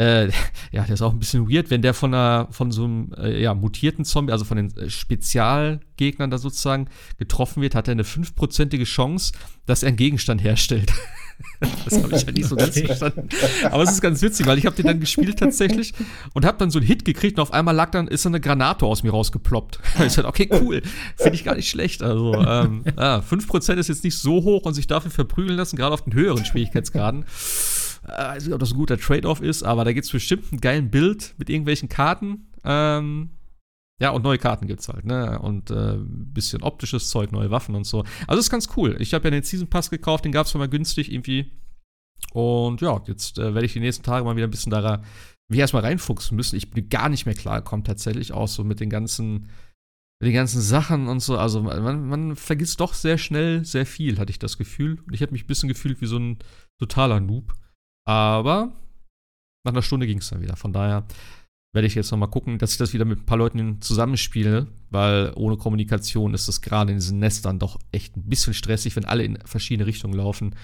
äh, (laughs) ja, der ist auch ein bisschen weird, wenn der von, einer, von so einem äh, ja, mutierten Zombie, also von den äh, Spezialgegnern da sozusagen getroffen wird, hat er eine fünfprozentige Chance, dass er einen Gegenstand herstellt. (laughs) (laughs) das habe ich ja nicht so ganz verstanden. Aber es ist ganz witzig, weil ich habe den dann gespielt tatsächlich und habe dann so einen Hit gekriegt und auf einmal lag dann, ist dann eine Granate aus mir rausgeploppt. (laughs) ich dachte, okay, cool, finde ich gar nicht schlecht. Also ähm, ja, 5% ist jetzt nicht so hoch und sich dafür verprügeln lassen, gerade auf den höheren Schwierigkeitsgraden. Äh, weiß nicht, ob das ein guter Trade-off ist, aber da gibt es bestimmt einen geilen Bild mit irgendwelchen Karten. Ähm, ja, und neue Karten gibt's halt, ne? Und äh, bisschen optisches Zeug, neue Waffen und so. Also ist ganz cool. Ich habe ja den Season Pass gekauft, den gab's schon mal günstig irgendwie. Und ja, jetzt äh, werde ich die nächsten Tage mal wieder ein bisschen da wie erstmal reinfuchsen müssen. Ich bin gar nicht mehr klar gekommen, tatsächlich auch so mit den ganzen, mit den ganzen Sachen und so. Also man, man vergisst doch sehr schnell sehr viel, hatte ich das Gefühl. Und ich habe mich ein bisschen gefühlt wie so ein totaler Noob. Aber nach einer Stunde ging es dann wieder. Von daher werde ich jetzt noch mal gucken, dass ich das wieder mit ein paar Leuten zusammenspiele, weil ohne Kommunikation ist das gerade in diesen Nestern doch echt ein bisschen stressig, wenn alle in verschiedene Richtungen laufen.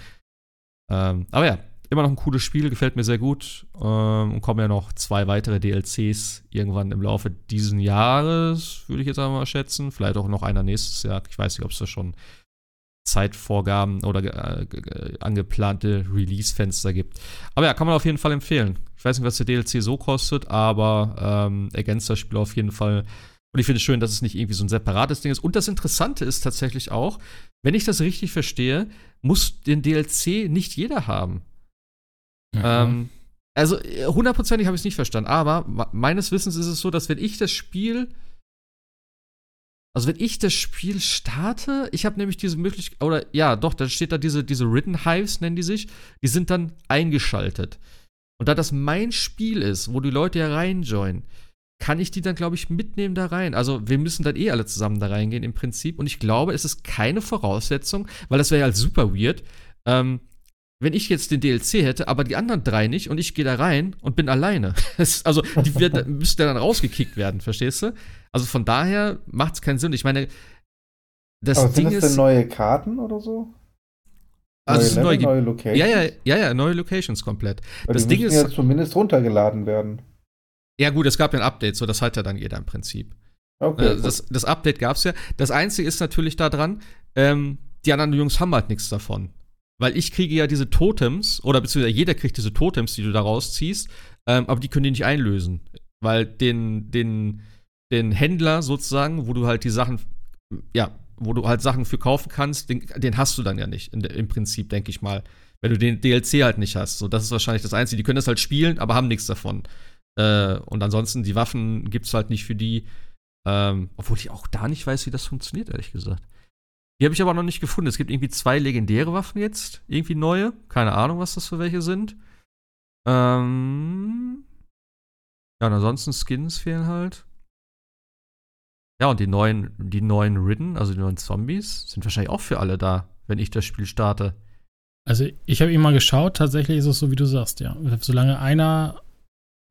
Ähm, aber ja, immer noch ein cooles Spiel, gefällt mir sehr gut. Ähm, und kommen ja noch zwei weitere DLCs irgendwann im Laufe dieses Jahres, würde ich jetzt einmal schätzen. Vielleicht auch noch einer nächstes Jahr. Ich weiß nicht, ob es da schon Zeitvorgaben oder äh, angeplante Release-Fenster gibt. Aber ja, kann man auf jeden Fall empfehlen. Ich weiß nicht, was der DLC so kostet, aber ähm, ergänzt das Spiel auf jeden Fall. Und ich finde es schön, dass es nicht irgendwie so ein separates Ding ist. Und das Interessante ist tatsächlich auch, wenn ich das richtig verstehe, muss den DLC nicht jeder haben. Mhm. Ähm, also hundertprozentig habe ich es nicht verstanden, aber meines Wissens ist es so, dass wenn ich das Spiel also wenn ich das Spiel starte, ich habe nämlich diese Möglichkeit, oder ja, doch, da steht da diese, diese Ridden Hives, nennen die sich, die sind dann eingeschaltet. Und da das mein Spiel ist, wo die Leute ja reinjoinen, kann ich die dann, glaube ich, mitnehmen da rein. Also wir müssen dann eh alle zusammen da reingehen im Prinzip. Und ich glaube, es ist keine Voraussetzung, weil das wäre ja halt super weird, ähm, wenn ich jetzt den DLC hätte, aber die anderen drei nicht und ich gehe da rein und bin alleine. (laughs) also die werden, (laughs) müssten dann rausgekickt werden, verstehst du? Also von daher macht es keinen Sinn. Ich meine, das aber Ding ist. Denn neue Karten oder so? Also neue, Level, neue, Locations? Ja, ja, ja, ja, neue Locations komplett. Weil das die Ding ist ja zumindest runtergeladen werden. Ja, gut, es gab ja ein Update, so das hat ja dann jeder im Prinzip. Okay. Äh, das, das, Update gab es ja. Das Einzige ist natürlich da dran, ähm, die anderen Jungs haben halt nichts davon. Weil ich kriege ja diese Totems, oder beziehungsweise jeder kriegt diese Totems, die du da rausziehst, ähm, aber die können die nicht einlösen. Weil den, den, den Händler sozusagen, wo du halt die Sachen, ja, wo du halt Sachen für kaufen kannst, den, den hast du dann ja nicht, in, im Prinzip, denke ich mal. Wenn du den DLC halt nicht hast. So, das ist wahrscheinlich das Einzige. Die können das halt spielen, aber haben nichts davon. Äh, und ansonsten, die Waffen gibt es halt nicht für die. Ähm, obwohl ich auch da nicht weiß, wie das funktioniert, ehrlich gesagt. Die habe ich aber noch nicht gefunden. Es gibt irgendwie zwei legendäre Waffen jetzt, irgendwie neue. Keine Ahnung, was das für welche sind. Ähm ja, und ansonsten Skins fehlen halt. Ja, und die neuen, die neuen Ridden, also die neuen Zombies, sind wahrscheinlich auch für alle da, wenn ich das Spiel starte. Also ich habe eben mal geschaut, tatsächlich ist es so, wie du sagst, ja. Solange einer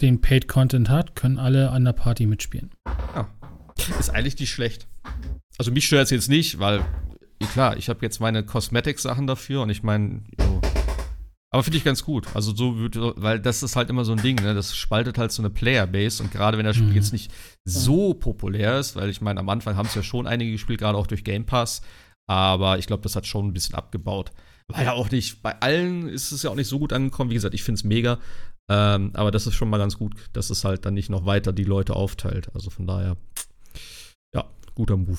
den Paid Content hat, können alle an der Party mitspielen. Ja. Ist eigentlich nicht schlecht. Also mich stört es jetzt nicht, weil klar, ich habe jetzt meine Cosmetic-Sachen dafür und ich meine, aber finde ich ganz gut. Also so würde, weil das ist halt immer so ein Ding, ne? Das spaltet halt so eine Playerbase und gerade wenn das Spiel mhm. jetzt nicht so populär ist, weil ich meine, am Anfang haben es ja schon einige gespielt, gerade auch durch Game Pass. Aber ich glaube, das hat schon ein bisschen abgebaut. Weil ja auch nicht, bei allen ist es ja auch nicht so gut angekommen. Wie gesagt, ich finde es mega. Ähm, aber das ist schon mal ganz gut, dass es halt dann nicht noch weiter die Leute aufteilt. Also von daher, ja, guter Move.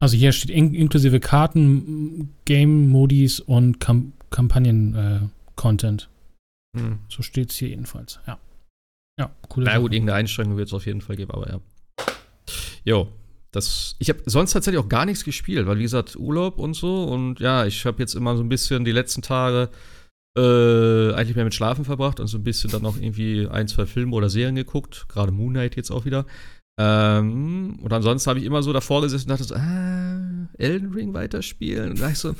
Also hier steht in inklusive Karten, Game-Modis und Kam Kampagnen-Content. Äh, hm. So steht es hier jedenfalls, ja. Ja, cool. Na gut, irgendeine Einschränkung wird es auf jeden Fall geben, aber ja. Jo, das, ich habe sonst tatsächlich auch gar nichts gespielt, weil wie gesagt, Urlaub und so und ja, ich habe jetzt immer so ein bisschen die letzten Tage äh, eigentlich mehr mit Schlafen verbracht und so ein bisschen dann noch irgendwie ein, zwei Filme oder Serien geguckt, gerade Moon Knight jetzt auch wieder. Ähm, und ansonsten habe ich immer so davor gesessen und dachte so, ah, Elden Ring weiterspielen. Und da ich so,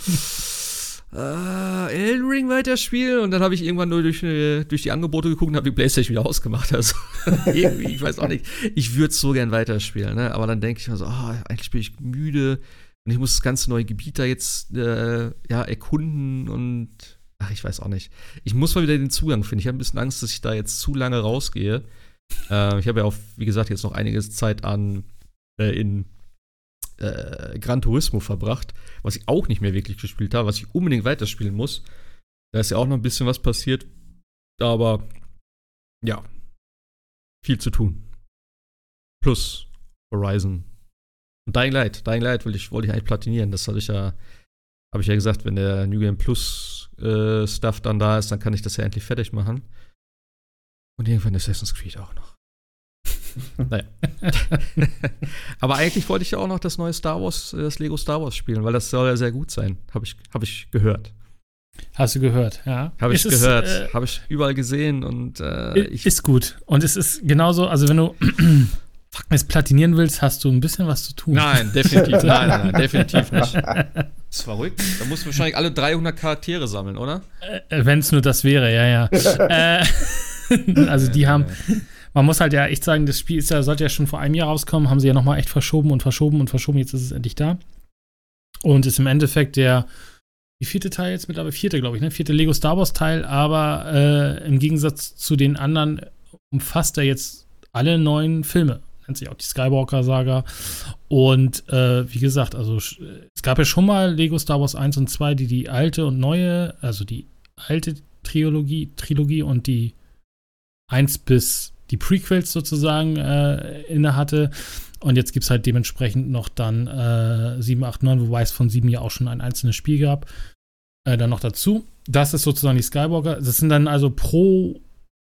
äh, Elden Ring weiterspielen und dann habe ich irgendwann nur durch, äh, durch die Angebote geguckt und habe die Playstation wieder ausgemacht. Also (laughs) irgendwie, ich weiß auch nicht. Ich würde so gern weiterspielen, ne? aber dann denke ich mir so, oh, eigentlich bin ich müde und ich muss das ganze neue Gebiet da jetzt äh, ja, erkunden und ach, ich weiß auch nicht. Ich muss mal wieder den Zugang finden. Ich habe ein bisschen Angst, dass ich da jetzt zu lange rausgehe. Äh, ich habe ja auch, wie gesagt, jetzt noch einiges Zeit an äh, in äh, Gran Turismo verbracht, was ich auch nicht mehr wirklich gespielt habe, was ich unbedingt weiterspielen muss. Da ist ja auch noch ein bisschen was passiert. Aber ja, viel zu tun. Plus Horizon. Und Dying Light. Dying Light wollte ich, wollte ich eigentlich platinieren. Das hatte ich ja, habe ich ja gesagt, wenn der New Game Plus äh, Stuff dann da ist, dann kann ich das ja endlich fertig machen. Und irgendwann Assassin's Creed auch noch. (laughs) naja. (laughs) Aber eigentlich wollte ich ja auch noch das neue Star Wars, äh, das Lego Star Wars spielen, weil das soll ja sehr gut sein. Habe ich, hab ich gehört. Hast du gehört, ja. Habe ich ist gehört. Äh, Habe ich überall gesehen und äh, ich Ist gut. Und es ist genauso, also wenn du (clears throat) es platinieren willst, hast du ein bisschen was zu tun. Nein, definitiv, nein, nein, nein, definitiv nicht. Das (laughs) ist verrückt. Da musst du wahrscheinlich alle 300 Charaktere sammeln, oder? Äh, wenn es nur das wäre, ja, ja. äh, (laughs) also die haben, man muss halt ja echt sagen, das Spiel ist ja, sollte ja schon vor einem Jahr rauskommen, haben sie ja nochmal echt verschoben und verschoben und verschoben, jetzt ist es endlich da. Und ist im Endeffekt der, die vierte Teil jetzt mittlerweile, vierte, glaube ich, ne? Vierte Lego Star Wars Teil, aber äh, im Gegensatz zu den anderen umfasst er jetzt alle neuen Filme. Nennt sich auch die Skywalker-Saga. Und äh, wie gesagt, also es gab ja schon mal Lego Star Wars 1 und 2, die die alte und neue, also die alte Trilogie, Trilogie und die 1 bis die Prequels sozusagen äh, inne hatte. Und jetzt gibt es halt dementsprechend noch dann äh, 7, 8, 9, wobei es von 7 ja auch schon ein einzelnes Spiel gab. Äh, dann noch dazu. Das ist sozusagen die Skywalker. Das sind dann also pro,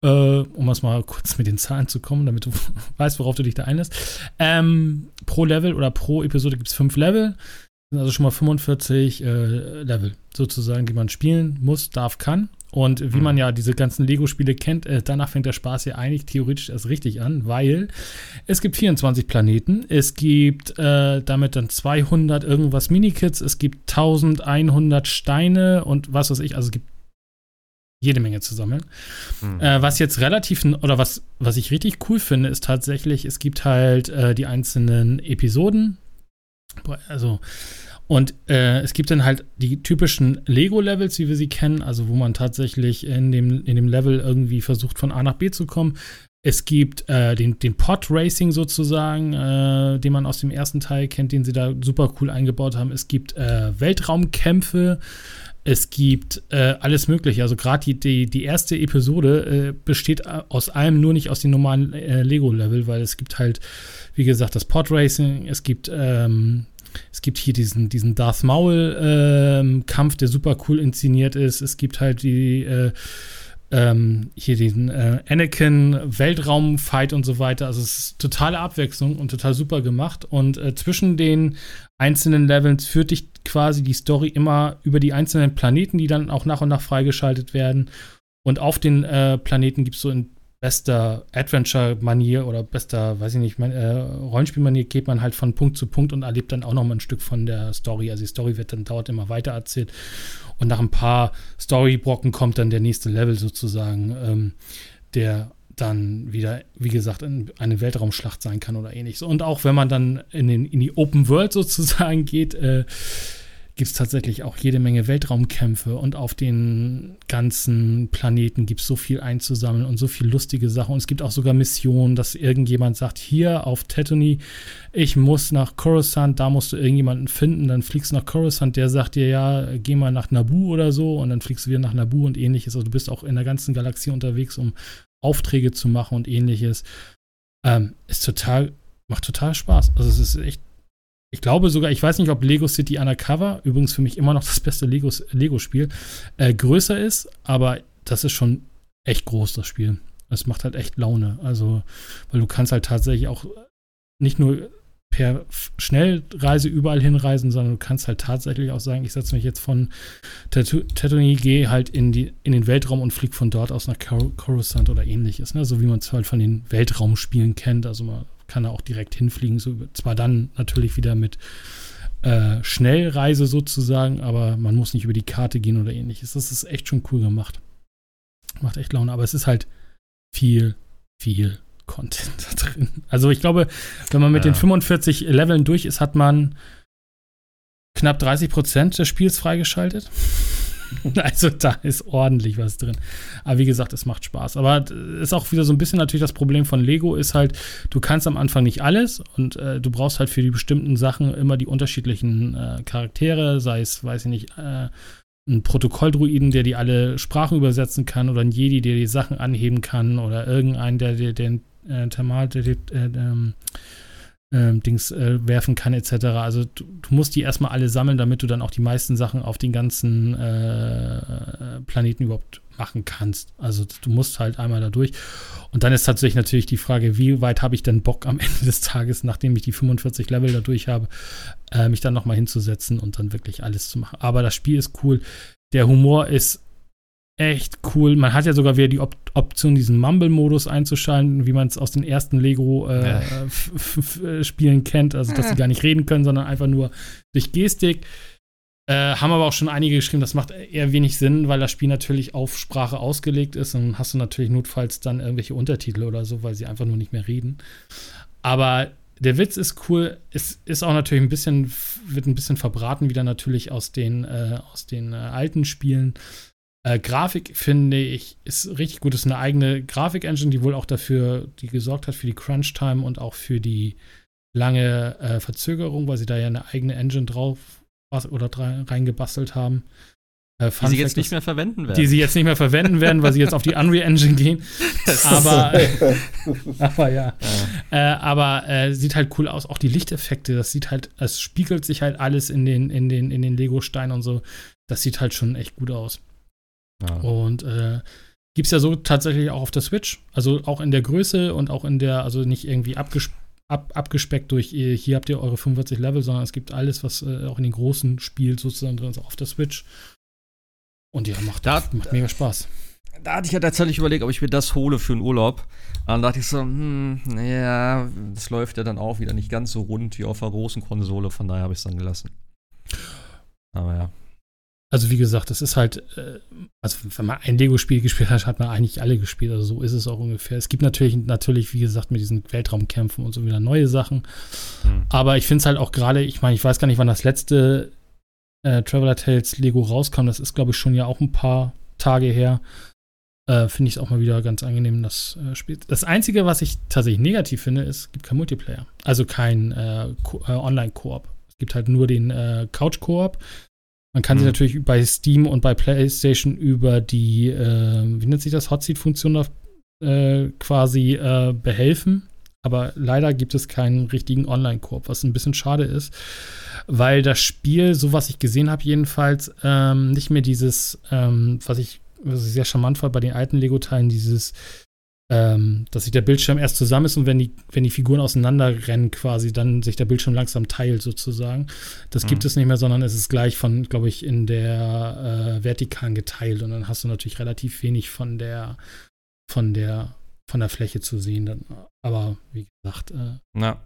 äh, um es mal kurz mit den Zahlen zu kommen, damit du (laughs) weißt, worauf du dich da einlässt. Ähm, pro Level oder pro Episode gibt es fünf Level. Das sind also schon mal 45 äh, Level sozusagen, die man spielen muss, darf, kann. Und wie man mhm. ja diese ganzen Lego-Spiele kennt, äh, danach fängt der Spaß ja eigentlich theoretisch erst richtig an, weil es gibt 24 Planeten, es gibt äh, damit dann 200 irgendwas Minikits, es gibt 1100 Steine und was weiß ich, also es gibt jede Menge zu sammeln. Mhm. Äh, was jetzt relativ, oder was, was ich richtig cool finde, ist tatsächlich, es gibt halt äh, die einzelnen Episoden. Also und äh, es gibt dann halt die typischen Lego-Levels, wie wir sie kennen, also wo man tatsächlich in dem, in dem Level irgendwie versucht, von A nach B zu kommen. Es gibt äh, den, den Pod Racing sozusagen, äh, den man aus dem ersten Teil kennt, den sie da super cool eingebaut haben. Es gibt äh, Weltraumkämpfe. Es gibt äh, alles Mögliche. Also gerade die, die, die, erste Episode äh, besteht aus allem, nur nicht aus den normalen Lego-Level, weil es gibt halt, wie gesagt, das Pod Racing, es gibt ähm, es gibt hier diesen, diesen Darth Maul-Kampf, ähm, der super cool inszeniert ist. Es gibt halt die, äh, ähm, hier diesen äh, Anakin-Weltraum-Fight und so weiter. Also es ist totale Abwechslung und total super gemacht. Und äh, zwischen den einzelnen Levels führt dich quasi die Story immer über die einzelnen Planeten, die dann auch nach und nach freigeschaltet werden. Und auf den äh, Planeten gibt es so in bester Adventure-Manier oder bester, weiß ich nicht, äh, Rollenspielmanier geht man halt von Punkt zu Punkt und erlebt dann auch noch mal ein Stück von der Story. Also die Story wird dann dauert immer weiter erzählt und nach ein paar Storybrocken kommt dann der nächste Level sozusagen, ähm, der dann wieder, wie gesagt, eine Weltraumschlacht sein kann oder ähnliches. Und auch wenn man dann in, den, in die Open World (laughs) sozusagen geht, äh, gibt es tatsächlich auch jede Menge Weltraumkämpfe und auf den ganzen Planeten gibt es so viel einzusammeln und so viel lustige Sachen. Und es gibt auch sogar Missionen, dass irgendjemand sagt, hier auf Tatooine, ich muss nach Coruscant, da musst du irgendjemanden finden, dann fliegst du nach Coruscant, der sagt dir, ja, geh mal nach Naboo oder so und dann fliegst du wieder nach Naboo und ähnliches. Also du bist auch in der ganzen Galaxie unterwegs, um Aufträge zu machen und ähnliches. Ähm, ist total, macht total Spaß. Also es ist echt ich glaube sogar, ich weiß nicht, ob Lego City Undercover, übrigens für mich immer noch das beste Lego-Spiel, äh, größer ist, aber das ist schon echt groß, das Spiel. Es macht halt echt Laune. Also, weil du kannst halt tatsächlich auch nicht nur per Schnellreise überall hinreisen, sondern du kannst halt tatsächlich auch sagen, ich setze mich jetzt von Tatooine, gehe halt in, die, in den Weltraum und fliege von dort aus nach Coruscant oder ähnliches. Ne? So wie man es halt von den Weltraumspielen kennt. Also man kann er auch direkt hinfliegen. So, zwar dann natürlich wieder mit äh, Schnellreise sozusagen, aber man muss nicht über die Karte gehen oder ähnliches. Das ist echt schon cool gemacht. Macht echt Laune, aber es ist halt viel, viel Content da drin. Also ich glaube, wenn man mit ja. den 45 Leveln durch ist, hat man knapp 30 Prozent des Spiels freigeschaltet. (laughs) also da ist ordentlich was drin. Aber wie gesagt, es macht Spaß. Aber ist auch wieder so ein bisschen natürlich das Problem von Lego, ist halt, du kannst am Anfang nicht alles und äh, du brauchst halt für die bestimmten Sachen immer die unterschiedlichen äh, Charaktere, sei es, weiß ich nicht, äh, ein Protokolldruiden, der die alle Sprachen übersetzen kann oder ein Jedi, der die Sachen anheben kann oder irgendein, der, der den äh, Thermal, der, der, äh, ähm, ähm, Dings äh, werfen kann, etc. Also du, du, musst die erstmal alle sammeln, damit du dann auch die meisten Sachen auf den ganzen äh, Planeten überhaupt machen kannst. Also du musst halt einmal da durch. Und dann ist tatsächlich natürlich die Frage, wie weit habe ich denn Bock am (laughs) Ende des Tages, nachdem ich die 45 Level da durch habe, äh, mich dann nochmal hinzusetzen und dann wirklich alles zu machen. Aber das Spiel ist cool. Der Humor ist echt cool. Man hat ja sogar wieder die Op Option, diesen Mumble-Modus einzuschalten, wie man es aus den ersten Lego-Spielen äh, kennt. Also, dass sie gar nicht reden können, sondern einfach nur durch Gestik. Äh, haben aber auch schon einige geschrieben, das macht eher wenig Sinn, weil das Spiel natürlich auf Sprache ausgelegt ist. Und hast du natürlich notfalls dann irgendwelche Untertitel oder so, weil sie einfach nur nicht mehr reden. Aber der Witz ist cool. Es ist auch natürlich ein bisschen, wird ein bisschen verbraten wieder natürlich aus den, äh, aus den äh, alten Spielen. Äh, Grafik finde ich ist richtig gut. Das ist eine eigene Grafik-Engine, die wohl auch dafür, die gesorgt hat für die Crunch-Time und auch für die lange äh, Verzögerung, weil sie da ja eine eigene Engine drauf oder reingebastelt haben. Äh, die sie jetzt nicht mehr verwenden werden. Die sie jetzt nicht mehr verwenden werden, weil sie jetzt auf die Unreal Engine gehen. (laughs) aber, (laughs) aber ja. ja. Äh, aber äh, sieht halt cool aus. Auch die Lichteffekte, das sieht halt, es spiegelt sich halt alles in den, in den, in den Lego-Steinen und so. Das sieht halt schon echt gut aus. Ja. Und äh, gibt es ja so tatsächlich auch auf der Switch. Also auch in der Größe und auch in der, also nicht irgendwie abgesp ab, abgespeckt durch, hier habt ihr eure 45 Level, sondern es gibt alles, was äh, auch in den großen Spielen sozusagen drin ist, auch auf der Switch. Und ja, macht, da, macht mega Spaß. Da hatte ich ja tatsächlich überlegt, ob ich mir das hole für einen Urlaub. Und dann dachte ich so, hm, naja, das läuft ja dann auch wieder nicht ganz so rund wie auf der großen Konsole, von daher habe ich es dann gelassen. Aber ja. Also wie gesagt, das ist halt, äh, also wenn man ein Lego-Spiel gespielt hat, hat man eigentlich alle gespielt. Also so ist es auch ungefähr. Es gibt natürlich, natürlich, wie gesagt, mit diesen Weltraumkämpfen und so wieder neue Sachen. Mhm. Aber ich finde es halt auch gerade, ich meine, ich weiß gar nicht, wann das letzte äh, Traveler Tales Lego rauskam. Das ist, glaube ich, schon ja auch ein paar Tage her. Äh, finde ich es auch mal wieder ganz angenehm, das äh, Spiel. Das Einzige, was ich tatsächlich negativ finde, ist, es gibt kein Multiplayer. Also kein äh, äh, Online-Koop. Es gibt halt nur den Couch-Koop man kann mhm. sich natürlich bei Steam und bei PlayStation über die, äh, wie nennt sich das, Hotseat-Funktion äh, quasi äh, behelfen. Aber leider gibt es keinen richtigen Online-Koop, was ein bisschen schade ist, weil das Spiel, so was ich gesehen habe, jedenfalls ähm, nicht mehr dieses, ähm, was ich, was ich sehr charmant fand bei den alten Lego-Teilen, dieses ähm, dass sich der Bildschirm erst zusammen ist und wenn die, wenn die Figuren auseinanderrennen, quasi, dann sich der Bildschirm langsam teilt, sozusagen. Das mhm. gibt es nicht mehr, sondern es ist gleich von, glaube ich, in der äh, Vertikalen geteilt und dann hast du natürlich relativ wenig von der, von der, von der Fläche zu sehen. Dann, aber wie gesagt, äh, ja.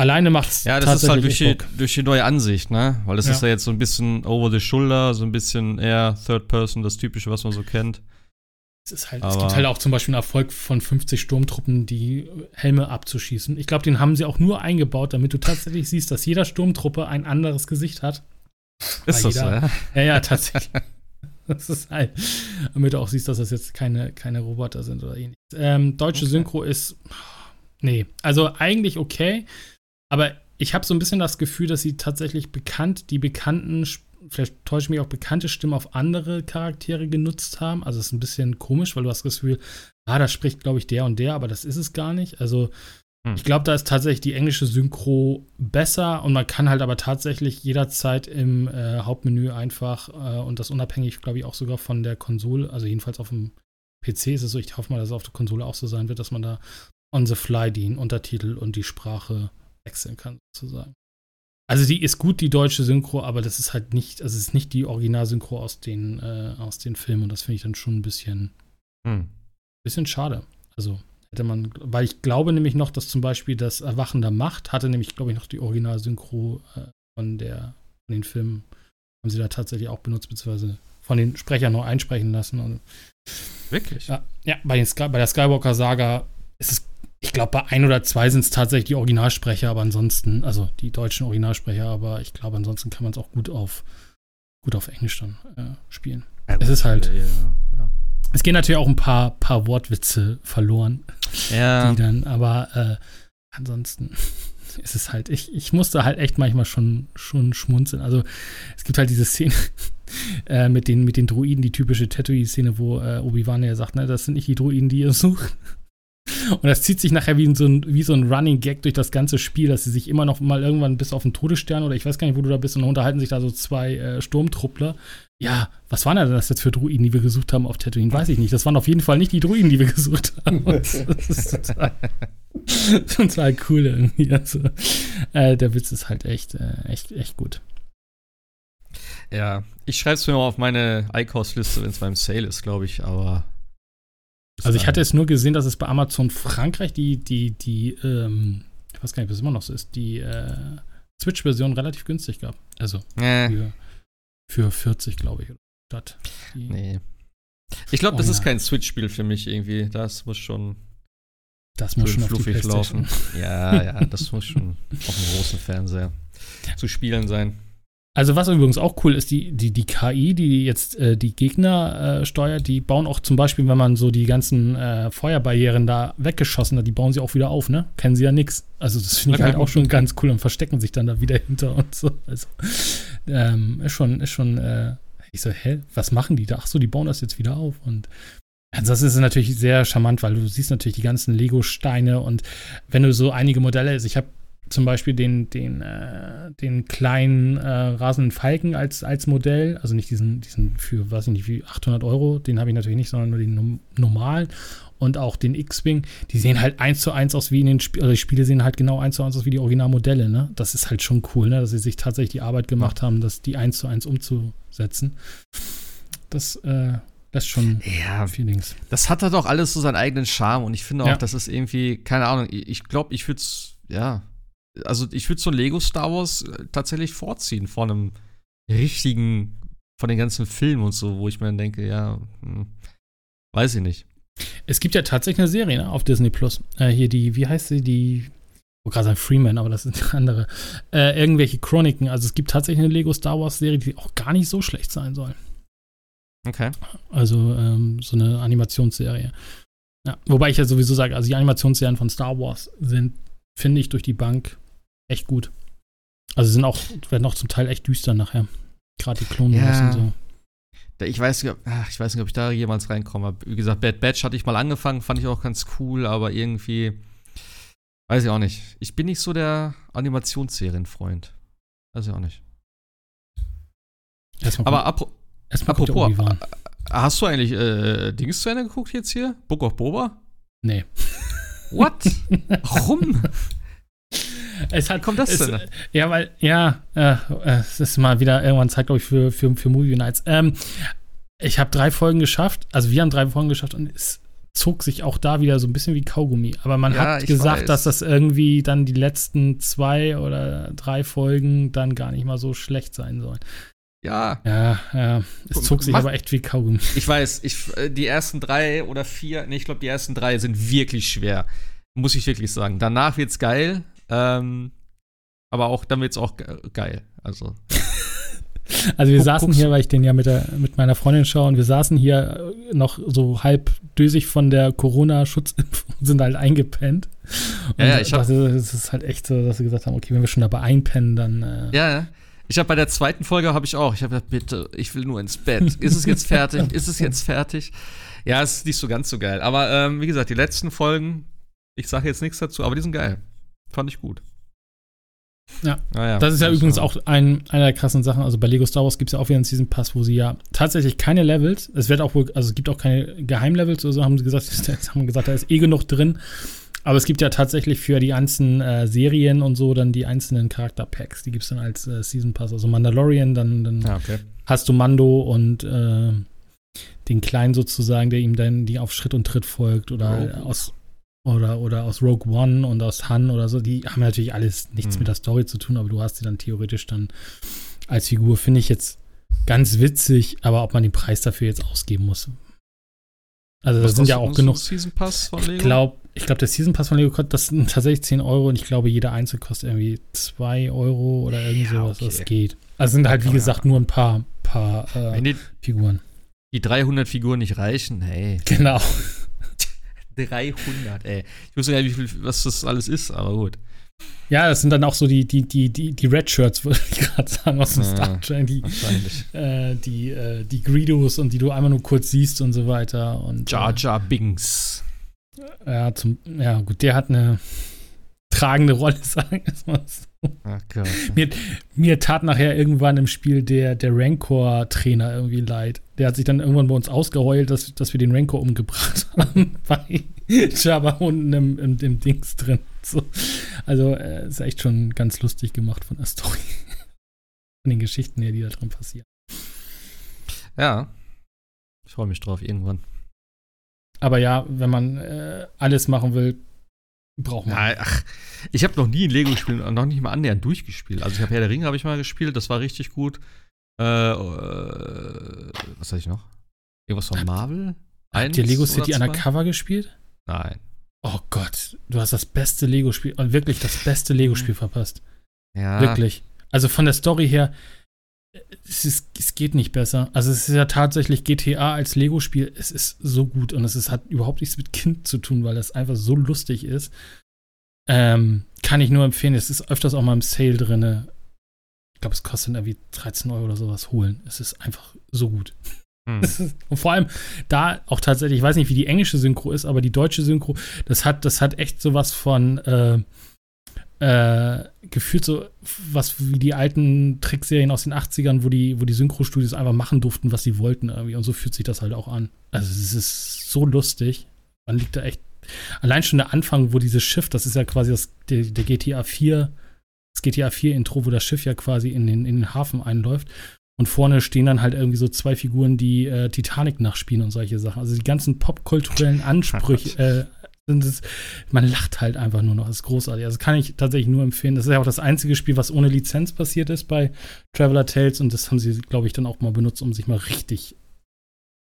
Alleine macht es Ja, das ist halt durch die, durch die neue Ansicht, ne? Weil das ja. ist ja jetzt so ein bisschen over the shoulder, so ein bisschen eher Third Person, das Typische, was man so kennt. Es, halt, es, gibt halt auch zum Beispiel einen Erfolg von 50 Sturmtruppen, die Helme abzuschießen. Ich glaube, den haben sie auch nur eingebaut, damit du tatsächlich siehst, dass jeder Sturmtruppe ein anderes Gesicht hat. Ist das so, ja? Ja, ja, tatsächlich. (laughs) Das ist halt, damit du auch siehst, dass das jetzt keine, keine Roboter sind oder ähnliches. Ähm, deutsche Okay. Synchro ist, nee, also eigentlich okay, aber ich habe so ein bisschen das Gefühl, dass sie tatsächlich bekannt, die bekannten, vielleicht täusche ich mich auch, bekannte Stimmen auf andere Charaktere genutzt haben. Also es ist ein bisschen komisch, weil du hast das Gefühl, ah, da spricht, glaube ich, der und der, aber das ist es gar nicht. Also Hm. ich glaube, da ist tatsächlich die englische Synchro besser und man kann halt aber tatsächlich jederzeit im äh, Hauptmenü einfach äh, und das unabhängig, glaube ich, auch sogar von der Konsole, also jedenfalls auf dem PC ist es so, ich hoffe mal, dass es auf der Konsole auch so sein wird, dass man da on the fly den Untertitel und die Sprache wechseln kann, sozusagen. Also die ist gut, die deutsche Synchro, aber das ist halt nicht, also es ist nicht die Originalsynchro aus den, äh, aus den Filmen und das finde ich dann schon ein bisschen, Hm. bisschen schade. Also hätte man, weil ich glaube nämlich noch, dass zum Beispiel das Erwachen der Macht hatte nämlich, glaube ich, noch die Originalsynchro äh, von der, von den Filmen, haben sie da tatsächlich auch benutzt, beziehungsweise von den Sprechern noch einsprechen lassen. Und, Wirklich? ja, ja bei, den Sky, bei der Skywalker-Saga ist es, ich glaube, bei ein oder zwei sind es tatsächlich die Originalsprecher, aber ansonsten, also die deutschen Originalsprecher, aber ich glaube, ansonsten kann man es auch gut auf, gut auf Englisch dann äh, spielen. Ja, Es ist halt- Ja, ja. Es gehen natürlich auch ein paar, paar Wortwitze verloren. ja. die dann, aber äh, ansonsten (laughs) ist es halt, ich, ich musste halt echt manchmal schon, schon schmunzeln. Also es gibt halt diese Szene (laughs) äh, mit, den, mit den Druiden, die typische Tatooine-Szene, wo äh, Obi-Wan ja sagt, ne, das sind nicht die Druiden, die ihr sucht. Und das zieht sich nachher wie so, ein, wie so ein Running Gag durch das ganze Spiel, dass sie sich immer noch mal irgendwann bis auf den Todesstern oder ich weiß gar nicht, wo du da bist, und dann unterhalten sich da so zwei äh, Sturmtruppler. Ja, was waren denn das jetzt für Druiden, die wir gesucht haben auf Tatooine? Weiß ich nicht. Das waren auf jeden Fall nicht die Druiden, die wir gesucht haben. (laughs) Das ist total, total cool irgendwie. Also, äh, der Witz ist halt echt, äh, echt, echt gut. ja. Ich schreibe es mir mal auf meine iCost-Liste, wenn es beim Sale ist, glaube ich, aber. Also ich hatte jetzt nur gesehen, dass es bei Amazon Frankreich die, die, die, ähm, ich weiß gar nicht, was immer noch so ist, die äh, Switch-Version relativ günstig gab. Also Äh, für, für 40, glaube ich. Statt nee. Ich glaube, das Oh ist kein Switch-Spiel für mich irgendwie. Das muss schon Das muss schon fluffig laufen. Ja, ja, das muss schon (laughs) auf dem großen Fernseher zu spielen sein. Also was übrigens auch cool ist, die, die, die KI, die jetzt äh, die Gegner äh, steuert, die bauen auch zum Beispiel, wenn man so die ganzen äh, Feuerbarrieren da weggeschossen hat, die bauen sie auch wieder auf, ne? Kennen sie ja nix. Also das finde ich Okay. halt auch schon ganz cool und verstecken sich dann da wieder hinter und so. Also ähm, ist schon, ist schon, äh, ich so, hä, was machen die da? Ach so, die bauen das jetzt wieder auf und also das ist natürlich sehr charmant, weil du siehst natürlich die ganzen Lego-Steine und wenn du so einige Modelle, also ich habe zum Beispiel den, den, äh, den kleinen äh, rasenden Falken als, als Modell, also nicht diesen, diesen für, weiß ich nicht, wie 800 Euro, den habe ich natürlich nicht, sondern nur den normalen und auch den X-Wing, die sehen halt eins zu eins aus wie in den Spielen, also die Spiele sehen halt genau eins zu eins aus wie die Originalmodelle, ne? Das ist halt schon cool, ne? Dass sie sich tatsächlich die Arbeit gemacht haben, das die eins zu eins umzusetzen. Das, äh, das ist schon Ja, Feelings. das hat halt auch alles so seinen eigenen Charme und ich finde auch, Ja. das ist irgendwie, keine Ahnung, ich glaube, ich, glaub, ich würde es, ja, also ich würde so ein Lego Star Wars äh, tatsächlich vorziehen vor einem richtigen, von den ganzen Filmen und so, wo ich mir dann denke, ja, hm, weiß ich nicht. Es gibt ja tatsächlich eine Serie ne, auf Disney Plus. Äh, hier die, wie heißt sie? Die, ich wollte gerade sagen Freeman, aber das sind andere. Äh, irgendwelche Chroniken. Also es gibt tatsächlich eine Lego Star Wars Serie, die auch gar nicht so schlecht sein soll. Okay. Also ähm, so eine Animationsserie. Ja, wobei ich ja sowieso sage, also die Animationsserien von Star Wars sind, finde ich, durch die Bank echt gut. Also sind auch, werden auch zum Teil echt düster nachher. Gerade die Wars Ja. und so. Ich weiß, nicht, ob- ach, ich weiß nicht, ob ich da jemals reinkomme. Wie gesagt, Bad Batch hatte ich mal angefangen, fand ich auch ganz cool, aber irgendwie, weiß ich auch nicht. Ich bin nicht so der Animationsserienfreund. Weiß ich auch nicht. Erstmal Aber apro erstmal apropos, hast du eigentlich äh, Dings zu Ende geguckt jetzt hier? Book of Boba? Nee. What? (laughs) Warum? Es hat, kommt das es, denn? Ja, weil, ja, äh, äh, es ist mal wieder irgendwann Zeit, glaube ich, für, für, für Movie Nights. Ähm, ich habe drei Folgen geschafft, also wir haben drei Folgen geschafft und es zog sich auch da wieder so ein bisschen wie Kaugummi. Aber man Ja, hat gesagt, weiß. dass das irgendwie dann die letzten zwei oder drei Folgen dann gar nicht mal so schlecht sein sollen. Ja, Ja, ja, es zog sich Mach- aber echt wie Kaugummi. ich weiß, ich, äh, die ersten drei oder vier, nee, ich glaube, die ersten drei sind wirklich schwer. Muss ich wirklich sagen. Danach wird's geil, ähm, aber auch, dann wird's auch ge geil. Also. (laughs) Also wir Guck- saßen hier, weil ich den ja mit, der, mit meiner Freundin schaue und wir saßen hier äh, noch so halb dösig von der Corona-Schutzimpfung und (laughs) sind halt eingepennt. Ja, ja, Und ich hab- das ist- Es ist halt echt so, dass wir gesagt haben, okay, wenn wir schon dabei einpennen, dann äh, Ja, ja. Ich habe bei der zweiten Folge habe ich auch. Ich habe gedacht, bitte, ich will nur ins Bett. Ist es jetzt fertig? Ist es jetzt fertig? Ja, es ist nicht so ganz so geil. Aber ähm, wie gesagt, die letzten Folgen, ich sage jetzt nichts dazu, aber die sind geil. Fand ich gut. Ja. Naja, Das ist ja muss übrigens man- auch ein, einer der krassen Sachen. Also bei Lego Star Wars gibt es ja auch wieder einen Season Pass, wo sie ja tatsächlich keine Levels, es wird auch wohl, also es gibt auch keine Geheimlevels oder so, haben sie gesagt, (laughs) haben gesagt, da ist eh genug drin. Aber es gibt ja tatsächlich für die einzelnen äh, Serien und so dann die einzelnen Charakterpacks. Die gibt es dann als äh, Season Pass. Also Mandalorian, dann, dann Ja, okay. hast du Mando und äh, den Kleinen sozusagen, der ihm dann die auf Schritt und Tritt folgt oder Rogue. aus oder, oder aus Rogue One und aus Han oder so, die haben natürlich alles nichts Hm. mit der Story zu tun, aber du hast die dann theoretisch dann als Figur, finde ich jetzt ganz witzig, aber ob man den Preis dafür jetzt ausgeben muss. Also das sind ja auch genug. Season Pass von Lego? Ich glaube, ich glaube, der Season Pass von Lego kostet das sind tatsächlich 10 Euro und ich glaube, jeder Einzel kostet irgendwie 2 Euro oder irgend Ja, sowas. okay. Das geht. Also sind halt, wie Ja. gesagt, nur ein paar, paar äh, die, Figuren. die 300 Figuren nicht reichen, hey. Genau. 300, ey. Ich wusste gar nicht, wie viel, was das alles ist, aber gut. Ja, das sind dann auch so die, die, die, die, die Red Shirts, (laughs) würde ich gerade sagen, aus dem Ja. Star Trek, die, Wahrscheinlich. äh, die, äh, die Greedos und die du einmal nur kurz siehst und so weiter. Und, Jar Jar Bings. Äh, ja, zum, ja, gut, der hat eine tragende Rolle, (laughs) sagen wir mal so. Ach Gott. Mir, mir tat nachher irgendwann im Spiel der, der Rancor-Trainer irgendwie leid. Der hat sich dann irgendwann bei uns ausgeheult, dass, dass wir den Rancor umgebracht (laughs) haben. Bei Jabba unten im, im, im Dings drin. So. Also, äh, ist echt schon ganz lustig gemacht von der Story. (laughs) Von den Geschichten her, die da drin passieren. Ja. Ich freue mich drauf, irgendwann. Aber ja, wenn man äh, alles machen will, braucht man. Ja, ach, ich habe noch nie ein Lego-Spiel, noch nicht mal annähernd durchgespielt. Also ich habe Herr der Ringe habe ich mal gespielt, das war richtig gut. Äh, äh, was hatte ich noch? Irgendwas von Marvel? Habt ihr Lego City? Undercover gespielt? Nein. Oh Gott, du hast das beste Lego-Spiel, äh, wirklich das beste Lego-Spiel verpasst. Ja. Wirklich. Also von der Story her, es, ist, es geht nicht besser. Also es ist ja tatsächlich GTA als Lego-Spiel. Es ist so gut und es ist, hat überhaupt nichts mit Kind zu tun, weil es einfach so lustig ist. Ähm, kann ich nur empfehlen. Es ist öfters auch mal im Sale drin. Ich glaube, es kostet irgendwie 13 Euro oder sowas holen. Es ist einfach so gut. Hm. Ist- (laughs) Und vor allem da auch tatsächlich, ich weiß nicht, wie die englische Synchro ist, aber die deutsche Synchro, das hat, das hat echt sowas von äh, äh, gefühlt so was wie die alten Trickserien aus den 80ern, wo die, wo die Synchro-Studios einfach machen durften, was sie wollten irgendwie. Und so fühlt sich das halt auch an. Also es ist so lustig. Man liegt da echt. Allein schon der Anfang, wo dieses Schiff, das ist ja quasi das, der, der GTA 4, das GTA 4 Intro, wo das Schiff ja quasi in den, in den Hafen einläuft. Und vorne stehen dann halt irgendwie so zwei Figuren, die äh, Titanic nachspielen und solche Sachen. Also die ganzen popkulturellen (laughs) Ansprüche, äh, sind es, man lacht halt einfach nur noch. Das ist großartig. Also kann ich tatsächlich nur empfehlen. Das ist ja auch das einzige Spiel, was ohne Lizenz passiert ist bei Traveler Tales. Und das haben sie, glaube ich, dann auch mal benutzt, um sich mal richtig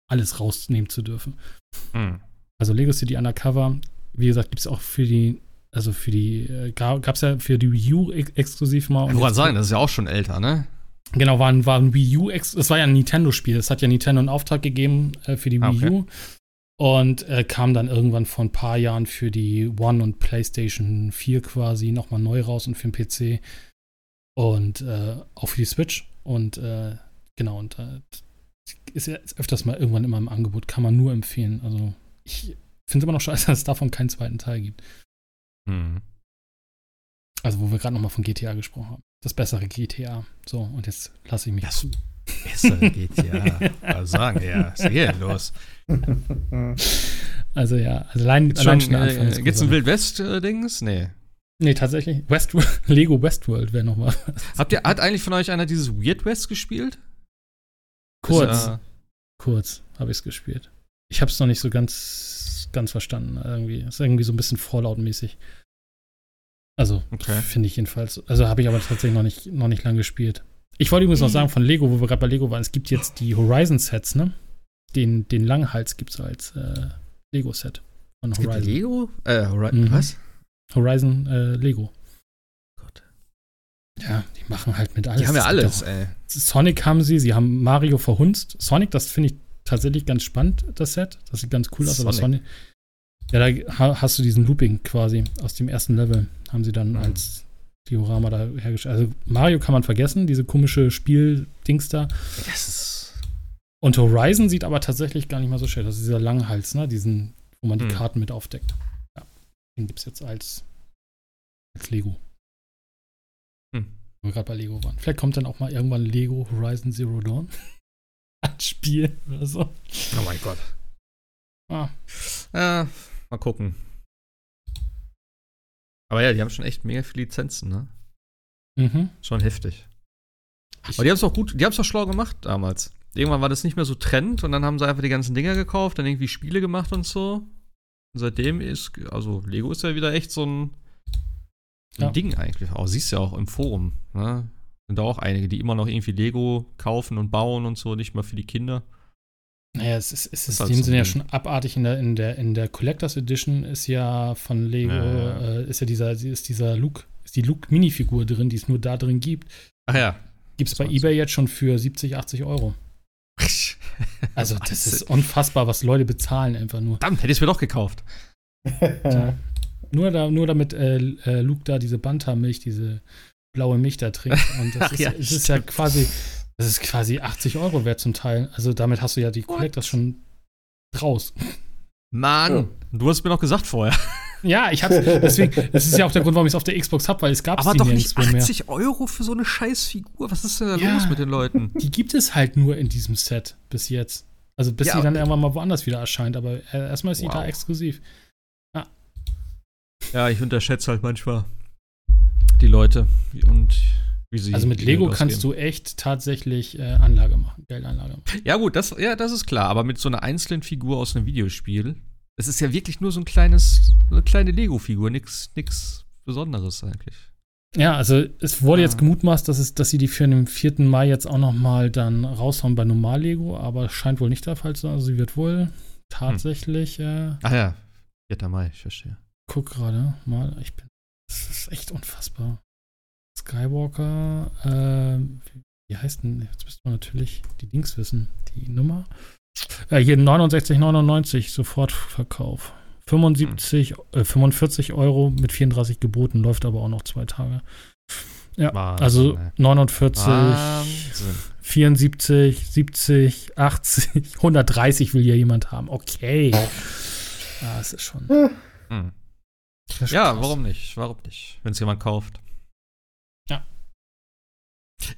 alles rausnehmen zu dürfen. Hm. Also Lego City Undercover, wie gesagt, gibt es auch für die, also für die, äh, gab es ja für die Wii U ex exklusiv mal. Ich wollte sagen, das ist ja auch schon älter, ne? Genau, war ein, war ein Wii U, ex das war ja ein Nintendo-Spiel. Das hat ja Nintendo einen Auftrag gegeben äh, für die Ah, Wii okay. U. Und äh, kam dann irgendwann vor ein paar Jahren für die One und PlayStation 4 quasi nochmal neu raus und für den PC. Und äh, auch für die Switch. Und äh, genau, und äh, ist ja öfters mal irgendwann immer im Angebot. Kann man nur empfehlen. Also, ich finde es immer noch scheiße, (laughs) dass es davon keinen zweiten Teil gibt. Hm. Also, wo wir gerade nochmal von GTA gesprochen haben. Das bessere GTA. So, und jetzt lasse ich mich. Das bessere (laughs) GTA. Was sagen, ja. Ist hier los? (laughs) Also ja, also allein, Gibt's allein schon, schon Anfang äh, ist gibt's ein. Wild West-Dings? Nee. Nee, tatsächlich. Westworld, (laughs) Lego Westworld wäre nochmal. Habt ihr, hat eigentlich von euch einer dieses Weird West gespielt? Kurz, Ist, äh, kurz habe ich es gespielt. Ich habe es noch nicht so ganz, ganz verstanden. Irgendwie. Ist irgendwie so ein bisschen Fallout-mäßig. Also, Okay. finde ich jedenfalls. Also habe ich aber tatsächlich noch nicht, noch nicht lang gespielt. Ich wollte übrigens noch sagen von Lego, wo wir gerade bei Lego waren, es gibt jetzt die Horizon-Sets, ne? Den, den Langhals gibt es als äh, Lego-Set von es gibt Horizon. Lego? Äh, Hori Mhm. was? Horizon äh, Lego. Gott. Ja, die machen halt mit alles. Die haben ja alles, auch- ey. Sonic haben sie, sie haben Mario verhunzt. Sonic, das finde ich tatsächlich ganz spannend, das Set. Das sieht ganz cool aus, aber Sonic. Ja, da ha- hast du diesen Looping quasi aus dem ersten Level, haben sie dann Mhm. als Diorama da hergestellt. Also Mario kann man vergessen, diese komische Spiel-Dings da. Ist. Und Horizon sieht aber tatsächlich gar nicht mal so schön. Das ist dieser Langhals, ne? Diesen, wo man die Hm. Karten mit aufdeckt. Ja. Den gibt es jetzt als, als Lego. Hm. Wo wir gerade bei Lego waren. Vielleicht kommt dann auch mal irgendwann Lego Horizon Zero Dawn. (laughs) Spiel oder so. Oh mein Gott. Ah. Ja, mal gucken. Aber ja, die haben schon echt mega viele Lizenzen, ne? Mhm. Schon heftig. Aber die haben es auch gut, die haben es auch schlau gemacht damals. Irgendwann war das nicht mehr so Trend und dann haben sie einfach die ganzen Dinger gekauft, dann irgendwie Spiele gemacht und so. Und seitdem ist, also Lego ist ja wieder echt so ein, so ein Ja. Ding eigentlich. Auch siehst du ja auch im Forum, ne? Sind da auch einige, die immer noch irgendwie Lego kaufen und bauen und so, nicht mal für die Kinder. Naja, es ist, es ist in dem Sinne ja schon abartig. In der, in, der, in der Collectors Edition ist ja von Lego, Ja. Äh, ist ja dieser, ist dieser Luke, ist die Luke-Minifigur drin, die es nur da drin gibt. Ach ja. Gibt es bei eBay jetzt schon für 70, 80 Euro. (laughs) Also, das ist unfassbar, was Leute bezahlen einfach nur. Verdammt, hätte ich es mir doch gekauft. Nur, da, nur damit äh, äh, Luke da diese Banta-Milch, diese blaue Milch da trinkt. (laughs) Und das Ach ist, ja, es ist ja quasi, das ist quasi 80 Euro wert zum Teil. Also damit hast du ja die Collectors schon raus. Mann, Ja. du hast mir noch gesagt vorher. (laughs) Ja, ich hab's, deswegen, das ist ja auch der Grund, warum ich es auf der Xbox habe, weil es gab Aber die doch nicht nirgendwo mehr. 80 Euro für so eine Scheißfigur. Was ist denn da Ja. los mit den Leuten? (laughs) Die gibt es halt nur in diesem Set bis jetzt. Also bis Ja, sie dann okay. irgendwann mal woanders wieder erscheint, aber äh, erstmal ist sie Wow. da exklusiv. Ja, ich unterschätze halt manchmal die Leute und wie sie. Also mit Lego Geld kannst ausgeben. du echt tatsächlich äh, Anlage machen, Geldanlage machen. Ja, gut, das, ja, das ist klar. Aber mit so einer einzelnen Figur aus einem Videospiel, es ist ja wirklich nur so ein kleines, eine kleine Lego-Figur, nix, nix Besonderes eigentlich. Ja, also es wurde Ja. jetzt gemutmaßt, dass, es, dass sie die für den 4. Mai jetzt auch noch mal dann raushauen bei Normal-Lego, aber scheint wohl nicht der Fall zu sein. Also sie wird wohl tatsächlich, äh, Ach ja, 4. Mai, ich verstehe. guck gerade mal, ich bin, das ist echt unfassbar. Skywalker, äh, wie heißt denn, jetzt müsste man natürlich die Dings wissen, die Nummer. Äh, hier 69,99 Sofortverkauf. 75, äh, 45 Euro mit 34 geboten, läuft aber auch noch zwei Tage. Ja, Wahnsinn, also ey. 49, Wahnsinn. 74, 70, 80, 130 will ja jemand haben. Okay. Ja, es ist schon. Hm. Das Ja, krass. warum nicht? Warum nicht? Wenn es jemand kauft. Ja.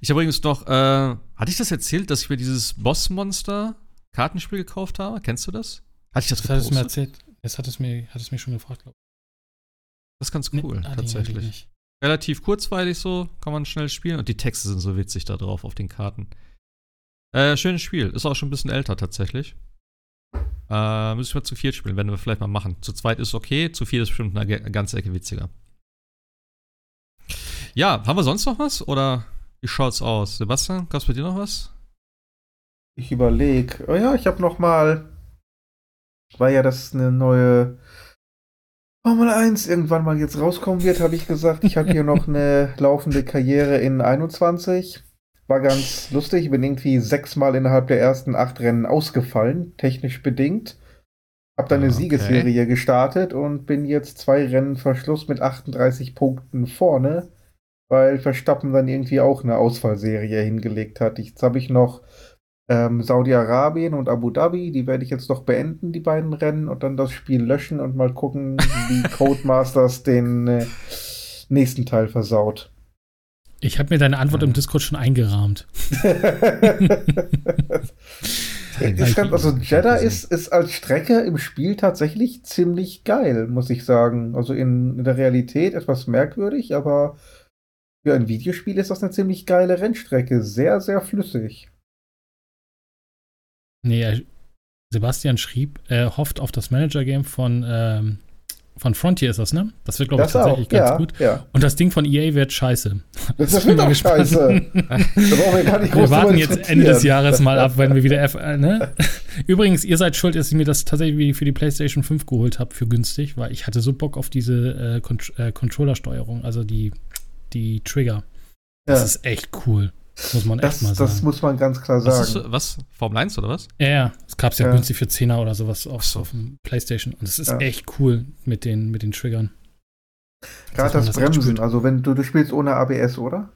Ich habe übrigens noch, äh, hatte ich das erzählt, dass ich mir dieses Bossmonster-Kartenspiel gekauft habe? Kennst du das? Hatte ich das Das hat es mir erzählt. Jetzt hat es mir, hat es mir schon gefragt, glaube Das ist ganz ich. cool, Nee, ah, nee, tatsächlich. ich. Relativ kurzweilig so, kann man schnell spielen und die Texte sind so witzig da drauf auf den Karten. Äh, schönes Spiel. Ist auch schon ein bisschen älter tatsächlich. Äh, müssen wir zu viert spielen, werden wir vielleicht mal machen. Zu zweit ist okay, zu viert ist bestimmt eine ganze Ecke witziger. Ja, haben wir sonst noch was? Oder wie schaut's aus? Sebastian, gab's bei dir noch was? Ich überlege. Oh ja, ich habe noch mal, weil ja das eine neue Formel 1 irgendwann mal jetzt rauskommen wird, habe ich gesagt, ich habe hier noch (laughs) eine laufende Karriere in 21. War ganz lustig. Ich bin irgendwie sechsmal innerhalb der ersten acht Rennen ausgefallen, technisch bedingt. Hab dann eine Ah, Okay. Siegesserie gestartet und bin jetzt zwei Rennen Verschluss mit 38 Punkten vorne, weil Verstappen dann irgendwie auch eine Ausfallserie hingelegt hat. Jetzt habe ich noch ähm, Saudi-Arabien und Abu Dhabi, die werde ich jetzt noch beenden, die beiden Rennen, und dann das Spiel löschen und mal gucken, wie (laughs) Codemasters den äh, nächsten Teil versaut. Ich habe mir deine Antwort im Discord schon eingerahmt. (laughs) ich fand, also Jeddah ist, ist als Strecke im Spiel tatsächlich ziemlich geil, muss ich sagen. Also in, in der Realität etwas merkwürdig, aber für ein Videospiel ist das eine ziemlich geile Rennstrecke. Sehr, sehr flüssig. Nee, er, Sebastian schrieb, er hofft auf das Manager-Game von, ähm, von Frontier ist das, ne? Das wird, glaube ich, Das tatsächlich auch, ganz ja, gut. ja. Und das Ding von EA wird scheiße. Das, (laughs) bin wird doch gespannt. scheiße. (laughs) Wir Wir warten jetzt. Ende des Jahres mal ab, wenn wir wieder F, äh, ne? (laughs) Übrigens, ihr seid schuld, dass ich mir das tatsächlich für die PlayStation 5 geholt habe für günstig, weil ich hatte so Bock auf diese äh, Con äh, Controller-Steuerung, also die, die Trigger. Das ist echt cool. Muss man Das, echt mal das sagen. muss man ganz klar Was, ist, sagen. was? Formel 1 oder was? Ja, ja. Es gab es ja, Ja. günstig für 10er oder sowas auf, so. auf dem Playstation. Und es ist Ja. echt cool mit den, mit den Triggern. Gerade das echt Bremsen. Also wenn du, du spielst ohne ABS, oder?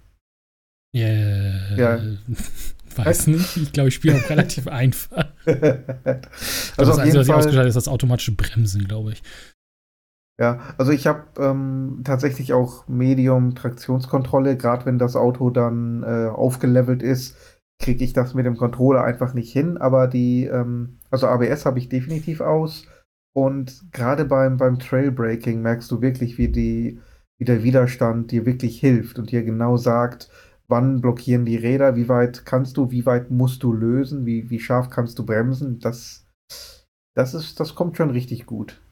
Yeah. Ja. (laughs) Weiß nicht. Ich glaube, ich spiele auch relativ (laughs) einfach. also das auf Einzige, jeden was ich Fall. ausgeschaltet ist das automatische Bremsen, glaube ich. Ja, also ich habe ähm, tatsächlich auch Medium-Traktionskontrolle, gerade wenn das Auto dann äh, aufgelevelt ist, kriege ich das mit dem Controller einfach nicht hin, aber die, ähm, also ABS habe ich definitiv aus. Und gerade beim, beim Trailbreaking merkst du wirklich, wie, die, wie der Widerstand dir wirklich hilft und dir genau sagt, wann blockieren die Räder, wie weit kannst du, wie weit musst du lösen, wie, wie scharf kannst du bremsen, das, das ist, das kommt schon richtig gut.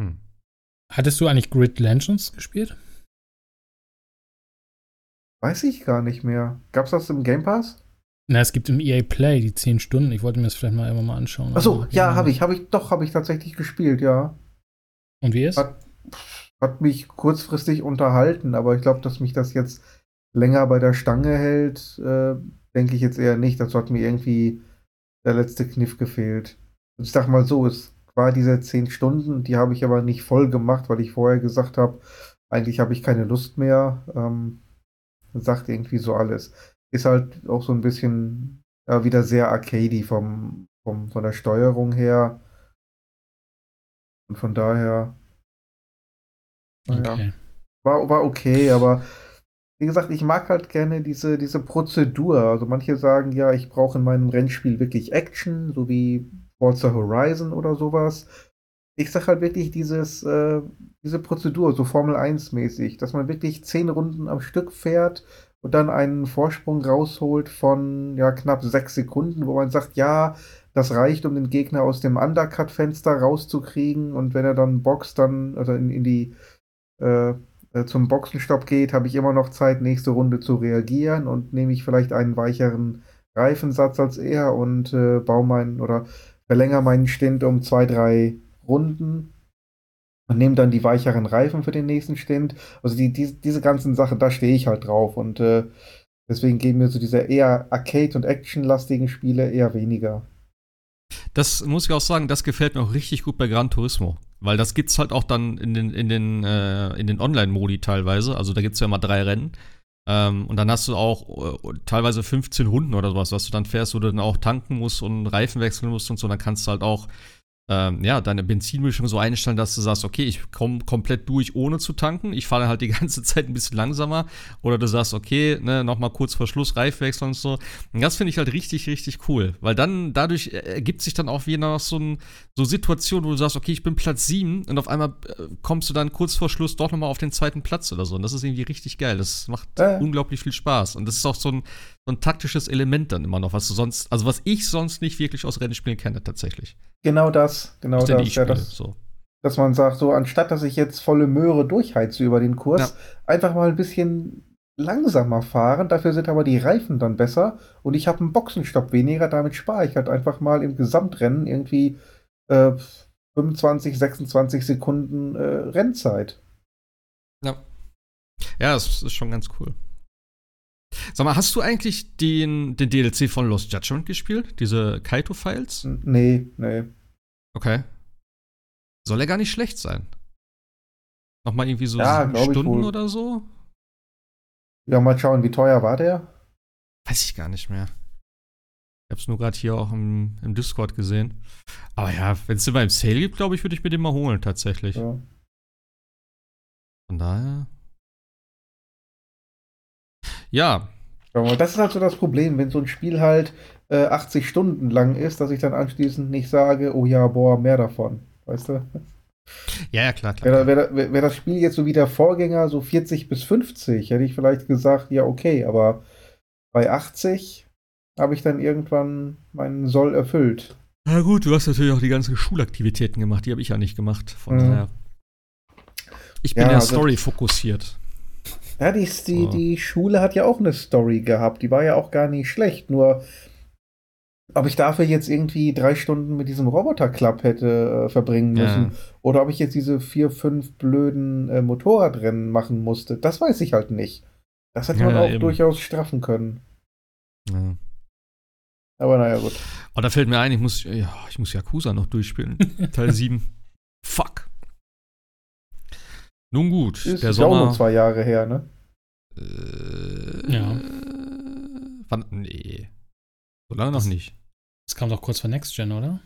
Hm. Hattest du eigentlich Grid Legends gespielt? Weiß ich gar nicht mehr. Gab's das im Game Pass? Na, es gibt im EA Play die 10 Stunden. Ich wollte mir das vielleicht mal immer mal anschauen. Achso, ja, habe ich, habe ich, doch, habe ich tatsächlich gespielt, ja. Und wie ist? Hat, hat mich kurzfristig unterhalten, aber ich glaube, dass mich das jetzt länger bei der Stange hält, äh, denke ich jetzt eher nicht. Dazu hat mir irgendwie der letzte Kniff gefehlt. Ich sag mal so, es war diese 10 Stunden, die habe ich aber nicht voll gemacht, weil ich vorher gesagt habe, eigentlich habe ich keine Lust mehr. Ähm, sagt irgendwie so alles. Ist halt auch so ein bisschen ja, wieder sehr arcady vom, vom, von der Steuerung her. Und von daher. naja, Okay. war, war okay, aber wie gesagt, ich mag halt gerne diese, diese Prozedur. Also manche sagen ja, ich brauche in meinem Rennspiel wirklich Action, so wie Forza Horizon oder sowas. Ich sag halt wirklich dieses, äh, diese Prozedur, so Formel 1 mäßig, dass man wirklich zehn Runden am Stück fährt und dann einen Vorsprung rausholt von ja, knapp sechs Sekunden, wo man sagt, ja, das reicht, um den Gegner aus dem Undercut-Fenster rauszukriegen und wenn er dann boxt, dann, also in, in die äh, äh, zum Boxenstopp geht, habe ich immer noch Zeit, nächste Runde zu reagieren und nehme ich vielleicht einen weicheren Reifensatz als er und äh, baue meinen oder verlängere meinen Stint um zwei, drei Runden und nehme dann die weicheren Reifen für den nächsten Stint. Also die, die, diese ganzen Sachen, da stehe ich halt drauf und äh, deswegen geben mir so diese eher Arcade- und Action-lastigen Spiele eher weniger. Das muss ich auch sagen, das gefällt mir auch richtig gut bei Gran Turismo. Weil das gibt's halt auch dann in den, in den, äh, den Online-Modi teilweise. Also da gibt's ja immer drei Rennen. Ähm, und dann hast du auch äh, teilweise 15 Runden oder sowas, was du dann fährst, wo du dann auch tanken musst und Reifen wechseln musst und so. Dann kannst du halt auch ähm, ja, deine Benzinmischung so einstellen, dass du sagst, okay, ich komme komplett durch, ohne zu tanken. Ich fahre halt die (laughs) ganze Zeit ein bisschen langsamer. Oder du sagst, okay, ne, nochmal kurz vor Schluss Reif wechseln und so. Und das finde ich halt richtig, richtig cool. Weil dann, dadurch ergibt sich dann auch wieder noch so eine so Situation, wo du sagst, okay, ich bin Platz 7 und auf einmal äh, kommst du dann kurz vor Schluss doch nochmal auf den zweiten Platz oder so. Und das ist irgendwie richtig geil. Das macht Ja. unglaublich viel Spaß. Und das ist auch so ein, so ein taktisches Element dann immer noch, was du sonst, also was ich sonst nicht wirklich aus Rennspielen kenne, tatsächlich. Genau das, genau das. Ja, das so. dass man sagt, so anstatt dass ich jetzt volle Möhre durchheize über den Kurs, Ja. einfach mal ein bisschen langsamer fahren. Dafür sind aber die Reifen dann besser und ich habe einen Boxenstopp weniger. Damit spare ich halt einfach mal im Gesamtrennen irgendwie äh, 25, 26 Sekunden äh, Rennzeit. Ja. Ja, das ist schon ganz cool. Sag mal, hast du eigentlich den, den DLC von Lost Judgment gespielt? Diese Kaito-Files? Nee, nee. Okay. Soll er gar nicht schlecht sein? Nochmal irgendwie so Ja, Stunden oder so? Ja, mal schauen, wie teuer war der? Weiß ich gar nicht mehr. Ich hab's nur gerade hier auch im, im Discord gesehen. Aber ja, wenn es immer im Sale gibt, glaube ich, würde ich mir den mal holen, tatsächlich. Ja. Von daher. Ja. Das ist halt so das Problem, wenn so ein Spiel halt äh, 80 Stunden lang ist, dass ich dann anschließend nicht sage, oh ja, boah, mehr davon. Weißt du? ja, ja, klar, klar. Wäre wär, wär das Spiel jetzt so wie der Vorgänger, so 40 bis 50, hätte ich vielleicht gesagt, ja, okay, aber bei 80 habe ich dann irgendwann meinen Soll erfüllt. Na gut, du hast natürlich auch die ganzen Schulaktivitäten gemacht, die habe ich ja nicht gemacht. Von Mhm. daher. Ich bin Ja, ja, also- Story fokussiert. Ja, die, die, Oh. die Schule hat ja auch eine Story gehabt, die war ja auch gar nicht schlecht, nur ob ich dafür jetzt irgendwie drei Stunden mit diesem Roboter-Club hätte äh, verbringen müssen. Ja. Oder ob ich jetzt diese vier, fünf blöden äh, Motorradrennen machen musste. Das weiß ich halt nicht. Das hätte man Ja, auch eben. durchaus straffen können. Ja. Aber naja, gut. Oh, da fällt mir ein, ich muss, ja, ich muss Yakuza noch durchspielen. (laughs) Teil 7. Fuck. Nun gut, Ist der ja auch nur Sommer. zwei Jahre her, ne? Äh, Ja. Wann? Nee. So lange noch Das- nicht. Das kam doch kurz vor Next Gen, oder?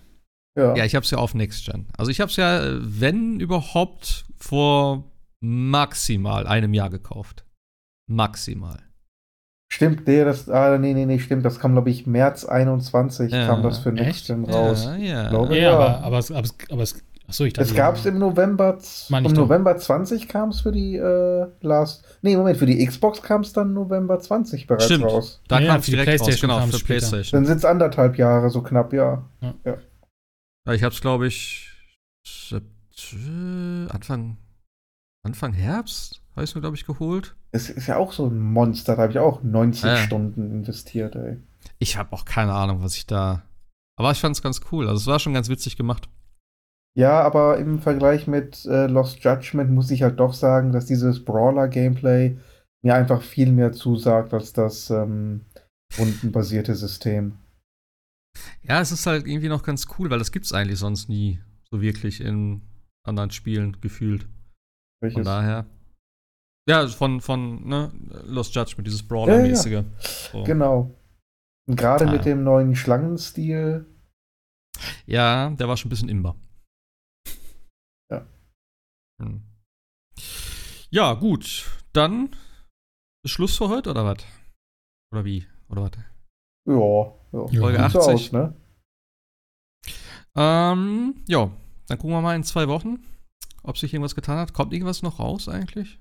Ja. Ja, ich hab's ja auf Next Gen. Also ich hab's ja, äh, wenn überhaupt, vor maximal einem Jahr gekauft. Maximal. Stimmt, nee, das, ah, nee, nee, nee, stimmt. Das kam, glaube ich, März 21 Ja. kam das für? Next Gen raus. Ja, ja. Glaube- Ja, Ja. aber, aber, es- aber, es- aber es, achso, ich dachte. Es gab es im November, im. November 20 kam es für die äh, Last. Nee, Moment, für die Xbox kam es dann November 20 bereits Stimmt. raus. Da Ja, kam's für die direkt raus, PlayStation genau, für später. PlayStation. Dann sind es anderthalb Jahre, so knapp, ja. Ja, ich hab's, glaube ich, Anfang, Anfang Herbst, habe ich mir, glaube ich, geholt. Es ist ja auch so ein Monster, da habe ich auch 90 Ja. Stunden investiert, ey. Ich habe auch keine Ahnung, was ich da. Aber ich fand's ganz cool. Also es war schon ganz witzig gemacht. Ja, aber im Vergleich mit äh, Lost Judgment muss ich halt doch sagen, dass dieses Brawler-Gameplay mir einfach viel mehr zusagt als das ähm, rundenbasierte System. Ja, es ist halt irgendwie noch ganz cool, weil das gibt's eigentlich sonst nie so wirklich in anderen Spielen gefühlt. Von Welches? daher. Ja, von, von ne, Lost Judgment, dieses Brawler-mäßige. So. Genau. Und gerade Ah, mit ja. dem neuen Schlangenstil. Ja, der war schon ein bisschen imber. Ja. Hm. Ja, gut. Dann ist Schluss für heute oder was? Oder wie? Oder was? Ja, ja. Folge Sieht so 80. aus, ne? Ähm, ja, dann gucken wir mal in zwei Wochen, ob sich irgendwas getan hat. Kommt irgendwas noch raus eigentlich?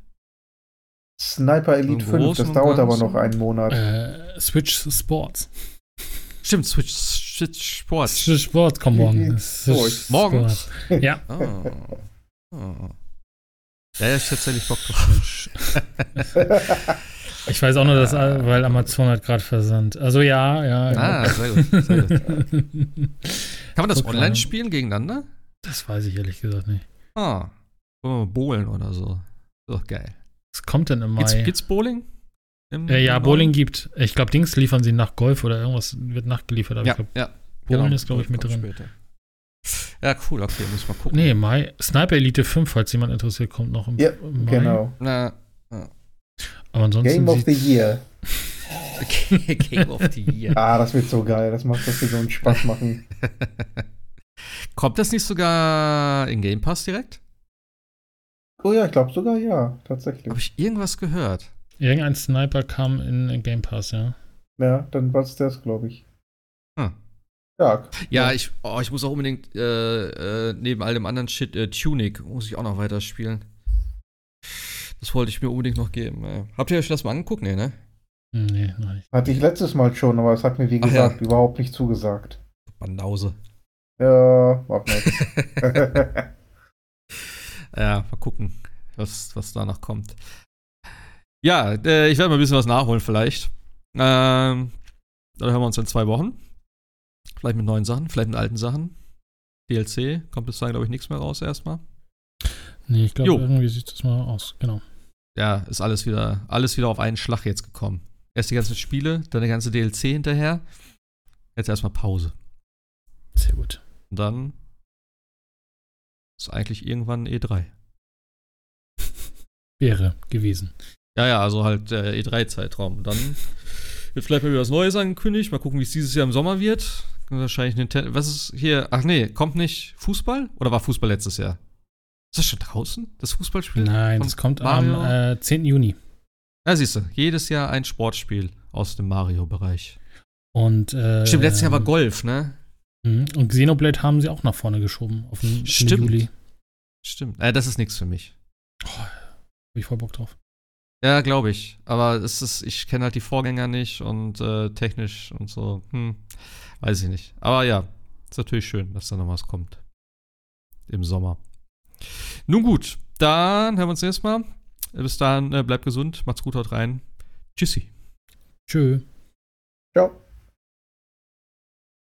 Sniper Elite 5, Großen das dauert aber noch einen Monat. Äh, Switch Sports. Stimmt, Switch, Switch Sports. Switch Sports kommt morgen. Switch Switch Morgen? Sports. (laughs) Ja. Oh. Oh. Ja, ja, ich tatsächlich Bock drauf. (laughs) Ich weiß auch nur, dass, weil Amazon hat gerade versandt. Also ja, ja. ja. Ah, sehr gut, sehr gut. (laughs) Kann man das Guck online spielen gegeneinander? Das weiß ich ehrlich gesagt nicht. Ah. Wollen wir mal bowlen oder so? Ist doch geil. Was kommt denn im Mai? Gibt's, gibt's Bowling? Im- äh, ja, im Bowling gibt. Ich glaube, Dings liefern sie nach Golf oder irgendwas wird nachgeliefert. Aber Ja, ich glaube, ja. Bowling ist, glaube ich, mit drin. später. Ja, cool, okay, muss ich mal gucken. Nee, Mai. Sniper Elite 5, falls jemand interessiert, kommt noch im, Ja, im Mai. genau. Na, Aber ansonsten Game of the Year. (laughs) Game of the Year. Ah, das wird so geil. Das macht das wird so einen Spaß machen. (laughs) Kommt das nicht sogar in Game Pass direkt? Oh ja, ich glaube sogar ja, tatsächlich. Habe ich irgendwas gehört? irgendein Sniper kam in, in Game Pass, ja. Ja, dann war es das, glaube ich. Hm. Ja, Ja, ich, oh, ich muss auch unbedingt äh, äh, neben all dem anderen Shit, äh, Tunic, muss ich auch noch weiterspielen. Das wollte ich mir unbedingt noch geben. Äh. Habt ihr euch das mal angeguckt? Nee, ne? Hm, Nee, nicht. hatte ich letztes Mal schon, aber es hat mir, wie Ach ja. gesagt, überhaupt nicht zugesagt. Banause. Ja, warte mal. (laughs) Ja, mal gucken, was, was danach kommt. Ja, äh, ich werde mal ein bisschen was nachholen vielleicht. Ähm, dann hören wir uns in zwei Wochen. Vielleicht mit neuen Sachen, vielleicht mit alten Sachen. DLC kommt bis dahin, glaube ich, nichts mehr raus erstmal. Nee, ich glaube, irgendwie sieht das mal aus. Genau. Ja, ist alles wieder, alles wieder auf einen Schlag jetzt gekommen. Erst die ganzen Spiele, dann der ganze DLC hinterher. Jetzt erstmal Pause. Sehr gut. Und dann ist eigentlich irgendwann E3. Wäre gewesen. Ja, ja, also halt der E3-Zeitraum. Dann (laughs) wird vielleicht mal wieder was Neues angekündigt. Mal gucken, wie es dieses Jahr im Sommer wird. Wahrscheinlich Nintendo. Was ist hier? Ach nee, kommt nicht Fußball? Oder war Fußball letztes Jahr? Ist das schon draußen? Das Fußballspiel? Nein, das kommt Mario? am äh, 10. Juni. Ja, siehst du, jedes Jahr ein Sportspiel aus dem Mario-Bereich. Und, äh, Stimmt, letztes Jahr war Golf, ne? Mhm. Und Xenoblade haben sie auch nach vorne geschoben. Auf den, auf den Stimmt. Juli. Stimmt. Äh, das ist nichts für mich. Hab ich voll Bock drauf. Ja, glaube ich. Aber es ist, ich kenne halt die Vorgänger nicht und äh, technisch und so. Hm, weiß ich nicht. Aber ja, ist natürlich schön, dass da noch was kommt. Im Sommer. Nun gut, dann hören wir uns nächstes Mal. Bis dahin, äh, bleibt gesund, macht's gut, haut rein. Tschüssi. Tschö. Ciao.